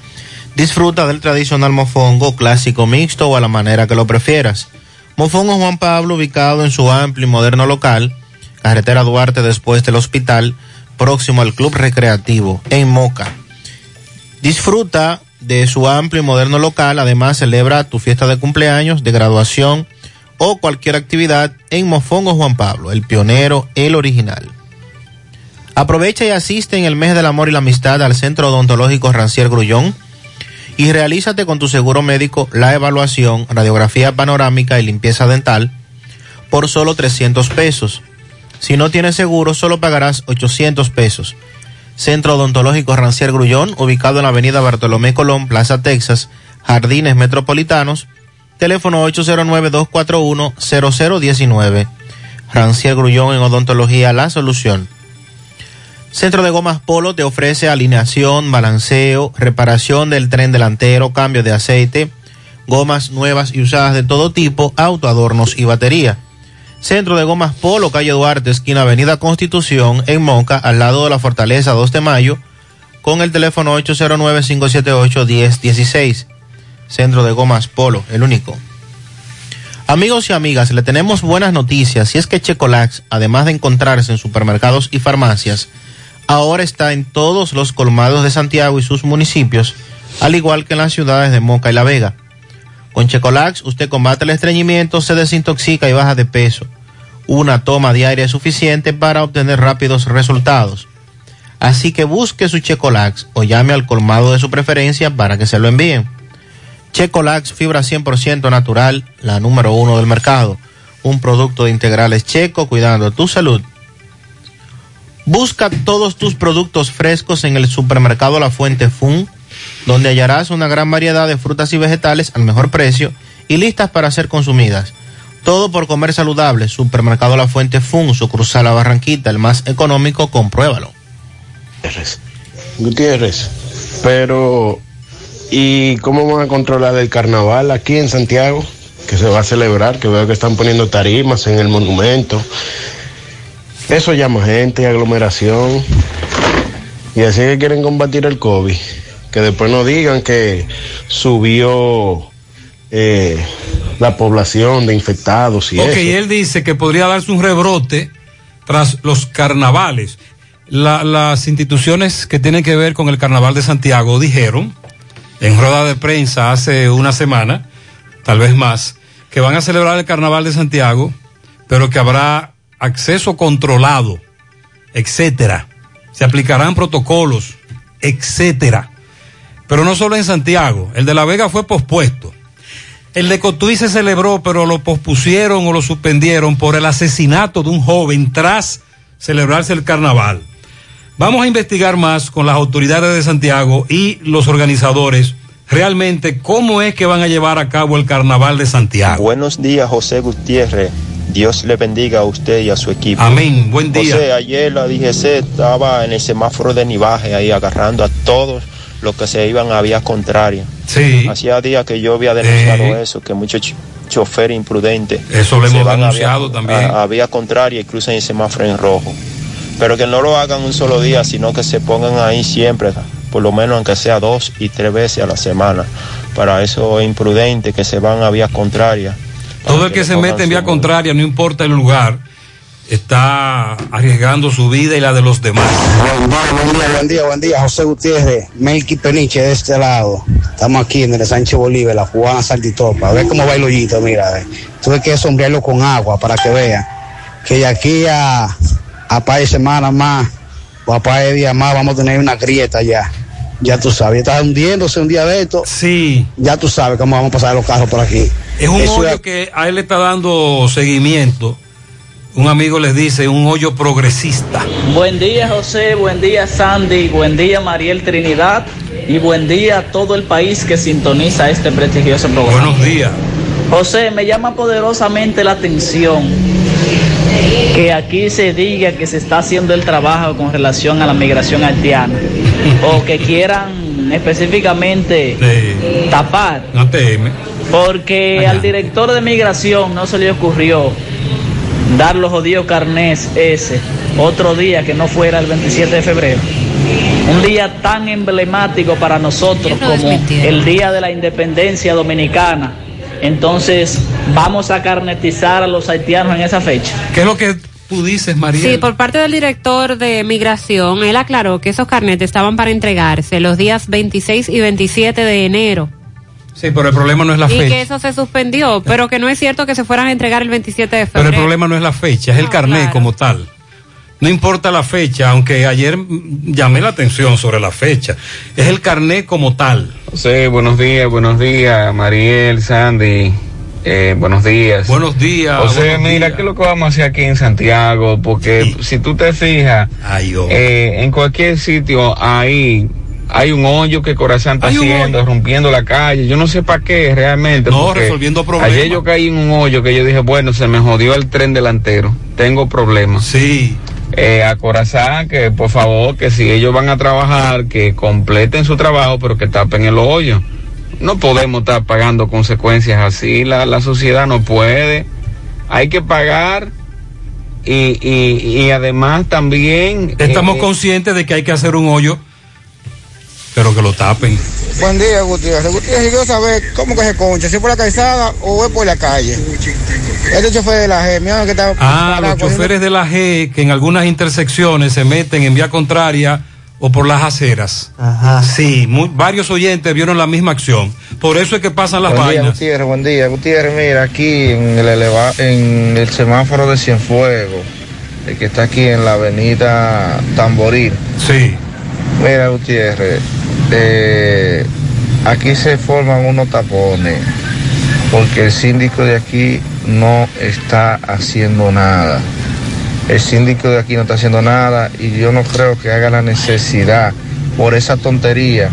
Disfruta del tradicional mofongo clásico mixto o a la manera que lo prefieras. Mofongo Juan Pablo, ubicado en su amplio y moderno local, carretera Duarte después del hospital, próximo al Club Recreativo, en Moca. Disfruta de su amplio y moderno local, además celebra tu fiesta de cumpleaños, de graduación o cualquier actividad en Mofongo Juan Pablo, el pionero, el original. Aprovecha y asiste en el mes del amor y la amistad al Centro Odontológico Rancier Grullón y realízate con tu seguro médico la evaluación, radiografía panorámica y limpieza dental por solo 300 pesos. Si no tienes seguro, solo pagarás 800 pesos. Centro Odontológico Rancier Grullón, ubicado en la avenida Bartolomé Colón, Plaza Texas, Jardines Metropolitanos, teléfono 809-241-0019. Rancier Grullón en Odontología La Solución. Centro de Gomas Polo te ofrece alineación, balanceo, reparación del tren delantero, cambio de aceite, gomas nuevas y usadas de todo tipo, autoadornos y batería. Centro de Gomas Polo, calle Duarte, esquina Avenida Constitución, en Moca, al lado de la Fortaleza 2 de Mayo, con el teléfono 809-578-1016. Centro de Gomas Polo, el único. Amigos y amigas, le tenemos buenas noticias y es que Checolax, además de encontrarse en supermercados y farmacias, ahora está en todos los colmados de Santiago y sus municipios, al igual que en las ciudades de Moca y La Vega. Con Checolax usted combate el estreñimiento, se desintoxica y baja de peso. Una toma diaria es suficiente para obtener rápidos resultados. Así que busque su Checolax o llame al colmado de su preferencia para que se lo envíen. Checolax, fibra 100% natural, la número uno del mercado. Un producto de integrales checo cuidando tu salud. Busca todos tus productos frescos en el supermercado La Fuente Fun, donde hallarás una gran variedad de frutas y vegetales al mejor precio y listas para ser consumidas. Todo por comer saludable. Supermercado La Fuente Fun, sucursal La Barranquita, el más económico, compruébalo. Gutiérrez, pero ¿y cómo van a controlar el carnaval aquí en Santiago? Que se va a celebrar, que veo que están poniendo tarimas en el monumento. Eso llama gente, aglomeración. Y así que quieren combatir el COVID. Que después no digan que subió eh, la población de infectados y ok, eso. él dice que podría darse un rebrote tras los carnavales. La- las instituciones que tienen que ver con el carnaval de Santiago dijeron en rueda de prensa hace una semana, tal vez más, que van a celebrar el Carnaval de Santiago, pero que habrá acceso controlado, etcétera. Se aplicarán protocolos, etcétera. Pero no solo en Santiago, el de La Vega fue pospuesto. El de Cotuí se celebró, pero lo pospusieron o lo suspendieron por el asesinato de un joven tras celebrarse el carnaval. Vamos a investigar más con las autoridades de Santiago y los organizadores realmente cómo es que van a llevar a cabo el carnaval de Santiago. Buenos días, José Gutiérrez. Dios le bendiga a usted y a su equipo. Amén. Buen día. José, ayer la DGC estaba en el semáforo de Nivaje ahí agarrando a todos los que se iban a vía contraria. Sí. Hacía días que yo había denunciado eso, que muchos ch choferes imprudentes. Eso lo hemos a denunciado vía- también. A, a vía contraria y cruzan el semáforo en rojo. Pero que no lo hagan un solo día, sino que se pongan ahí siempre, por lo menos aunque sea dos y tres veces a la semana. Para eso es imprudente que se van a vía contraria. Todo el que se mete en vía contraria, no importa el lugar, está arriesgando su vida y la de los demás. Buen día, buen día, buen día, José Gutiérrez, Melqui Peniche de este lado. Estamos aquí en el Sánchez Bolívar, la cubana Saltitopa. A ver cómo va el hoyito, mira. Tuve que sombrearlo con agua para que vean que de aquí a, a par de semanas más o a par de días más vamos a tener una grieta ya. Ya tú sabes, está hundiéndose un día de esto. Sí. Ya tú sabes cómo vamos a pasar los carros por aquí. Es un Eso hoyo que a él le está dando seguimiento. Un amigo les dice, un hoyo progresista. Buen día José, buen día Sandy, buen día Mariel Trinidad y buen día a todo el país que sintoniza este prestigioso programa. Buenos días. José, me llama poderosamente la atención que aquí se diga que se está haciendo el trabajo con relación a la migración haitiana o que quieran específicamente tapar No teme. porque al director de migración no se le ocurrió dar los jodidos carnés ese otro día que no fuera el 27 de febrero. Un día tan emblemático para nosotros como el Día de la Independencia Dominicana. Entonces, vamos a carnetizar a los haitianos en esa fecha. ¿Qué es lo que tú dices, María? Sí, por parte del director de migración, él aclaró que esos carnetes estaban para entregarse los días 26 y 27 de enero. Sí, pero el problema no es la y fecha. que eso se suspendió, pero que no es cierto que se fueran a entregar el 27 de Pero el febrero. problema no es la fecha, es el carnet como tal. No importa la fecha, aunque ayer llamé la atención sobre la fecha. Es el carnet como tal. José, buenos días, buenos días, Mariel, Sandy, eh, buenos días. Buenos días. José, buenos mira, días. ¿qué es lo que vamos a hacer aquí en Santiago? Porque si tú te fijas, eh, en cualquier sitio ahí hay un hoyo que Corazán está haciendo, rompiendo la calle. Yo no sé para qué realmente. No, resolviendo problemas. Ayer yo caí en un hoyo que yo dije, bueno, se me jodió el tren delantero. Tengo problemas. Sí. Eh, a Corazán, que por favor, que si ellos van a trabajar, que completen su trabajo, pero que tapen el hoyo. No podemos estar pagando consecuencias así, la, la sociedad no puede. Hay que pagar y, y, y además también... Estamos eh, conscientes de que hay que hacer un hoyo, pero que lo tapen. Buen día, Gutiérrez. Gutiérrez, yo quiero saber cómo que se concha, si es por la calzada o es por la calle. Este chofer de la G, mi hermano que está Ah, parado los cogiendo- choferes de la G que en algunas intersecciones se meten en vía contraria o por las aceras. Sí, mu- varios oyentes vieron la misma acción. Por eso es que pasan las Buen día, vainas. Gutiérrez, buen día. Gutiérrez, mira, aquí en el, eleva- en el semáforo de Cienfuegos, el que está aquí en la avenida Tamboril. Sí. Mira, Gutiérrez, eh, aquí se forman unos tapones porque el síndico de aquí no está haciendo nada. El síndico de aquí no está haciendo nada y yo no creo que haga la necesidad por esa tontería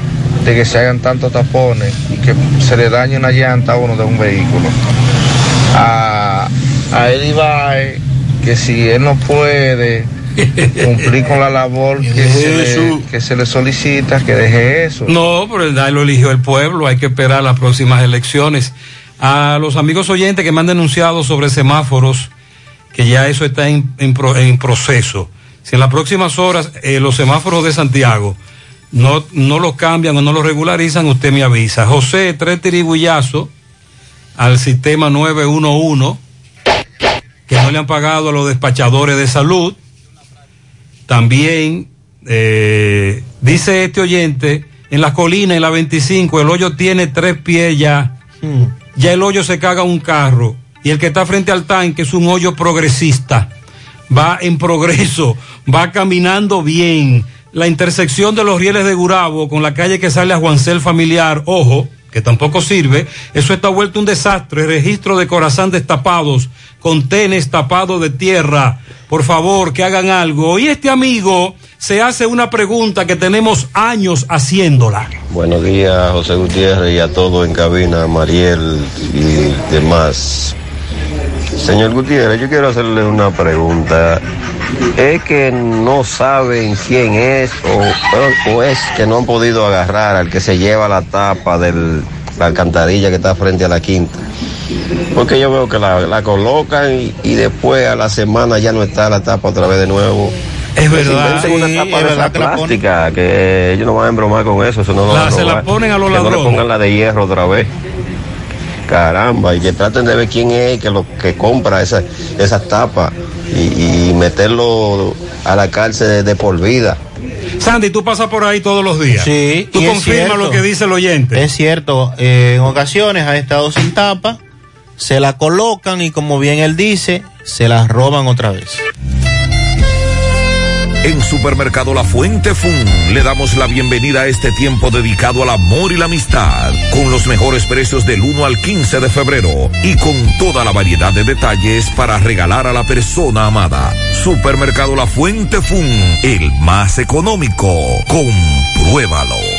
de que se hagan tantos tapones y que se le dañe una llanta a uno de un vehículo. A, a Eddie Baez, que si él no puede cumplir con la labor que se, le, que se le solicita, que deje eso. No, pero DAI lo eligió el pueblo, hay que esperar las próximas elecciones. A los amigos oyentes que me han denunciado sobre semáforos, que ya eso está en, en en proceso. Si en las próximas horas eh, los semáforos de Santiago no, no los cambian o no los regularizan, usted me avisa. José, tres tirigullazos al sistema 911, que no le han pagado a los despachadores de salud. También eh, dice este oyente en las colinas, en la 25, el hoyo tiene tres pies ya. Ya el hoyo se caga un carro. Y el que está frente al tanque es un hoyo progresista. Va en progreso, va caminando bien. La intersección de los rieles de Gurabo con la calle que sale a Juancel Familiar, ojo, que tampoco sirve, eso está vuelto un desastre. Registro de Corazán destapados, contenes tapados de tierra. Por favor, que hagan algo. Y este amigo se hace una pregunta que tenemos años haciéndola. Buenos días, José Gutiérrez, y a todos en cabina, Mariel y demás. Señor Gutiérrez, yo quiero hacerle una pregunta. ¿Es que no saben quién es o, o es que no han podido agarrar al que se lleva la tapa de la alcantarilla que está frente a la quinta? Porque yo veo que la, la colocan y, y después a la semana ya no está la tapa otra vez de nuevo. Es verdad. Si inventen una tapa es de verdad que la plástica, que ellos no van a embromar con eso, eso no lo La- van a se la ponen a los Que no le ladrones. pongan la de hierro otra vez. Caramba, y que traten de ver quién es que lo que compra esa, esas tapas y, y meterlo a la cárcel de, de por vida. Sandy, tú pasas por ahí todos los días. Sí, Tú confirmas lo que dice el oyente. Es cierto, eh, en ocasiones ha estado sin tapa, se la colocan y como bien él dice, se la roban otra vez. En Supermercado La Fuente Fun le damos la bienvenida a este tiempo dedicado al amor y la amistad, con los mejores precios del 1 al 15 de febrero y con toda la variedad de detalles para regalar a la persona amada. Supermercado La Fuente Fun, el más económico. Compruébalo.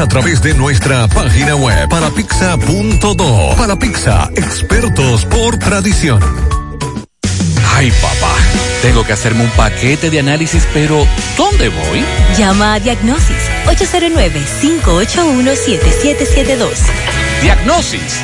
a través de nuestra página web palapizza.do. Palapizza, expertos por tradición. Ay, papá, tengo que hacerme un paquete de análisis, pero ¿dónde voy? Llama a Diagnosis 809-581-7772. Diagnosis.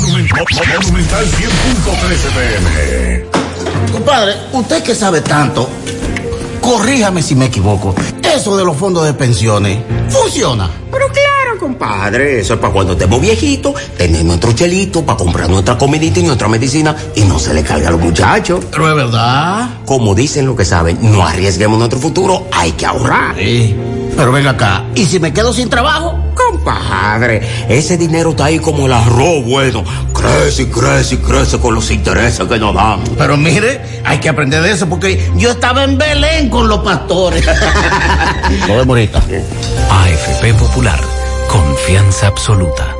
Monumental 100.13 pm. Compadre, usted que sabe tanto, corríjame si me equivoco. Eso de los fondos de pensiones, ¿funciona? Pero claro, compadre, eso es para cuando estemos viejitos, tener nuestro chelito para comprar nuestra comidita y nuestra medicina y no se le carga a los muchachos. Pero es verdad. Como dicen lo que saben, no arriesguemos nuestro futuro, hay que ahorrar. Sí. Pero venga acá, ¿y si me quedo sin trabajo? Compadre, ese dinero está ahí como el arroz bueno. Crece y crece y crece con los intereses que nos dan. Pero mire, hay que aprender de eso porque yo estaba en Belén con los pastores. Ahorita. AFP Popular. Confianza absoluta.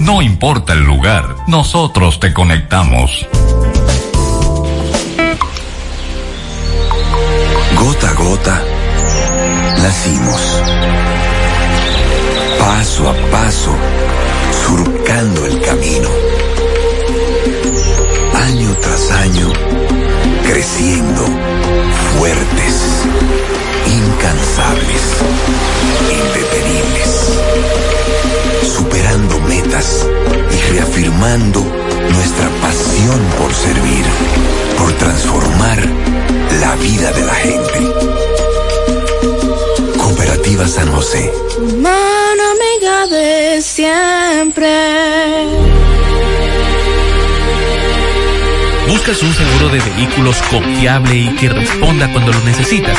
no importa el lugar, nosotros te conectamos. Gota a gota, nacimos. Paso a paso, surcando el camino. Año tras año, creciendo, fuertes, incansables, indetenibles superando metas y reafirmando nuestra pasión por servir, por transformar la vida de la gente. Cooperativa San José. Mano amiga de siempre. ¿Buscas un seguro de vehículos confiable y que responda cuando lo necesitas?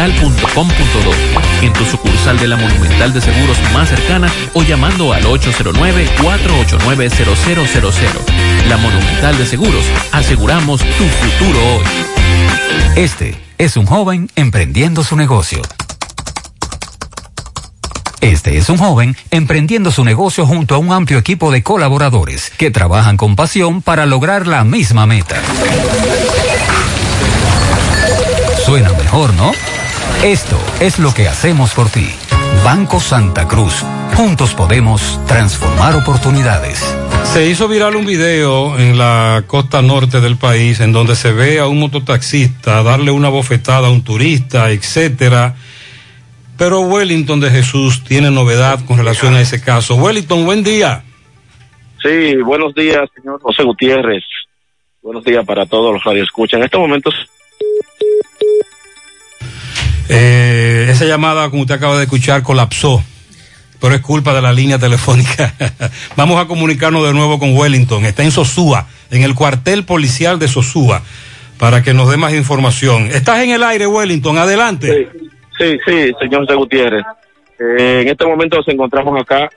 en tu sucursal de la Monumental de Seguros más cercana o llamando al 809-489-0000. La Monumental de Seguros, aseguramos tu futuro hoy. Este es un joven emprendiendo su negocio. Este es un joven emprendiendo su negocio junto a un amplio equipo de colaboradores que trabajan con pasión para lograr la misma meta. Suena mejor, ¿no? Esto es lo que hacemos por ti. Banco Santa Cruz. Juntos podemos transformar oportunidades. Se hizo viral un video en la costa norte del país en donde se ve a un mototaxista darle una bofetada a un turista, etcétera. Pero Wellington de Jesús tiene novedad con relación a ese caso. Wellington, buen día. Sí, buenos días, señor José Gutiérrez. Buenos días para todos los radioescuchas. En estos momentos Eh, esa llamada, como usted acaba de escuchar, colapsó, pero es culpa de la línea telefónica. Vamos a comunicarnos de nuevo con Wellington. Está en Sosúa, en el cuartel policial de Sosúa, para que nos dé más información. Estás en el aire, Wellington, adelante. Sí, sí, señor José Gutiérrez. Eh, en este momento nos encontramos acá,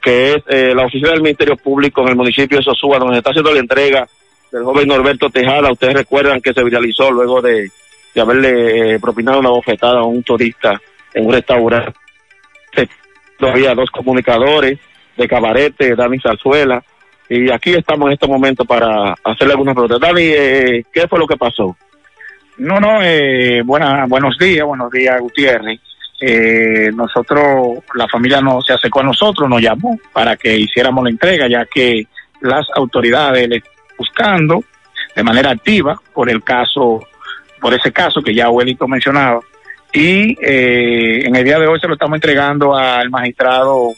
que es eh, la oficina del Ministerio Público en el municipio de Sosúa, donde está haciendo la entrega del joven Norberto Tejada. Ustedes recuerdan que se viralizó luego de, de haberle eh, propinado una bofetada a un turista en un restaurante. Todavía dos comunicadores de Cabarete, Dani Zarzuela. Y aquí estamos en este momento para hacerle algunas preguntas. Dani, eh, ¿qué fue lo que pasó? No, no, eh, buena, buenos días, buenos días, Gutiérrez. Eh, nosotros, la familia no se acercó a nosotros, nos llamó para que hiciéramos la entrega, ya que las autoridades le están buscando de manera activa por el caso, por ese caso que ya Wellington mencionaba. Y eh, en el día de hoy se lo estamos entregando al magistrado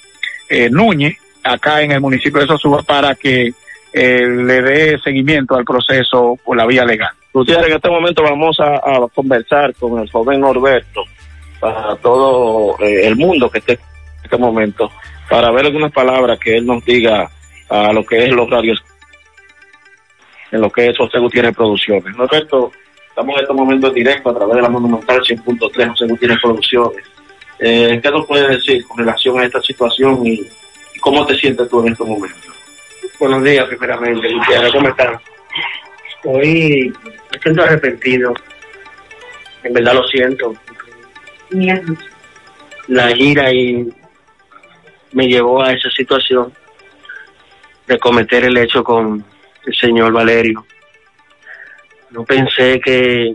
eh, Núñez, acá en el municipio de Sosúa, para que eh, le dé seguimiento al proceso por la vía legal. Gutiérrez, en este momento vamos a, conversar con el joven Norberto para todo eh, el mundo que esté este momento para ver algunas palabras que él nos diga a lo que es los radios, en lo que es José Gutiérrez Producciones. Norberto, estamos en este momento en directo a través de la Monumental 100.3 José Gutiérrez Producciones. Eh, ¿Qué nos puedes decir con relación a esta situación y, y cómo te sientes tú en estos momentos? Buenos días, primeramente, Gutiérrez, ¿cómo están? Hoy me siento arrepentido. En verdad lo siento. La ira y me llevó a esa situación de cometer el hecho con el señor Valerio. No pensé que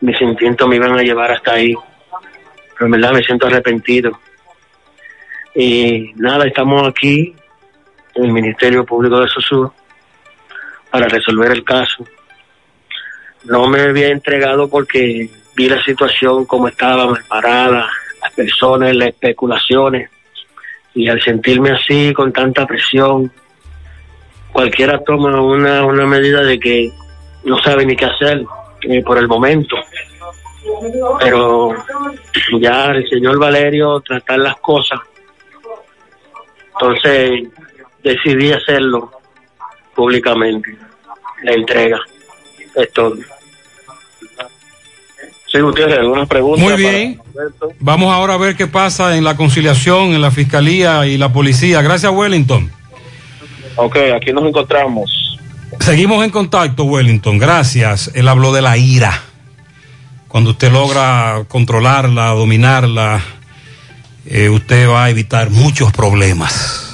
mis sentimientos me iban a llevar hasta ahí, pero en verdad me siento arrepentido. Y nada, estamos aquí en el Ministerio Público de Sosúa para resolver el caso. No me había entregado porque vi la situación como estaba mal parada, las personas, las especulaciones, y al sentirme así, con tanta presión, cualquiera toma una, una medida de que no sabe ni qué hacer eh, por el momento. Pero ya el señor Valerio tratar las cosas, entonces decidí hacerlo públicamente, la entrega. Es todo. Sí, Gutiérrez, algunas preguntas. Muy bien. Vamos ahora a ver qué pasa en la conciliación, en la fiscalía y la policía. Gracias, Wellington. Ok, aquí nos encontramos. Seguimos en contacto, Wellington. Gracias. Él habló de la ira. Cuando usted logra controlarla, dominarla, eh, usted va a evitar muchos problemas.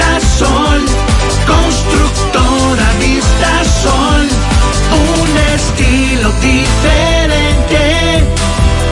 Vista Sol, constructora Vista Sol, un estilo diferente,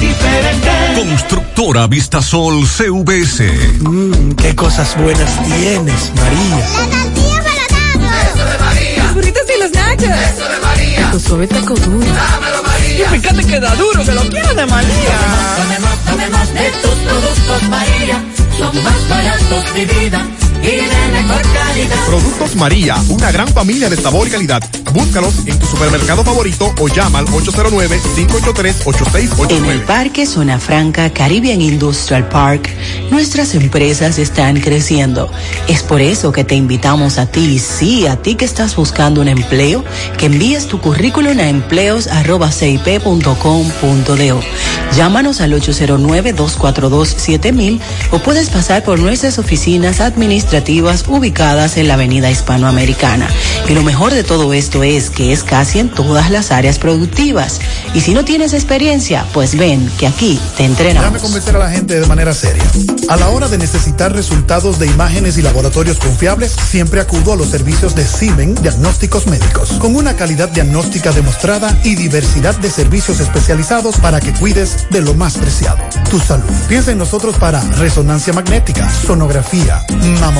diferente. Constructora Vistasol CVS. Mmm, qué cosas buenas tienes, María. Eso de María. Los burritos y los nachos. Eso de María. Tu suave taco duro. Dámelo, María. Y fíjate que da duro, que lo quiero de María. Tomemos, tomemos de tus productos, María. Son más baratos de vida. Productos María, una gran familia de sabor y calidad. Búscalos en tu supermercado favorito o llama al 809-583-8689. En el Parque Zona Franca Caribbean Industrial Park, nuestras empresas están creciendo. Es por eso que te invitamos a ti, sí, a ti que estás buscando un empleo, que envíes tu currículum a empleos.cip.com.do. Llámanos al 809-242-7000 o puedes pasar por nuestras oficinas administrativas ubicadas en la Avenida Hispanoamericana. Y lo mejor de todo esto es que es casi en todas las áreas productivas. Y si no tienes experiencia, pues ven que aquí te entrenamos. Déjame convencer a la gente de manera seria. A la hora de necesitar resultados de imágenes y laboratorios confiables, siempre acudo a los servicios de Simen Diagnósticos Médicos, con una calidad diagnóstica demostrada y diversidad de servicios especializados para que cuides de lo más preciado, tu salud. Piensa en nosotros para resonancia magnética, sonografía, mamografía,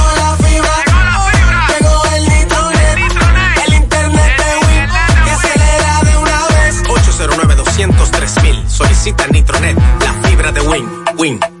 Solicita Nitronet, la fibra de Win. Win.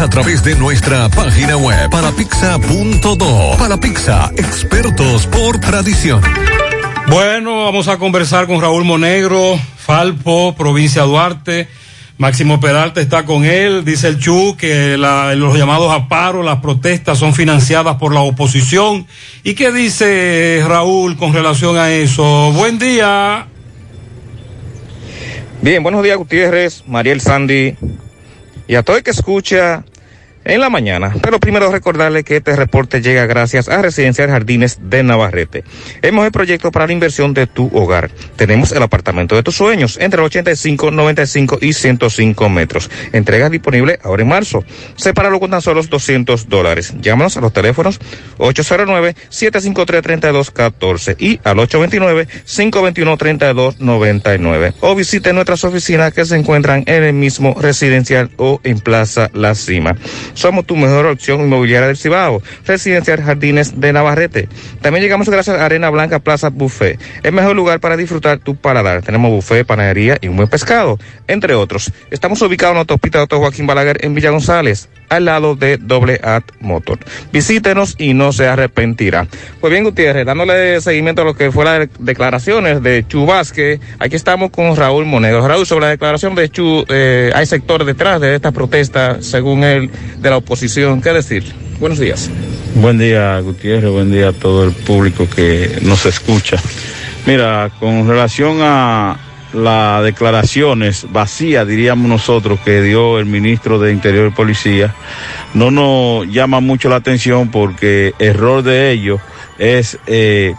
a través de nuestra página web palapizza.do. Palapizza, expertos por tradición. Bueno, vamos a conversar con Raúl Monegro, Falpo, provincia Duarte. Máximo Peralta está con él. Dice el Chu que la- los llamados a paro, las protestas son financiadas por la oposición. ¿Y qué dice Raúl con relación a eso? Buen día. Bien, buenos días Gutiérrez, Mariel Sandy y a todo que escucha en la mañana. Pero primero recordarle que este reporte llega gracias a Residencial Jardines de Navarrete. Hemos el proyecto para la inversión de tu hogar. Tenemos el apartamento de tus sueños entre 85, 95 y 105 metros. Entrega disponible ahora en marzo. Sepáralo con tan solo 200 dólares. Llámanos a los teléfonos 809-753-3214 y al 829-521-3299. O visite nuestras oficinas que se encuentran en el mismo residencial o en Plaza La Cima. Somos tu mejor opción inmobiliaria del Cibao. Residencial Jardines de Navarrete. También llegamos gracias a Arena Blanca Plaza Buffet. El mejor lugar para disfrutar tu paladar. Tenemos buffet, panadería y un buen pescado, entre otros. Estamos ubicados en la autopista Doctor Joaquín Balaguer en Villa González, al lado de Doble At Motor. Visítenos y no se arrepentirá. Pues bien, Gutiérrez, dándole seguimiento a lo que fue las declaraciones de Chu Vázquez, aquí estamos con Raúl Monegro. Raúl, sobre la declaración de Chu, eh, hay sectores detrás de esta protesta, según él, de la oposición. ¿Qué decir? Buenos días. Buen día, Gutiérrez. Buen día a todo el público que nos escucha. Mira, con relación a las declaraciones vacías, diríamos nosotros, que dio el ministro de Interior y Policía, no nos llama mucho la atención porque error de ellos es eh,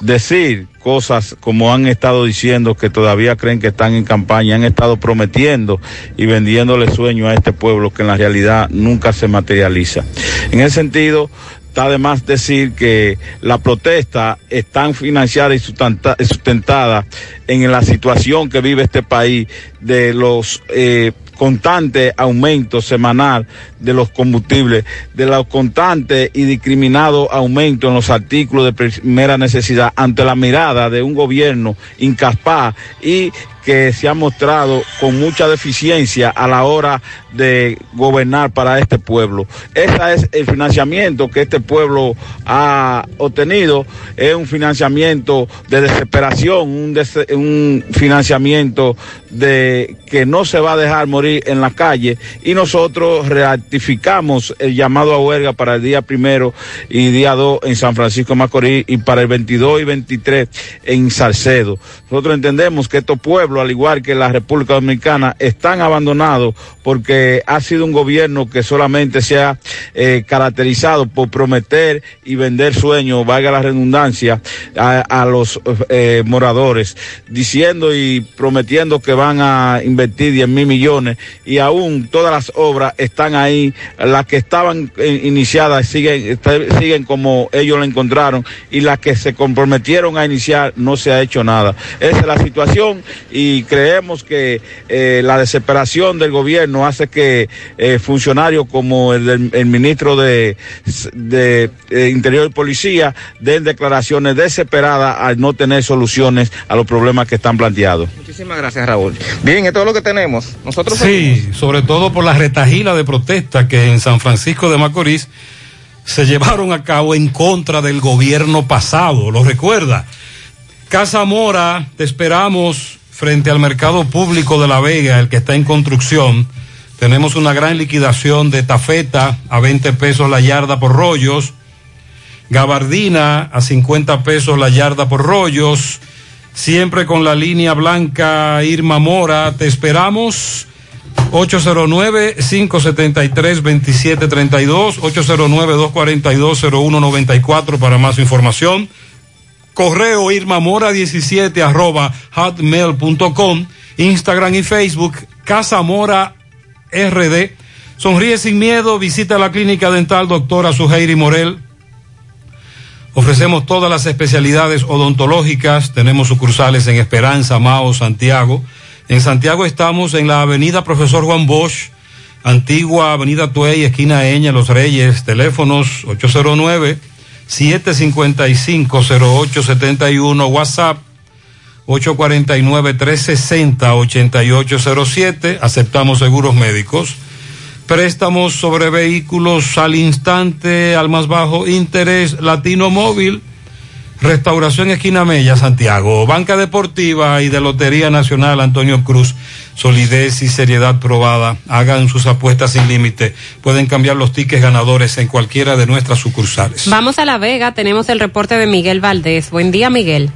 decir cosas como han estado diciendo que todavía creen que están en campaña, han estado prometiendo y vendiéndole sueño a este pueblo que en la realidad nunca se materializa. En ese sentido, está de más decir que la protesta están financiada y sustenta- sustentada en la situación que vive este país de los eh, constantes aumentos semanal de los combustibles, de los constantes y discriminados aumentos en los artículos de primera necesidad ante la mirada de un gobierno incapaz y que se ha mostrado con mucha deficiencia a la hora de gobernar para este pueblo. Ese es el financiamiento que este pueblo ha obtenido, es un financiamiento de desesperación, un, financiamiento de que no se va a dejar morir en la calle y nosotros ratificamos el llamado a huelga para el día primero y día dos en San Francisco de Macorís y para el 22 y 23 en Salcedo. Nosotros entendemos que estos pueblos, al igual que la República Dominicana, están abandonados porque ha sido un gobierno que solamente se ha eh, caracterizado por prometer y vender sueños, valga la redundancia, a, los eh, moradores, diciendo y prometiendo que van a invertir 10 mil millones y aún todas las obras están ahí, las que estaban eh, iniciadas siguen, siguen como ellos la encontraron y las que se comprometieron a iniciar no se ha hecho nada. Esa es la situación creemos que eh, la desesperación del gobierno hace que eh, funcionarios como el, ministro de, de, eh, Interior y Policía den declaraciones desesperadas al no tener soluciones a los problemas que están planteados. Muchísimas gracias, Raúl. Bien, esto es lo que tenemos. Nosotros Sí, sobre todo por la retajila de protesta que en San Francisco de Macorís se llevaron a cabo en contra del gobierno pasado, ¿lo recuerda? Casa Mora, te esperamos frente al mercado público de La Vega, el que está en construcción. Tenemos una gran liquidación de tafeta a 20 pesos la yarda por rollos, gabardina a 50 pesos la yarda por rollos, siempre con la línea blanca Irma Mora, te esperamos. 809-573-2732, 809-242-0194 para más información. Correo irmamora17 arroba hotmail.com, Instagram y Facebook Casa Mora RD. Sonríe sin miedo, visita la clínica dental doctora Suheiri Morel. Ofrecemos todas las especialidades odontológicas, tenemos sucursales en Esperanza, Mao, Santiago. En Santiago estamos en la avenida Profesor Juan Bosch, antigua avenida Tuey, esquina Eña, Los Reyes, teléfonos 809-755-0871, WhatsApp 849-360-8807, aceptamos seguros médicos, préstamos sobre vehículos al instante, al más bajo interés, Latino Móvil, Restauración Esquina Mella, Santiago, Banca Deportiva y de Lotería Nacional Antonio Cruz, solidez y seriedad probada, hagan sus apuestas sin límite, pueden cambiar los tickets ganadores en cualquiera de nuestras sucursales. Vamos a La Vega, tenemos el reporte de Miguel Valdés. Buen día, Miguel.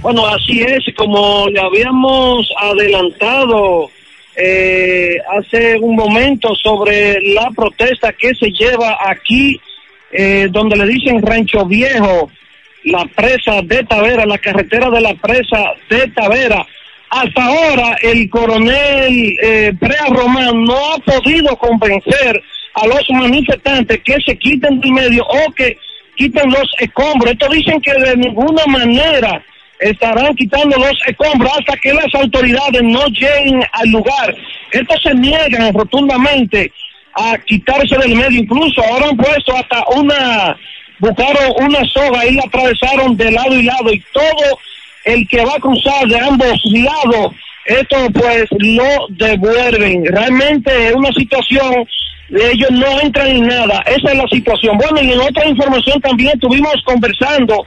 Bueno, así es, como le habíamos adelantado eh, hace un momento sobre la protesta que se lleva aquí, eh, donde le dicen Rancho Viejo, la presa de Tavera, la carretera de la presa de Tavera. Hasta ahora el coronel eh, Brea Román no ha podido convencer a los manifestantes que se quiten del medio o que quiten los escombros. Estos dicen que de ninguna manera estarán quitando los escombros hasta que las autoridades no lleguen al lugar. Estos se niegan rotundamente a quitarse del medio, incluso ahora han puesto hasta una, buscaron una soga y la atravesaron de lado y lado y todo el que va a cruzar de ambos lados, esto pues lo devuelven. Realmente es una situación ellos no entran en nada, esa es la situación. Bueno, y en otra información también estuvimos conversando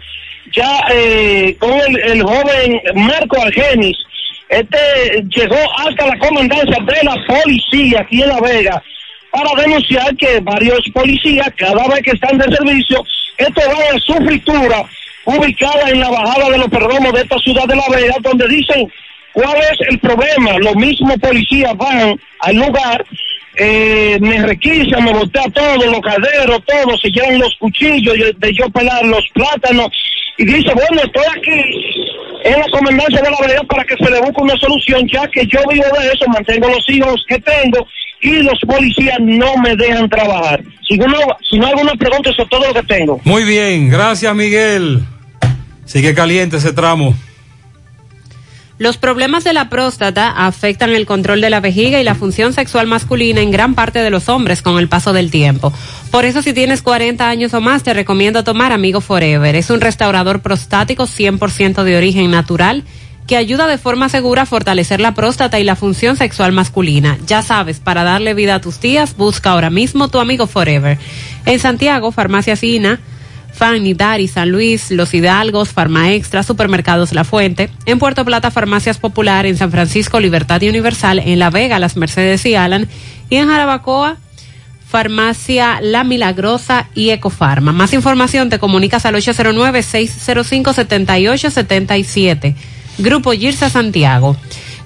ya eh, con el, joven Marco Argenis. Este llegó hasta la comandancia de la policía aquí en La Vega para denunciar que varios policías, cada vez que están de servicio, esto va a su fritura ubicada en la bajada de los perdomos de esta ciudad de La Vega, donde dicen cuál es el problema. Los mismos policías van al lugar eh, me requisan, me botea todo, los calderos, todo, se llevan los cuchillos de yo pelar los plátanos y dice, bueno, estoy aquí en la comandancia de la vereda para que se le busque una solución, ya que yo vivo de eso, mantengo los hijos que tengo y los policías no me dejan trabajar. Si no, si no hay alguna pregunta, eso es todo lo que tengo. Muy bien, gracias Miguel. Sigue caliente ese tramo. Los problemas de la próstata afectan el control de la vejiga y la función sexual masculina en gran parte de los hombres con el paso del tiempo. Por eso si tienes 40 años o más te recomiendo tomar Amigo Forever. Es un restaurador prostático 100% de origen natural que ayuda de forma segura a fortalecer la próstata y la función sexual masculina. Ya sabes, para darle vida a tus días, busca ahora mismo tu Amigo Forever. En Santiago, Farmacia Fina Fanny, Dari, San Luis, Los Hidalgos, Farma Extra, Supermercados La Fuente, en Puerto Plata, Farmacias Popular, en San Francisco, Libertad y Universal, en La Vega, Las Mercedes y Alan, y en Jarabacoa, Farmacia La Milagrosa y Ecofarma. Más información te comunicas al 809-605-7877. Grupo Girsa Santiago.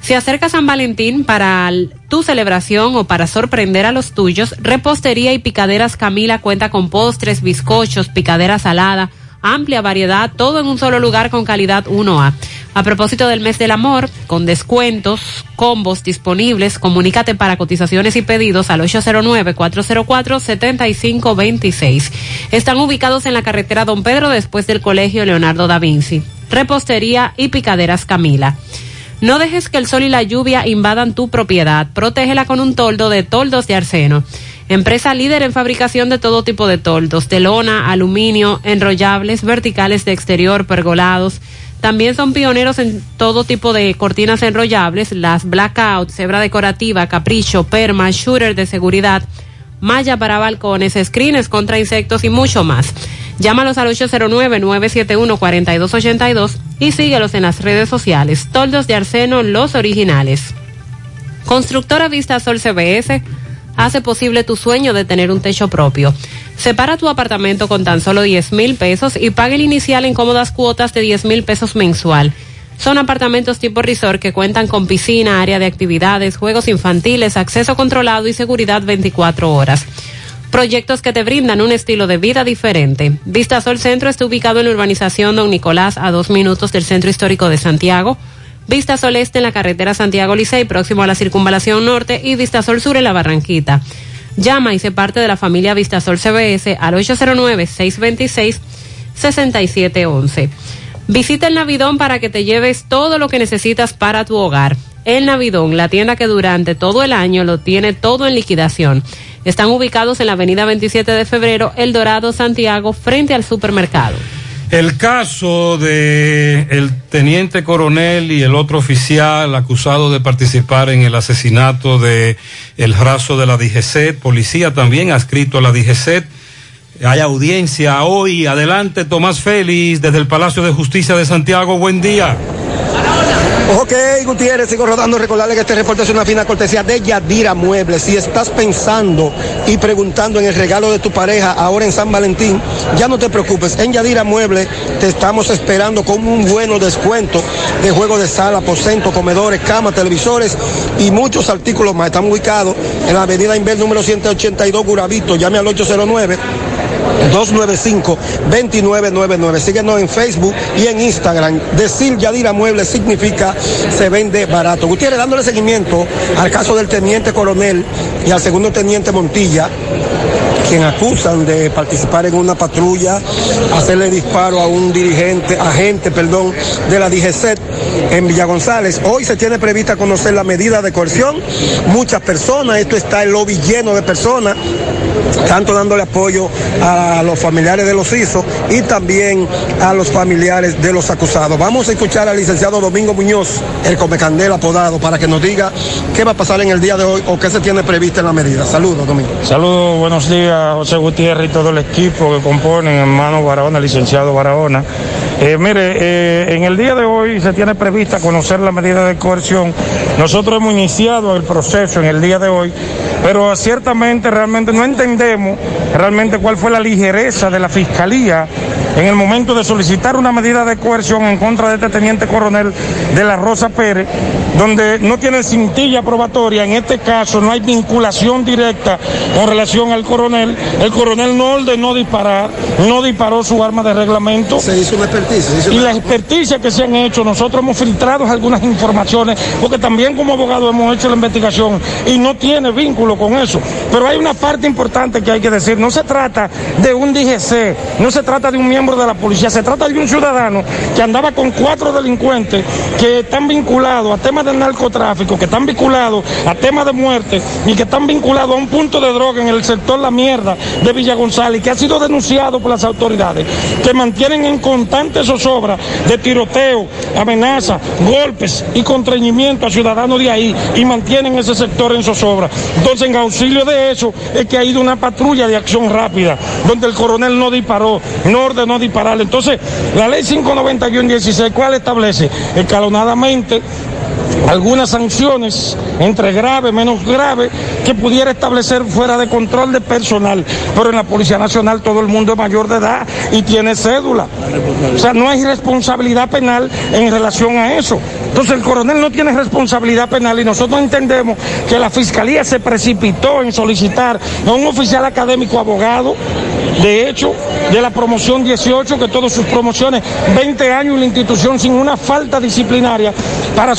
Se acerca San Valentín para tu celebración o para sorprender a los tuyos. Repostería y Picaderas Camila cuenta con postres, bizcochos, picadera salada, amplia variedad, todo en un solo lugar con calidad 1A. A propósito del mes del amor, con descuentos, combos disponibles, comunícate para cotizaciones y pedidos al 809-404-7526. Están ubicados en la carretera Don Pedro después del Colegio Leonardo da Vinci. Repostería y Picaderas Camila. No dejes que el sol y la lluvia invadan tu propiedad. Protégela con un toldo de toldos de arseno. Empresa líder en fabricación de todo tipo de toldos, de lona, aluminio, enrollables, verticales de exterior, pergolados. También son pioneros en todo tipo de cortinas enrollables, las blackout, cebra decorativa, capricho, perma, shooter de seguridad, malla para balcones, screens contra insectos y mucho más. Llámalos al 809-971-4282 y síguelos en las redes sociales. Toldos de Arseno, los originales. Constructora Vista Sol CBS hace posible tu sueño de tener un techo propio. Separa tu apartamento con tan solo 10 mil pesos y paga el inicial en cómodas cuotas de 10 mil pesos mensual. Son apartamentos tipo resort que cuentan con piscina, área de actividades, juegos infantiles, acceso controlado y seguridad 24 horas. Proyectos que te brindan un estilo de vida diferente. Vista Sol Centro está ubicado en la urbanización Don Nicolás a dos minutos del Centro Histórico de Santiago. Vista Sol Este en la carretera Santiago Licey, próximo a la circunvalación norte, y Vista Sol Sur en la Barranquita. Llama y se parte de la familia Vistasol CBS al 809-626-6711. Visita el Navidón para que te lleves todo lo que necesitas para tu hogar. El Navidón, la tienda que durante todo el año lo tiene todo en liquidación. Están ubicados en la avenida 27 de febrero, El Dorado, Santiago, frente al supermercado. El caso de el teniente coronel y el otro oficial acusado de participar en el asesinato de el raso de la DGCET, policía también adscrito a la DGCET. Hay audiencia hoy. Adelante, Tomás Félix, desde el Palacio de Justicia de Santiago. Buen día. Ok, Gutiérrez, sigo rodando. Recordarle que este reporte es una fina cortesía de Yadira Muebles. Si estás pensando y preguntando en el regalo de tu pareja ahora en San Valentín, ya no te preocupes. En Yadira Muebles te estamos esperando con un bueno descuento de juego de sala, aposento, comedores, camas, televisores y muchos artículos más. Estamos ubicados en la avenida Inver número 182 Guravito. Llame al 809. 295-2999. Síguenos en Facebook y en Instagram. Decir Yadira Muebles significa se vende barato. Gutiérrez, dándole seguimiento al caso del teniente coronel y al segundo teniente Montilla, quien acusan de participar en una patrulla, hacerle disparo a un dirigente, agente, perdón, de la DGCET en Villa González. Hoy se tiene prevista conocer la medida de coerción. Muchas personas, esto está el lobby lleno de personas, tanto dándole apoyo a los familiares de los ISO y también a los familiares de los acusados. Vamos a escuchar al licenciado Domingo Muñoz, el Comecandela apodado, para que nos diga qué va a pasar en el día de hoy o qué se tiene prevista en la medida. Saludos, Domingo. Saludos, buenos días, José Gutiérrez y todo el equipo que componen, hermano Barahona, licenciado Barahona. Eh, mire, eh, en el día de hoy se tiene prevista conocer la medida de coerción. Nosotros hemos iniciado el proceso en el día de hoy, pero ciertamente realmente no entendemos realmente cuál fue la ligereza de la Fiscalía en el momento de solicitar una medida de coerción en contra de este teniente coronel de la Rosa Pérez, donde no tiene cintilla probatoria, en este caso no hay vinculación directa con relación al coronel, el coronel no ordenó disparar, no disparó su arma de reglamento. Se hizo una experticia. se hizo Y las experticias que se han hecho, nosotros hemos filtrado algunas informaciones, porque también como abogado hemos hecho la investigación y no tiene vínculo con eso. Pero hay una parte importante que hay que decir, no se trata de un DGC, no se trata de un miembro de la policía, se trata de un ciudadano que andaba con cuatro delincuentes que están vinculados a temas del narcotráfico, que están vinculados a temas de muerte y que están vinculados a un punto de droga en el sector La Mierda de Villa González, que ha sido denunciado por las autoridades, que mantienen en constante zozobra de tiroteo, amenaza, golpes y contrañimiento a ciudadanos de ahí y mantienen ese sector en zozobra. Entonces, en auxilio de eso, es que ha ido una patrulla de acción rápida, donde el coronel no disparó, no ordenó disparar. Entonces, la ley 591-16, ¿cuál establece? Escalonadamente algunas sanciones entre grave, menos grave, que pudiera establecer fuera de control de personal. Pero en la Policía Nacional todo el mundo es mayor de edad y tiene cédula. O sea, no hay responsabilidad penal en relación a eso. Entonces el coronel no tiene responsabilidad penal y nosotros entendemos que la Fiscalía se precipitó en solicitar a un oficial académico abogado, de hecho, de la promoción 18, que todas sus promociones, 20 años en la institución sin una falta disciplinaria, para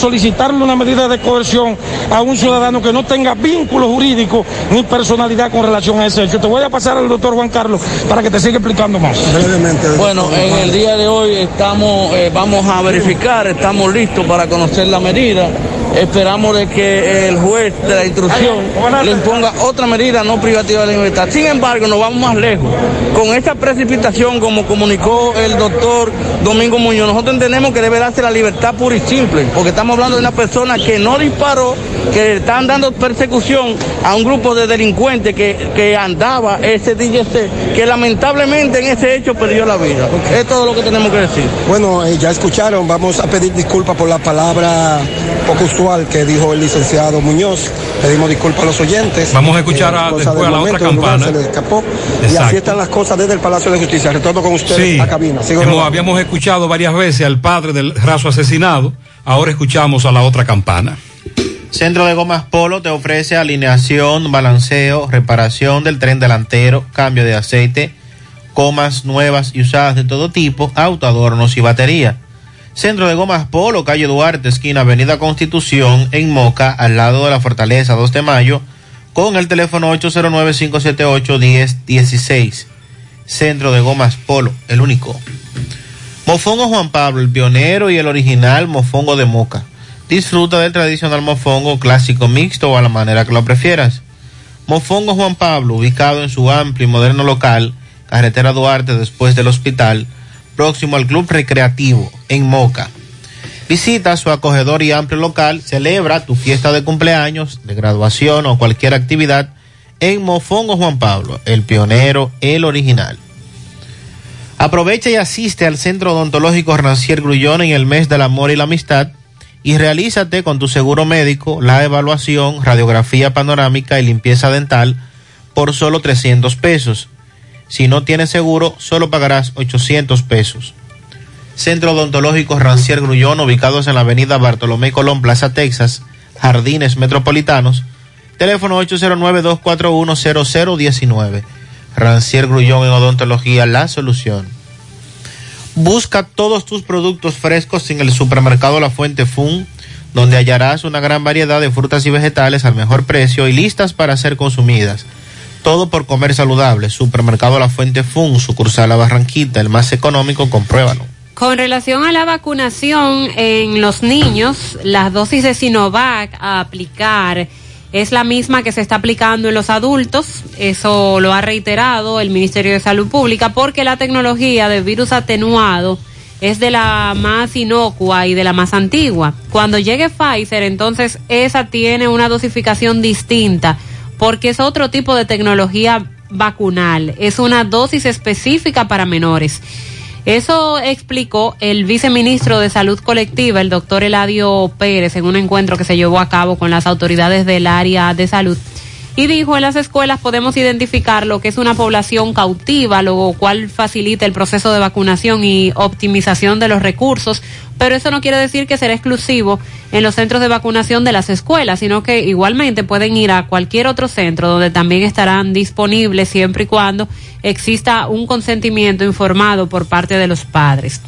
solicitarle una medida de coerción a un ciudadano que no tenga vínculo jurídico ni personalidad con relación a ese hecho. Te voy a pasar al doctor Juan Carlos para que te siga explicando más. Bueno, en el día de hoy estamos, eh, vamos a verificar, estamos listos para conocer la medida. Esperamos de que el juez de la instrucción le imponga otra medida no privativa de la libertad. Sin embargo, nos vamos más lejos. Con esta precipitación, como comunicó el doctor Domingo Muñoz, nosotros entendemos que debe darse la libertad pura y simple, porque estamos hablando de una persona que no disparó, que están dando persecución a un grupo de delincuentes que, que andaba ese DJC, que lamentablemente en ese hecho perdió la vida. Es todo lo que tenemos que decir. Bueno, eh, ya escucharon, vamos a pedir disculpas por la palabra poco que dijo el licenciado Muñoz. Pedimos disculpas a los oyentes. Vamos a escuchar a- cosa después a la otra campana. Se le escapó. Y así están las cosas desde el Palacio de Justicia. Retorno con ustedes Sí, a cabina. Sigo hemos- habíamos escuchado varias veces al padre del raso asesinado, ahora escuchamos a la otra campana. Centro de Gomas Polo te ofrece alineación, balanceo, reparación del tren delantero, cambio de aceite, gomas nuevas y usadas de todo tipo, autoadornos y batería. Centro de Gomas Polo, calle Duarte, esquina Avenida Constitución, en Moca, al lado de la Fortaleza 2 de Mayo, con el teléfono 809-578-1016. Centro de Gomas Polo, el único. Mofongo Juan Pablo, el pionero y el original mofongo de Moca. Disfruta del tradicional mofongo clásico mixto o a la manera que lo prefieras. Mofongo Juan Pablo, ubicado en su amplio y moderno local, carretera Duarte después del hospital, próximo al Club Recreativo en Moca. Visita su acogedor y amplio local, celebra tu fiesta de cumpleaños, de graduación o cualquier actividad en Mofongo Juan Pablo, el pionero, el original. Aprovecha y asiste al Centro Odontológico Rancier Grullón en el mes del amor y la amistad y realízate con tu seguro médico la evaluación, radiografía panorámica y limpieza dental por solo 300 pesos. Si no tienes seguro, solo pagarás 800 pesos. Centro Odontológico Rancier Grullón, ubicados en la avenida Bartolomé Colón, Plaza Texas, Jardines Metropolitanos. Teléfono 809-241-0019. Rancier Grullón en Odontología, la solución. Busca todos tus productos frescos en el supermercado La Fuente Fun, donde hallarás una gran variedad de frutas y vegetales al mejor precio y listas para ser consumidas. Todo por comer saludable. Supermercado La Fuente Fun, sucursal La Barranquita, el más económico, compruébalo. Con relación a la vacunación en los niños, las dosis de Sinovac a aplicar es la misma que se está aplicando en los adultos. Eso lo ha reiterado el Ministerio de Salud Pública porque la tecnología de virus atenuado es de la más inocua y de la más antigua. Cuando llegue Pfizer, entonces esa tiene una dosificación distinta porque es otro tipo de tecnología vacunal. Es una dosis específica para menores. Eso explicó el viceministro de Salud Colectiva, el doctor Eladio Pérez, en un encuentro que se llevó a cabo con las autoridades del área de salud. Y dijo, en las escuelas podemos identificar lo que es una población cautiva, lo cual facilita el proceso de vacunación y optimización de los recursos, pero eso no quiere decir que será exclusivo en los centros de vacunación de las escuelas, sino que igualmente pueden ir a cualquier otro centro donde también estarán disponibles siempre y cuando exista un consentimiento informado por parte de los padres.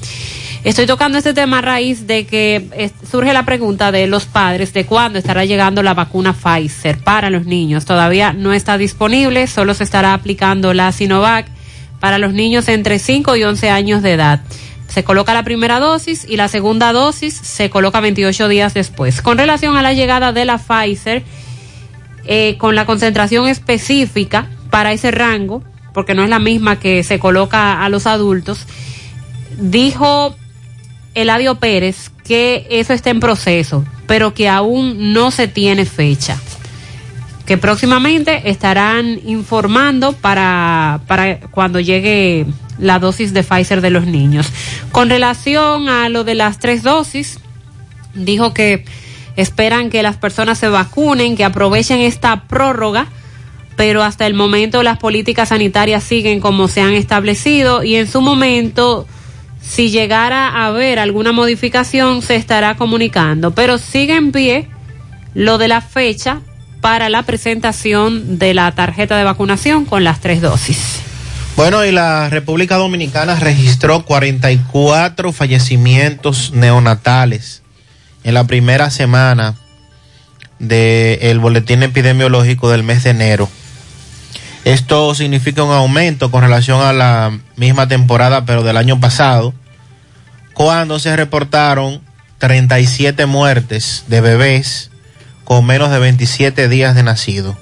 Estoy tocando este tema a raíz de que surge la pregunta de los padres de cuándo estará llegando la vacuna Pfizer para los niños. Todavía no está disponible, solo se estará aplicando la Sinovac para los niños entre 5 y 11 años de edad. Se coloca la primera dosis y la segunda dosis se coloca 28 días después. Con relación a la llegada de la Pfizer, eh, con la concentración específica para ese rango, porque no es la misma que se coloca a los adultos, dijo Eladio Pérez que eso está en proceso, pero que aún no se tiene fecha. Que próximamente estarán informando para, para cuando llegue la dosis de Pfizer de los niños. Con relación a lo de las tres dosis, dijo que esperan que las personas se vacunen, que aprovechen esta prórroga, pero hasta el momento las políticas sanitarias siguen como se han establecido y en su momento si llegara a haber alguna modificación, se estará comunicando. Pero sigue en pie lo de la fecha para la presentación de la tarjeta de vacunación con las tres dosis. Bueno, y la República Dominicana registró 44 fallecimientos neonatales en la primera semana del boletín epidemiológico del mes de enero. Esto significa un aumento con relación a la misma temporada, pero del año pasado, cuando se reportaron 37 muertes de bebés con menos de 27 días de nacido.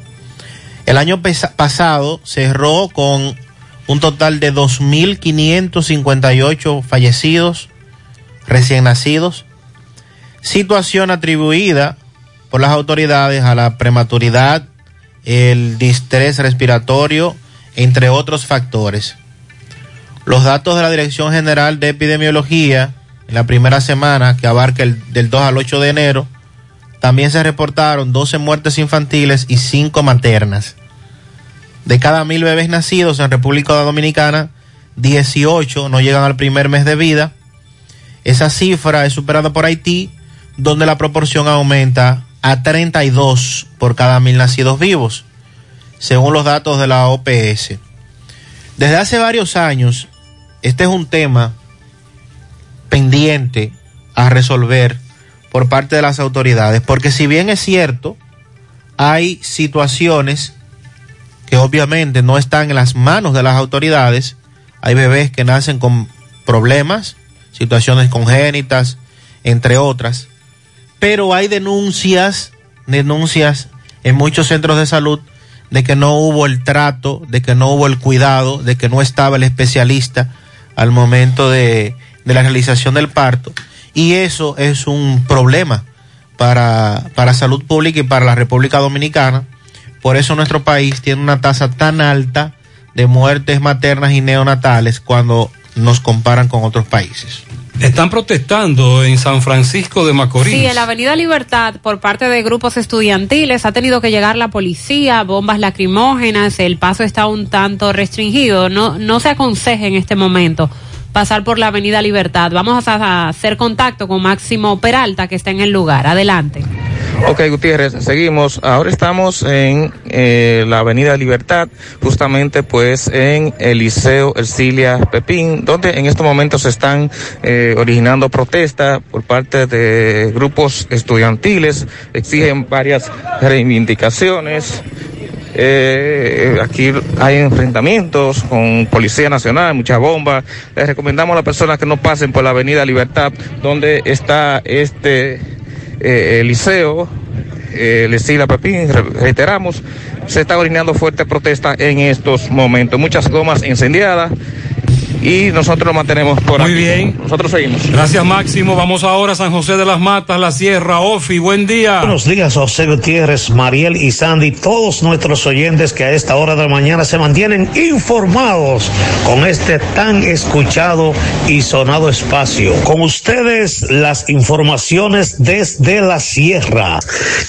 El año pasado cerró con un total de 2.558 fallecidos recién nacidos, situación atribuida por las autoridades a la prematuridad, el distrés respiratorio, entre otros factores. Los datos de la Dirección General de Epidemiología en la primera semana, que abarca el, del 2 al 8 de enero, también se reportaron 12 muertes infantiles y 5 maternas. De cada mil bebés nacidos en República Dominicana, 18 no llegan al primer mes de vida. Esa cifra es superada por Haití, donde la proporción aumenta a 32 por cada mil nacidos vivos, según los datos de la OPS. Desde hace varios años, este es un tema pendiente a resolver por parte de las autoridades. Porque si bien es cierto, hay situaciones que obviamente no están en las manos de las autoridades, hay bebés que nacen con problemas, situaciones congénitas, entre otras, pero hay denuncias, denuncias en muchos centros de salud de que no hubo el trato, de que no hubo el cuidado, de que no estaba el especialista al momento de, de la realización del parto. Y eso es un problema para, para salud pública y para la República Dominicana. Por eso nuestro país tiene una tasa tan alta de muertes maternas y neonatales cuando nos comparan con otros países. Están protestando en San Francisco de Macorís. Sí, en la Avenida Libertad, por parte de grupos estudiantiles, ha tenido que llegar la policía, bombas lacrimógenas, el paso está un tanto restringido. No, no se aconseja en este momento pasar por la Avenida Libertad. Vamos a hacer contacto con Máximo Peralta, que está en el lugar. Adelante. Ok, Gutiérrez, seguimos. Ahora estamos en eh, la Avenida Libertad, justamente pues en el Liceo Ercilia Pepín, donde en estos momentos se están eh, originando protestas por parte de grupos estudiantiles, exigen varias reivindicaciones. Eh, aquí hay enfrentamientos con Policía Nacional, muchas bombas. Les recomendamos a las personas que no pasen por la Avenida Libertad, donde está este eh, liceo, eh, Pepín, re- reiteramos, se está originando fuerte protesta en estos momentos. Muchas gomas incendiadas y nosotros lo mantenemos por Muy aquí. bien. Nosotros seguimos. Gracias, Máximo. Vamos ahora a San José de las Matas, la Sierra. Ofi, buen día. Buenos días, José Gutiérrez, Mariel y Sandy, todos nuestros oyentes que a esta hora de la mañana se mantienen informados con este tan escuchado y sonado espacio. Con ustedes las informaciones desde la sierra.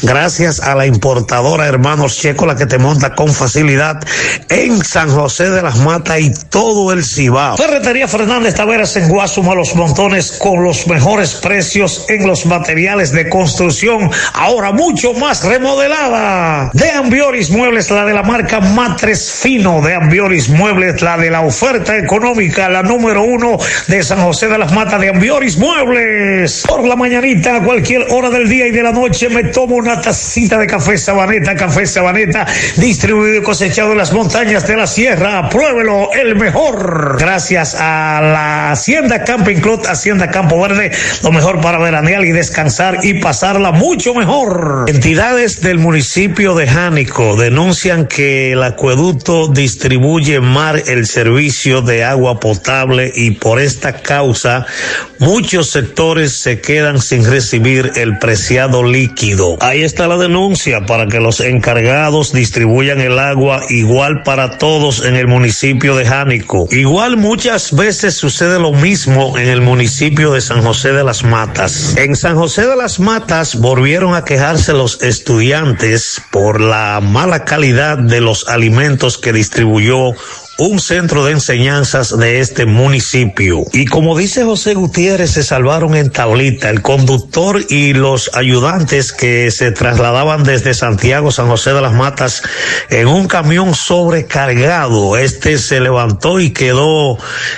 Gracias a la importadora Hermanos Checo, la que te monta con facilidad en San José de las Matas y todo el Cibao. Ferretería Fernández Taveras en Guasuma Los Montones con los mejores precios en los materiales de construcción, ahora mucho más remodelada. De Ambioris Muebles, la de la marca Matres Fino. De Ambioris Muebles, la de la oferta económica, la número uno de San José de las Matas de Ambioris Muebles. Por la mañanita, a cualquier hora del día y de la noche, me tomo una tacita de café Sabaneta, café Sabaneta, distribuido y cosechado en las montañas de la sierra. Pruébelo, el mejor. Gracias a la Hacienda Camping Club, Hacienda Campo Verde, lo mejor para veranear y descansar y pasarla mucho mejor. Entidades del municipio de Jánico denuncian que el acueducto distribuye mal el servicio de agua potable y por esta causa muchos sectores se quedan sin recibir el preciado líquido. Ahí está la denuncia para que los encargados distribuyan el agua igual para todos en el municipio de Jánico. Igual muchas veces sucede lo mismo en el municipio de San José de las Matas. En San José de las Matas volvieron a quejarse los estudiantes por la mala calidad de los alimentos que distribuyó un centro de enseñanzas de este municipio. Y como dice José Gutiérrez, se salvaron en tablita el conductor y los ayudantes que se trasladaban desde Santiago, San José de las Matas, en un camión sobrecargado. Este se levantó y quedó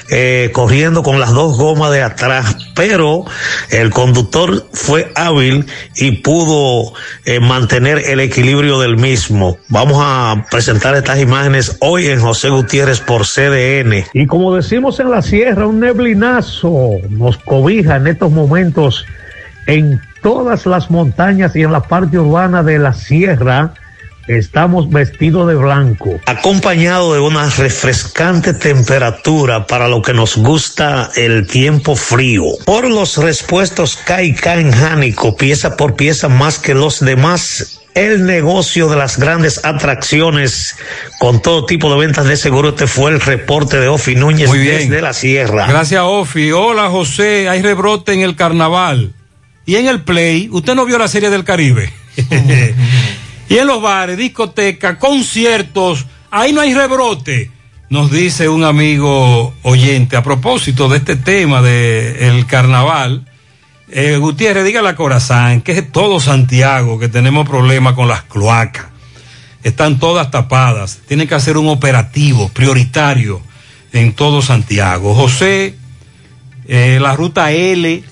eh, corriendo con las dos gomas de atrás, pero el conductor fue hábil y pudo eh, mantener el equilibrio del mismo. Vamos a presentar estas imágenes hoy en José Gutiérrez por CDN. Y como decimos en la sierra, un neblinazo nos cobija en estos momentos en todas las montañas y en la parte urbana de la sierra. Estamos vestidos de blanco. Acompañado de una refrescante temperatura para lo que nos gusta el tiempo frío. Por los respuestos KK en Jánico, pieza por pieza más que los demás el negocio de las grandes atracciones con todo tipo de ventas de seguro. Este fue el reporte de Ofi Núñez Muy bien. desde la sierra. Gracias, Ofi. Hola, José. Hay rebrote en el carnaval. Y en el Play, usted no vio la serie del Caribe. y en los bares, discotecas, conciertos, ahí no hay rebrote. Nos dice un amigo oyente a propósito de este tema del carnaval. Eh, Gutiérrez, dígale a Corazán que es todo Santiago que tenemos problemas con las cloacas. Están todas tapadas. Tienen que hacer un operativo prioritario en todo Santiago. José, eh, la ruta L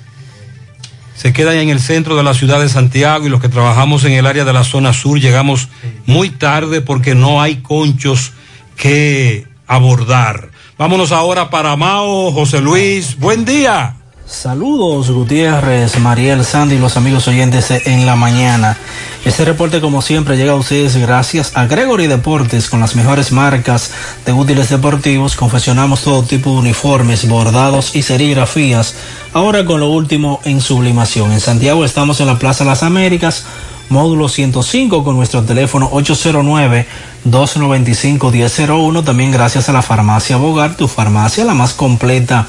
se quedan en el centro de la ciudad de Santiago y los que trabajamos en el área de la zona sur llegamos muy tarde porque no hay conchos que abordar. Vámonos ahora para Mao, José Luis, buen día. Saludos Gutiérrez, Mariel, Sandy y los amigos oyentes en la mañana. Este reporte como siempre llega a ustedes gracias a Gregory Deportes con las mejores marcas de útiles deportivos. Confeccionamos todo tipo de uniformes, bordados y serigrafías. Ahora con lo último en sublimación. En Santiago estamos en la Plaza Las Américas, módulo 105 con nuestro teléfono 809-295-1001. También gracias a la farmacia Bogar, tu farmacia la más completa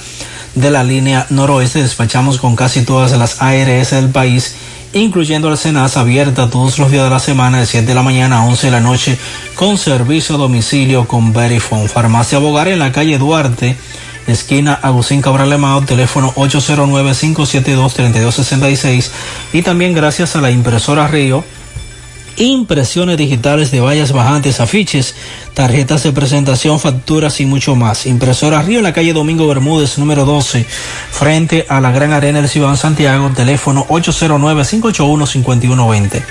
de la línea noroeste. Despachamos con casi todas las ARS del país, incluyendo la Senasa abierta todos los días de la semana de 7 de la mañana a 11 de la noche con servicio a domicilio con Verifone. Farmacia Bogar en la calle Duarte, esquina Agustín Cabral Lemao, teléfono 809-572-3266 y también gracias a la impresora Río impresiones digitales de vallas bajantes, afiches, tarjetas de presentación, facturas y mucho más. Impresora Río en la calle Domingo Bermúdez, número 12, frente a la Gran Arena del Ciudad Santiago, teléfono 809-581-5120.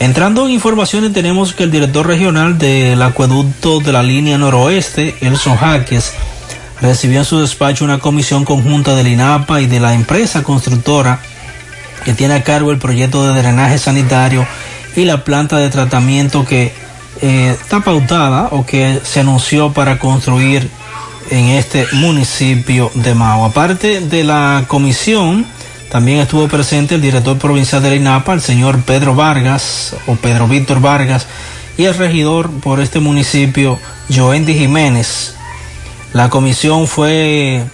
Entrando en informaciones, tenemos que el director regional del acueducto de la línea noroeste, Elson Jaques, recibió en su despacho una comisión conjunta del INAPA y de la empresa constructora que tiene a cargo el proyecto de drenaje sanitario y la planta de tratamiento que eh, está pautada o que se anunció para construir en este municipio de Mao. Aparte de la comisión, también estuvo presente el director provincial de la INAPA, el señor Pedro Vargas o Pedro Víctor Vargas, y el regidor por este municipio, Joendi Jiménez. La comisión fue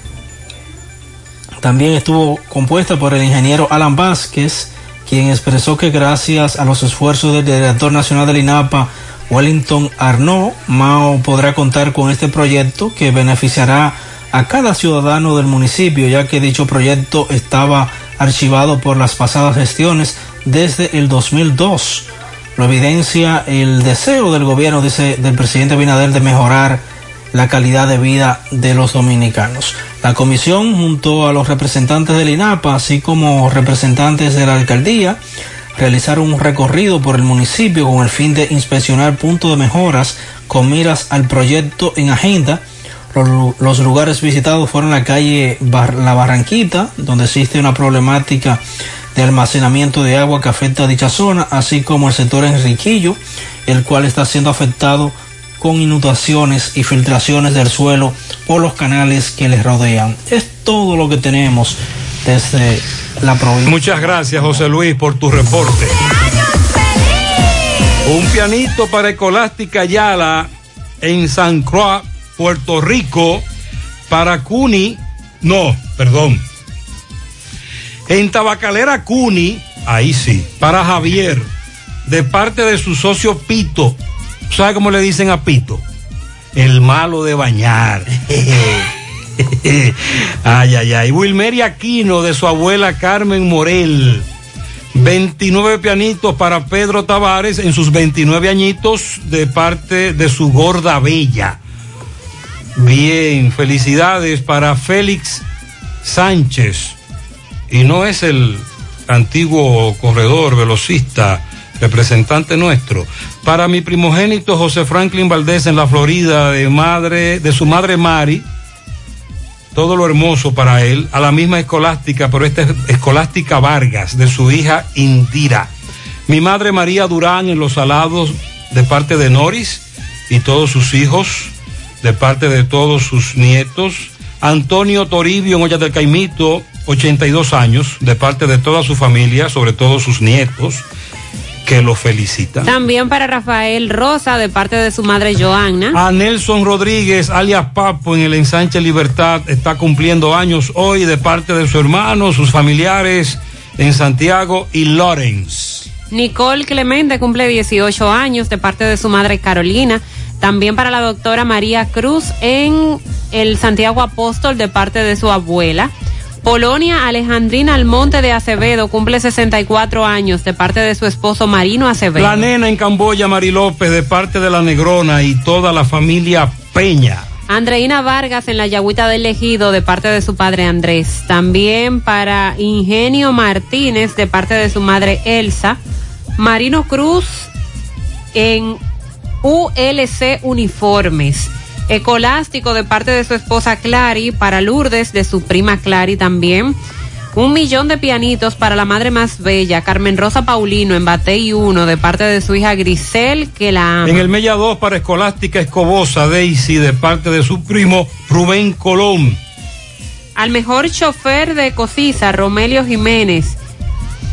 también estuvo compuesta por el ingeniero Alan Vázquez, quien expresó que gracias a los esfuerzos del director nacional del INAPA, Wellington Arnaud, Mao podrá contar con este proyecto que beneficiará a cada ciudadano del municipio, ya que dicho proyecto estaba archivado por las pasadas gestiones desde el 2002. Lo evidencia el deseo del gobierno dice, del presidente Binader de mejorar la calidad de vida de los dominicanos. La comisión, junto a los representantes del INAPA, así como representantes de la alcaldía, realizaron un recorrido por el municipio con el fin de inspeccionar puntos de mejoras con miras al proyecto en agenda. Los, lugares visitados fueron la calle La Barranquita, donde existe una problemática de almacenamiento de agua que afecta a dicha zona, así como el sector Enriquillo, el cual está siendo afectado con inundaciones y filtraciones del suelo por los canales que les rodean. Es todo lo que tenemos desde la provincia. Muchas gracias, José Luis, por tu reporte. Un pianito para Escolástica Yala en San Croix, Puerto Rico, para Cuni, no, perdón. En Tabacalera Cuni, ahí sí, para Javier, de parte de su socio Pito. ¿Sabe cómo le dicen a Pito? El malo de bañar. ay, ay, ay. Wilmery Aquino de su abuela Carmen Morel. 29 pianitos para Pedro Tavares en sus 29 añitos de parte de su gorda bella. Bien, felicidades para Félix Sánchez. Y no es el antiguo corredor velocista representante nuestro. Para mi primogénito José Franklin Valdés en la Florida, de madre, de su madre Mari, todo lo hermoso para él, a la misma escolástica, pero esta es escolástica Vargas, de su hija Indira. Mi madre María Durán en Los Salados, de parte de Noris y todos sus hijos, de parte de todos sus nietos. Antonio Toribio en Olla del Caimito, 82 años, de parte de toda su familia, sobre todo sus nietos que lo felicitan. También para Rafael Rosa, de parte de su madre Joanna. A Nelson Rodríguez, alias Papo, en el ensanche Libertad, está cumpliendo años hoy de parte de su hermano, sus familiares en Santiago y Lawrence. Nicole Clemente cumple 18 años de parte de su madre Carolina. También para la doctora María Cruz en el Santiago Apóstol de parte de su abuela. Polonia Alejandrina Almonte de Acevedo cumple 64 años de parte de su esposo Marino Acevedo. La nena en Camboya, Mari López, de parte de la Negrona y toda la familia Peña. Andreina Vargas en la Yagüita del Ejido de parte de su padre Andrés. También para Ingenio Martínez de parte de su madre Elsa. Marino Cruz en ULC Uniformes. Ecolástico de parte de su esposa Clary, para Lourdes de su prima Clary también. Un millón de pianitos para la madre más bella, Carmen Rosa Paulino en Batey 1 de parte de su hija Grisel, que la ama. En el Mella 2 para Escolástica Escobosa Daisy de parte de su primo Rubén Colón. Al mejor chofer de Cocisa, Romelio Jiménez.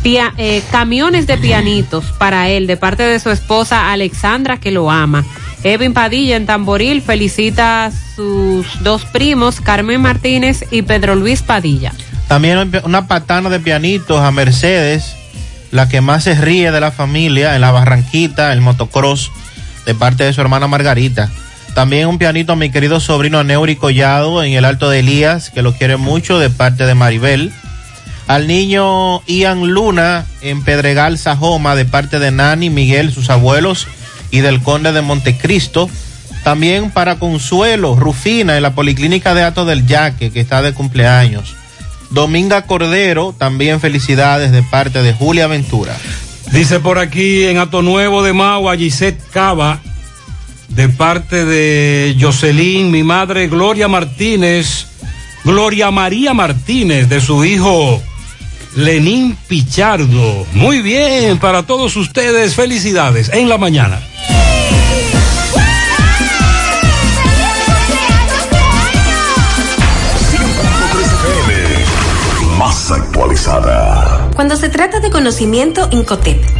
Pia- eh, camiones de pianitos para él de parte de su esposa Alexandra que lo ama. Evin Padilla en Tamboril felicita a sus dos primos, Carmen Martínez y Pedro Luis Padilla. También una patana de pianitos a Mercedes, la que más se ríe de la familia en la Barranquita, el motocross, de parte de su hermana Margarita. También un pianito a mi querido sobrino Neuri Collado en el Alto de Elías, que lo quiere mucho, de parte de Maribel. Al niño Ian Luna en Pedregal, Sajoma, de parte de Nani, Miguel, sus abuelos, y del Conde de Montecristo. También para Consuelo Rufina en la Policlínica de Ato del Yaque, que está de cumpleaños. Dominga Cordero, también felicidades de parte de Julia Ventura. Dice por aquí en Ato Nuevo de Mau a Gisette Cava, de parte de Jocelyn, mi madre Gloria Martínez, Gloria María Martínez, de su hijo Lenín Pichardo. Muy bien, para todos ustedes, felicidades en la mañana. Más actualizada. Cuando se trata de conocimiento, Incotep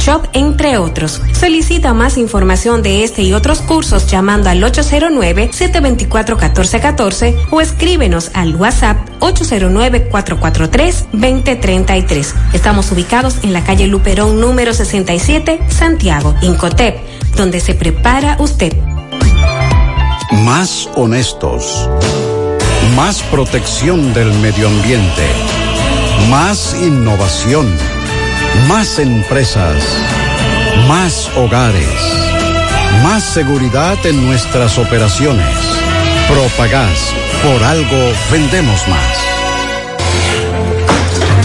Photoshop, entre otros. Solicita más información de este y otros cursos llamando al 809-724-1414 o escríbenos al WhatsApp 809-443-2033. Estamos ubicados en la calle Luperón número 67, Santiago, Incotep, donde se prepara usted. Más honestos. Más protección del medio ambiente. Más innovación. Más empresas. Más hogares. Más seguridad en nuestras operaciones. Propagás. Por algo vendemos más.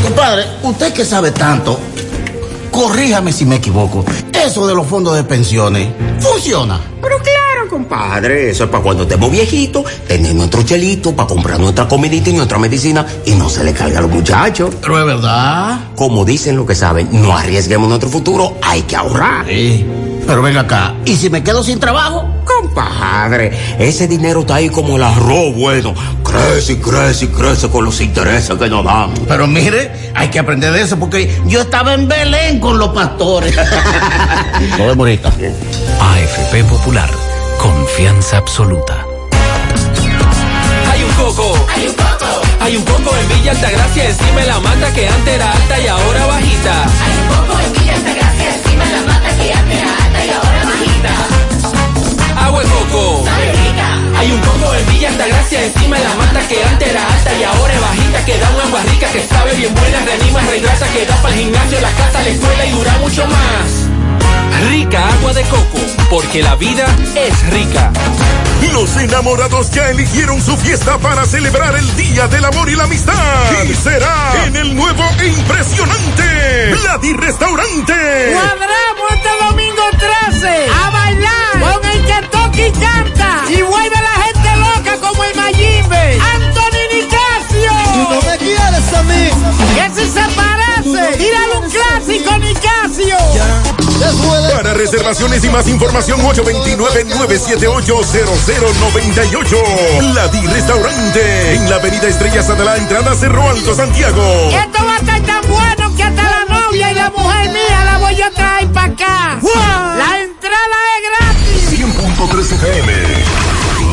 Compadre, usted que sabe tanto, corríjame si me equivoco. Eso de los fondos de pensiones, ¿funciona? Pero claro, compadre, eso es para cuando estemos viejitos, tener nuestro chelito para comprar nuestra comidita y nuestra medicina y no se le carga a los muchachos. Pero es verdad. Como dicen lo que saben, no arriesguemos nuestro futuro, hay que ahorrar. Pero venga acá, ¿y si me quedo sin trabajo? Compadre, ese dinero está ahí como el arroz bueno. Crece y crece y crece con los intereses que nos dan. Pero mire, hay que aprender de eso porque yo estaba en Belén con los pastores. Vemos ahorita. AFP Popular, confianza absoluta. Hay un coco. Hay un coco. Hay un coco en Villa Altagracia, encima de la mata que antes era alta y ahora bajita. Hay un coco en Villa Altagracia, encima de la mata que antes era alta y ahora bajita. Agua de coco. Hay un coco en Villa Altagracia, encima de la mata que antes era alta y ahora es bajita. Que da un agua rica, que sabe bien buena, reanima, rehidrata, que da para el gimnasio, la casa, la escuela y dura mucho más. Rica agua de coco, porque la vida es rica. Los enamorados ya eligieron su fiesta para celebrar el Día del Amor y la Amistad. Y será en el nuevo e impresionante Vladi Restaurante. Cuadramos este domingo 13 a bailar con el que toca y canta y vuelve a la gente loca como el Mayimbe. Anthony Nicasio. Tú no me quieres a mí. Que si se parece, tírale un clásico Nicasio. Para reservaciones y más información 829-978-0098. Vladi Restaurante en la avenida Estrellas de la entrada Cerro Alto, Santiago. Esto va a estar tan bueno que hasta la novia y la mujer mía la voy a traer para acá. La entrada es gratis. 100.3 FM.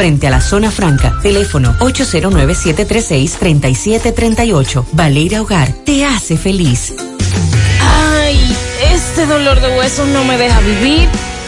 frente a la zona franca. Teléfono 809-736-3738. Valeira Hogar, te hace feliz. Ay, este dolor de huesos no me deja vivir.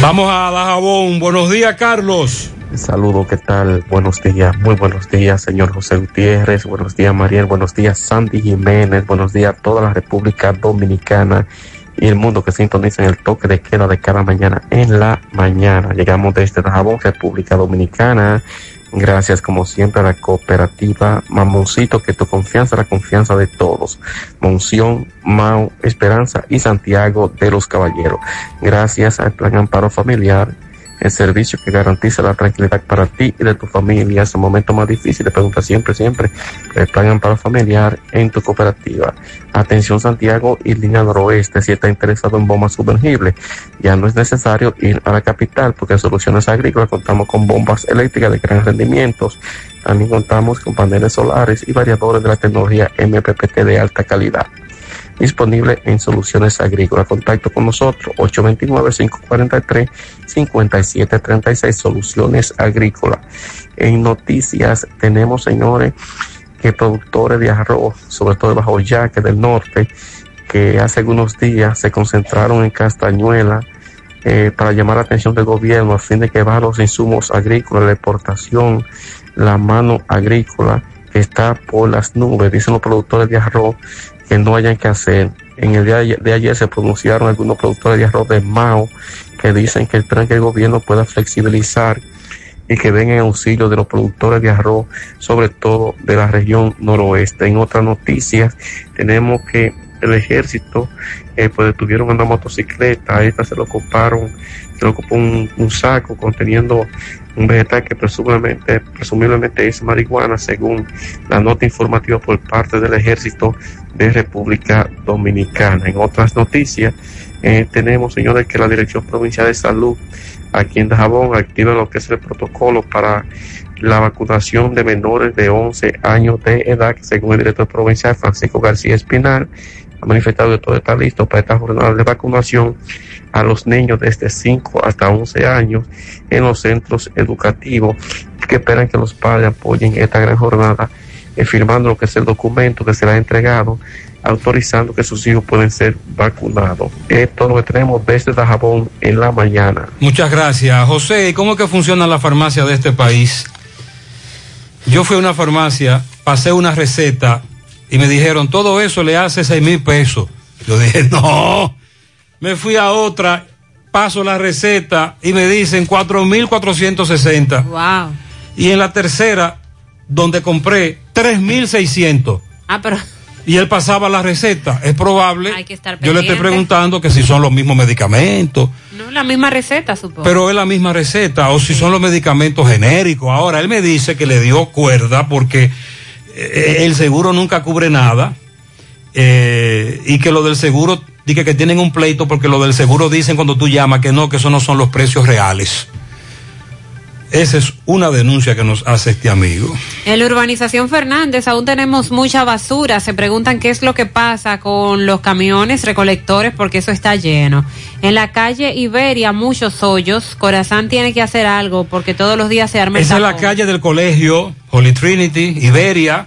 Vamos a Dajabón. Buenos días, Carlos. Saludo, ¿qué tal? Buenos días, muy buenos días, señor José Gutiérrez, buenos días, Mariel, buenos días, Sandy Jiménez, buenos días a toda la República Dominicana y el mundo que sintoniza en el toque de queda de cada mañana en la mañana. Llegamos desde Dajabón, República Dominicana. Gracias, como siempre, a la cooperativa Mamoncito, que tu confianza, la confianza de todos. Monción, Mau, Esperanza y Santiago de los Caballeros. Gracias al Plan Amparo Familiar, el servicio que garantiza la tranquilidad para ti y de tu familia. Es el momento más difícil, le pregunta siempre, siempre, el Plan Amparo Familiar en tu cooperativa. Atención Santiago y línea noroeste, si está interesado en bombas sumergibles, ya no es necesario ir a la capital porque en Soluciones Agrícolas contamos con bombas eléctricas de gran rendimiento. También contamos con paneles solares y variadores de la tecnología MPPT de alta calidad. Disponible en Soluciones Agrícolas. Contacto con nosotros 829-543-5736 Soluciones Agrícolas. En noticias tenemos, señores, que productores de arroz, sobre todo de Bajo Yaque del norte, que hace algunos días se concentraron en Castañuela eh, para llamar la atención del gobierno a fin de que bajen los insumos agrícolas, la exportación, la mano agrícola que está por las nubes, dicen los productores de arroz que no hayan que hacer. En el día de ayer, se pronunciaron algunos productores de arroz de Mao que dicen que esperan que el gobierno pueda flexibilizar y que venga en auxilio de los productores de arroz, sobre todo de la región noroeste. En otras noticias, tenemos que el ejército eh, pues detuvieron una motocicleta, a esta se lo ocuparon, se lo ocupó un, saco conteniendo un vegetal que presumiblemente, presumiblemente es marihuana, según la nota informativa por parte del ejército de República Dominicana. En otras noticias, eh, tenemos, señores, que la Dirección Provincial de Salud aquí en Dajabón activa lo que es el protocolo para la vacunación de menores de 11 años de edad, según el director provincial Francisco García Espinal, ha manifestado que todo está listo para esta jornada de vacunación a los niños desde 5 hasta 11 años en los centros educativos que esperan que los padres apoyen esta gran jornada eh, firmando lo que es el documento que será entregado autorizando que sus hijos pueden ser vacunados. Esto es lo que tenemos desde Dajabón en la mañana. Muchas gracias. José, ¿y cómo es que funciona la farmacia de este país? Yo fui a una farmacia, pasé una receta y me dijeron, todo eso le hace seis mil pesos. Yo dije, no. Me fui a otra, paso la receta y me dicen cuatro mil cuatrocientos sesenta. Wow. Y en la tercera, donde compré, tres mil seiscientos. Ah, pero Y él pasaba la receta. Es probable. hay que estar Yo le estoy preguntando que si son los mismos medicamentos. No, la misma receta, supongo. Pero es la misma receta, o si son los medicamentos genéricos. Ahora, él me dice que le dio cuerda porque el seguro nunca cubre nada eh, y que lo del seguro, dice que tienen un pleito porque lo del seguro dicen cuando tú llamas que no, que esos no son los precios reales. Esa es una denuncia que nos hace este amigo. En la urbanización Fernández aún tenemos mucha basura. Se preguntan qué es lo que pasa con los camiones recolectores porque eso está lleno. En la calle Iberia muchos hoyos. Corazán tiene que hacer algo porque todos los días se arma el Esa es la calle del colegio, Holy Trinity, Iberia,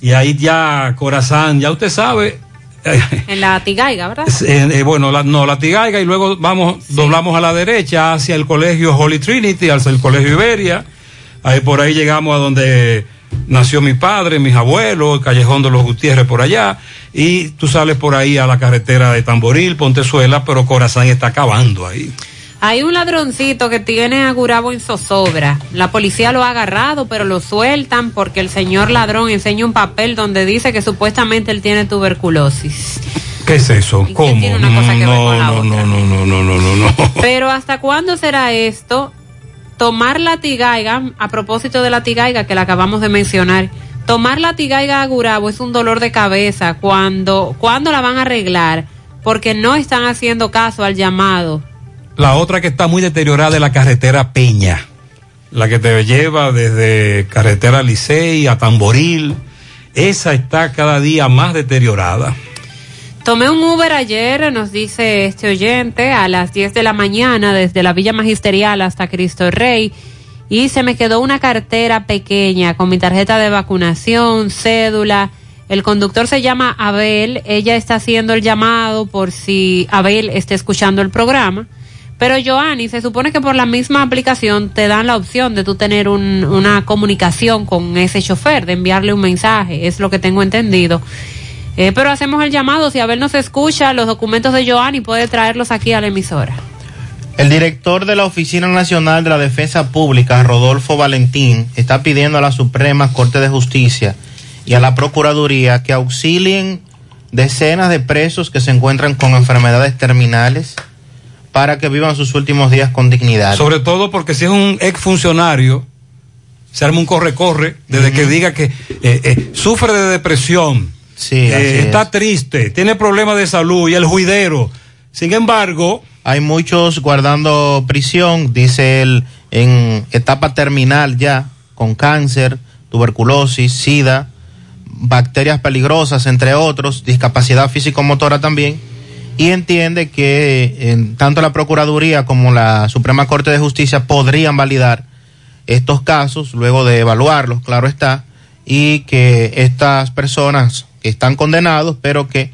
y ahí ya Corazán, ya usted sabe. En la Tigaiga, ¿verdad? Eh, eh, bueno, la, no, la Tigaiga y luego vamos, doblamos a la derecha hacia el colegio Holy Trinity, hacia el colegio Iberia. Ahí por ahí llegamos a donde nació mi padre, mis abuelos, el Callejón de los Gutiérrez por allá, y tú sales por ahí a la carretera de Tamboril, Pontezuela, pero Corazán está acabando ahí. Hay un ladroncito que tiene a Gurabo en zozobra. La policía lo ha agarrado, pero lo sueltan porque el señor ladrón enseña un papel donde dice que supuestamente él tiene tuberculosis. ¿Qué es eso? ¿Cómo? tiene una cosa que ver no, con la no, no, no, no, no, no, no, no. Pero ¿hasta cuándo será esto? Tomar la tigaiga, a propósito de la tigaiga que la acabamos de mencionar, tomar la tigaiga a Gurabo es un dolor de cabeza cuando, cuando la van a arreglar, porque no están haciendo caso al llamado. La otra que está muy deteriorada es la carretera Peña, la que te lleva desde carretera Licey a Tamboril. Esa está cada día más deteriorada. Tomé un Uber ayer, nos dice este oyente, a las 10 de la mañana desde la Villa Magisterial hasta Cristo Rey y se me quedó una cartera pequeña con mi tarjeta de vacunación, cédula. El conductor se llama Abel, ella está haciendo el llamado por si Abel está escuchando el programa. Pero Joanny, se supone que por la misma aplicación te dan la opción de tú tener un- una comunicación con ese chofer, de enviarle un mensaje, es lo que tengo entendido. Eh, pero hacemos el llamado, si Abel nos escucha, los documentos de Joanny puede traerlos aquí a la emisora. El director de la Oficina Nacional de la Defensa Pública, Rodolfo Valentín, está pidiendo a la Suprema Corte de Justicia y a la Procuraduría que auxilien decenas de presos que se encuentran con enfermedades terminales para que vivan sus últimos días con dignidad. Sobre todo porque si es un exfuncionario, se arma un corre-corre desde que diga que eh, eh, sufre de depresión, Sí, eh, es. está triste, tiene problemas de salud y el juidero. Sin embargo, Hay muchos guardando prisión, dice él, en etapa terminal ya, con cáncer, tuberculosis, sida, bacterias peligrosas, entre otros, discapacidad físico-motora también, y entiende que eh, tanto la Procuraduría como la Suprema Corte de Justicia podrían validar estos casos luego de evaluarlos, claro está, y que estas personas que están condenados, pero que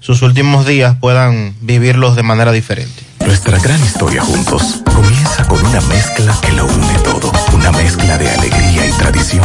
sus últimos días puedan vivirlos de manera diferente. Nuestra gran historia juntos comienza con una mezcla que lo une todo. Una mezcla de alegría y tradición,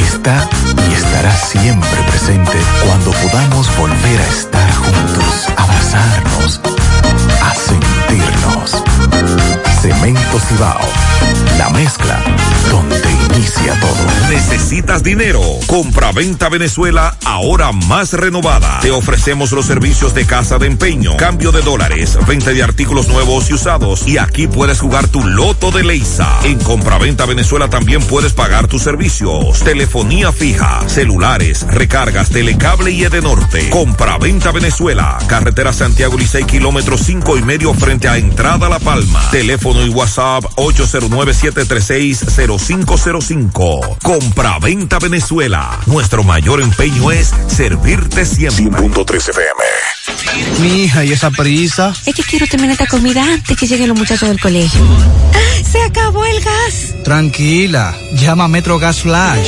está y estará siempre presente cuando podamos volver a estar juntos, abrazarnos, a sentirnos. Cemento Cibao, la mezcla donde inicia todo. ¿Necesitas dinero? Compra-venta Venezuela ahora más renovada. Te ofrecemos los servicios de casa de empeño, cambio de dólares, venta de artículos nuevos y usados. Y aquí puedes jugar tu loto de Leisa. En Compra-venta Venezuela también puedes pagar tus servicios. Telefonía fija, celulares, recargas, telecable y Edenorte. Compra-venta Venezuela. Carretera Santiago Licey, kilómetro cinco y medio frente a Entrada La Palma. Teléfono y WhatsApp 809-736-0505. Compra-venta Venezuela. Nuestro mayor empeño es servirte siempre. 100.3 FM. Mi hija, ¿y esa prisa? Es que quiero terminar esta comida antes que lleguen los muchachos del colegio. ¡Se acabó el gas! Tranquila, llama a Metro Gas Flash.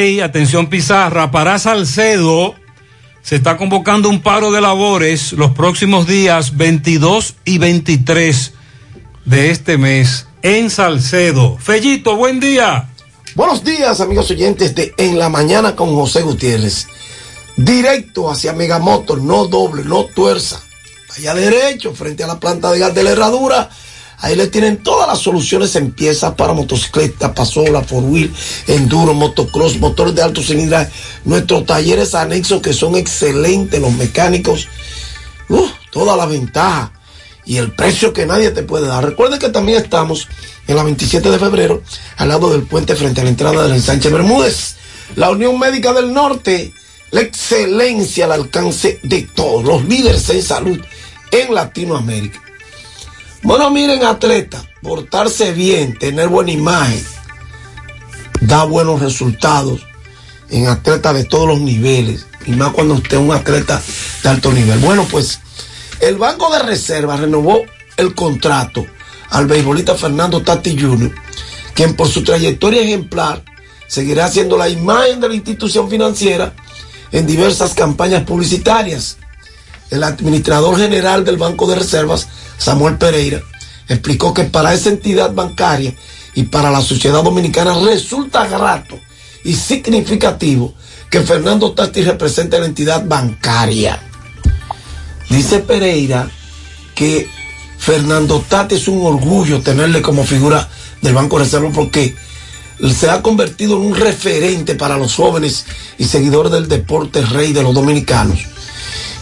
atención Pizarra, para Salcedo se está convocando un paro de labores los próximos días 22 y 23 de este mes en Salcedo. Fellito, buen día. Buenos días, amigos oyentes de En la Mañana con José Gutiérrez. Directo hacia Megamotor, no doble, no tuerza. Allá derecho, frente a la planta de gas de la herradura. Ahí le tienen todas las soluciones en piezas para motocicleta, pasola, four wheel, enduro, motocross, motores de alto cilindraje. Nuestros talleres anexos que son excelentes, los mecánicos. Uh, toda la ventaja y el precio que nadie te puede dar. Recuerden que también estamos en la 27 de febrero, al lado del puente frente a la entrada del ensanche Bermúdez. La Unión Médica del Norte, la excelencia al alcance de todos, los líderes en salud en Latinoamérica. Bueno, miren, atleta, portarse bien, tener buena imagen, da buenos resultados en atletas de todos los niveles, y más cuando usted es un atleta de alto nivel. Bueno, pues el Banco de Reserva renovó el contrato al beisbolista Fernando Tati Jr., quien por su trayectoria ejemplar seguirá siendo la imagen de la institución financiera en diversas campañas publicitarias. El administrador general del Banco de Reservas, Samuel Pereira, explicó que para esa entidad bancaria y para la sociedad dominicana resulta grato y significativo que Fernando Tati represente a la entidad bancaria. Dice Pereira que Fernando Tati es un orgullo tenerle como figura del Banco de Reserva porque se ha convertido en un referente para los jóvenes y seguidores del deporte rey de los dominicanos.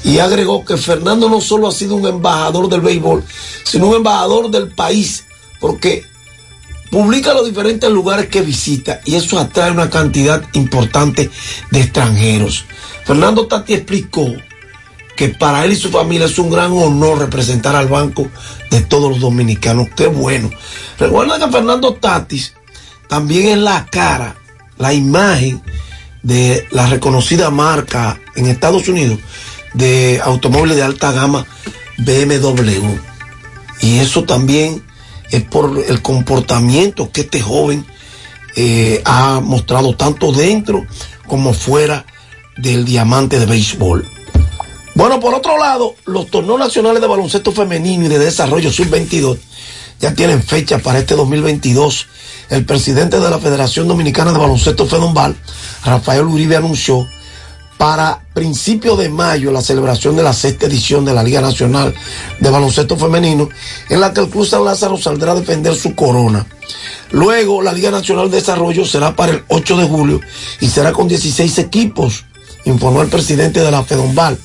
Y agregó que Fernando no solo ha sido un embajador del béisbol, sino un embajador del país, porque publica los diferentes lugares que visita y eso atrae una cantidad importante de extranjeros. Fernando Tati explicó que para él y su familia es un gran honor representar al banco de todos los dominicanos. Qué bueno. Recuerda que Fernando Tatis también es la cara, la imagen de la reconocida marca en Estados Unidos de automóviles de alta gama BMW. Y eso también es por el comportamiento que este joven eh, ha mostrado tanto dentro como fuera del diamante de béisbol. Bueno, por otro lado, los torneos nacionales de baloncesto femenino y de desarrollo sub-22 ya tienen fecha para este 2022. El presidente de la Federación Dominicana de Baloncesto Fedombal, Rafael Uribe, anunció para principios de mayo la celebración de la sexta edición de la Liga Nacional de Baloncesto Femenino, en la que el Club San Lázaro saldrá a defender su corona. Luego, la Liga Nacional de Desarrollo será para el 8 de julio y será con 16 equipos, informó el presidente de la Fedombal.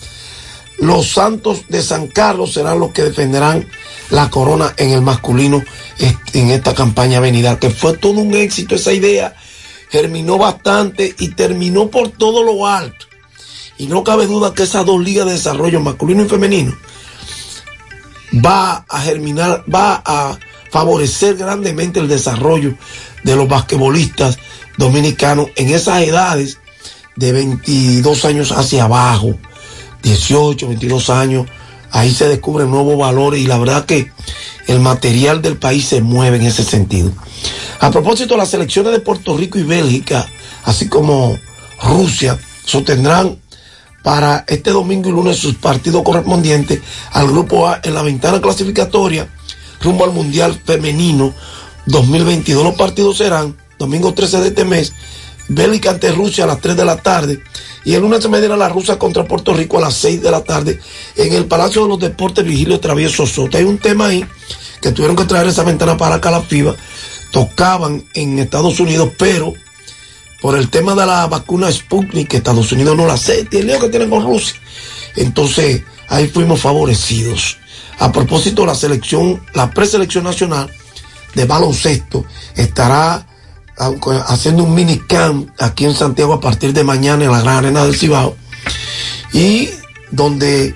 Los Santos de San Carlos serán los que defenderán la corona en el masculino en esta campaña venida, que fue todo un éxito esa idea, germinó bastante y terminó por todo lo alto. Y no cabe duda que esas dos ligas de desarrollo, masculino y femenino, va a germinar, va a favorecer grandemente el desarrollo de los basquetbolistas dominicanos en esas edades de 22 años hacia abajo, 18, 22 años, ahí se descubren nuevos valores y la verdad que el material del país se mueve en ese sentido. A propósito, las selecciones de Puerto Rico y Bélgica, así como Rusia, sostendrán para este domingo y lunes sus partidos correspondientes al grupo A en la ventana clasificatoria rumbo al Mundial Femenino 2022. Los partidos serán domingo 13 de este mes, Bélgica ante Rusia a las 3 de la tarde y el lunes se medirá la rusa contra Puerto Rico a las 6 de la tarde en el Palacio de los Deportes Vigilio Travieso Soto. Hay un tema ahí que tuvieron que traer esa ventana para acá la FIBA. Tocaban en Estados Unidos, pero por el tema de la vacuna Sputnik, que Estados Unidos no la acepta, y el lío que tienen con Rusia. Entonces, ahí fuimos favorecidos. A propósito, la selección, la preselección nacional de baloncesto estará haciendo un mini camp aquí en Santiago a partir de mañana en la Gran Arena del Cibao y donde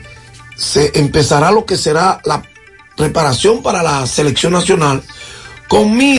se empezará lo que será la preparación para la selección nacional con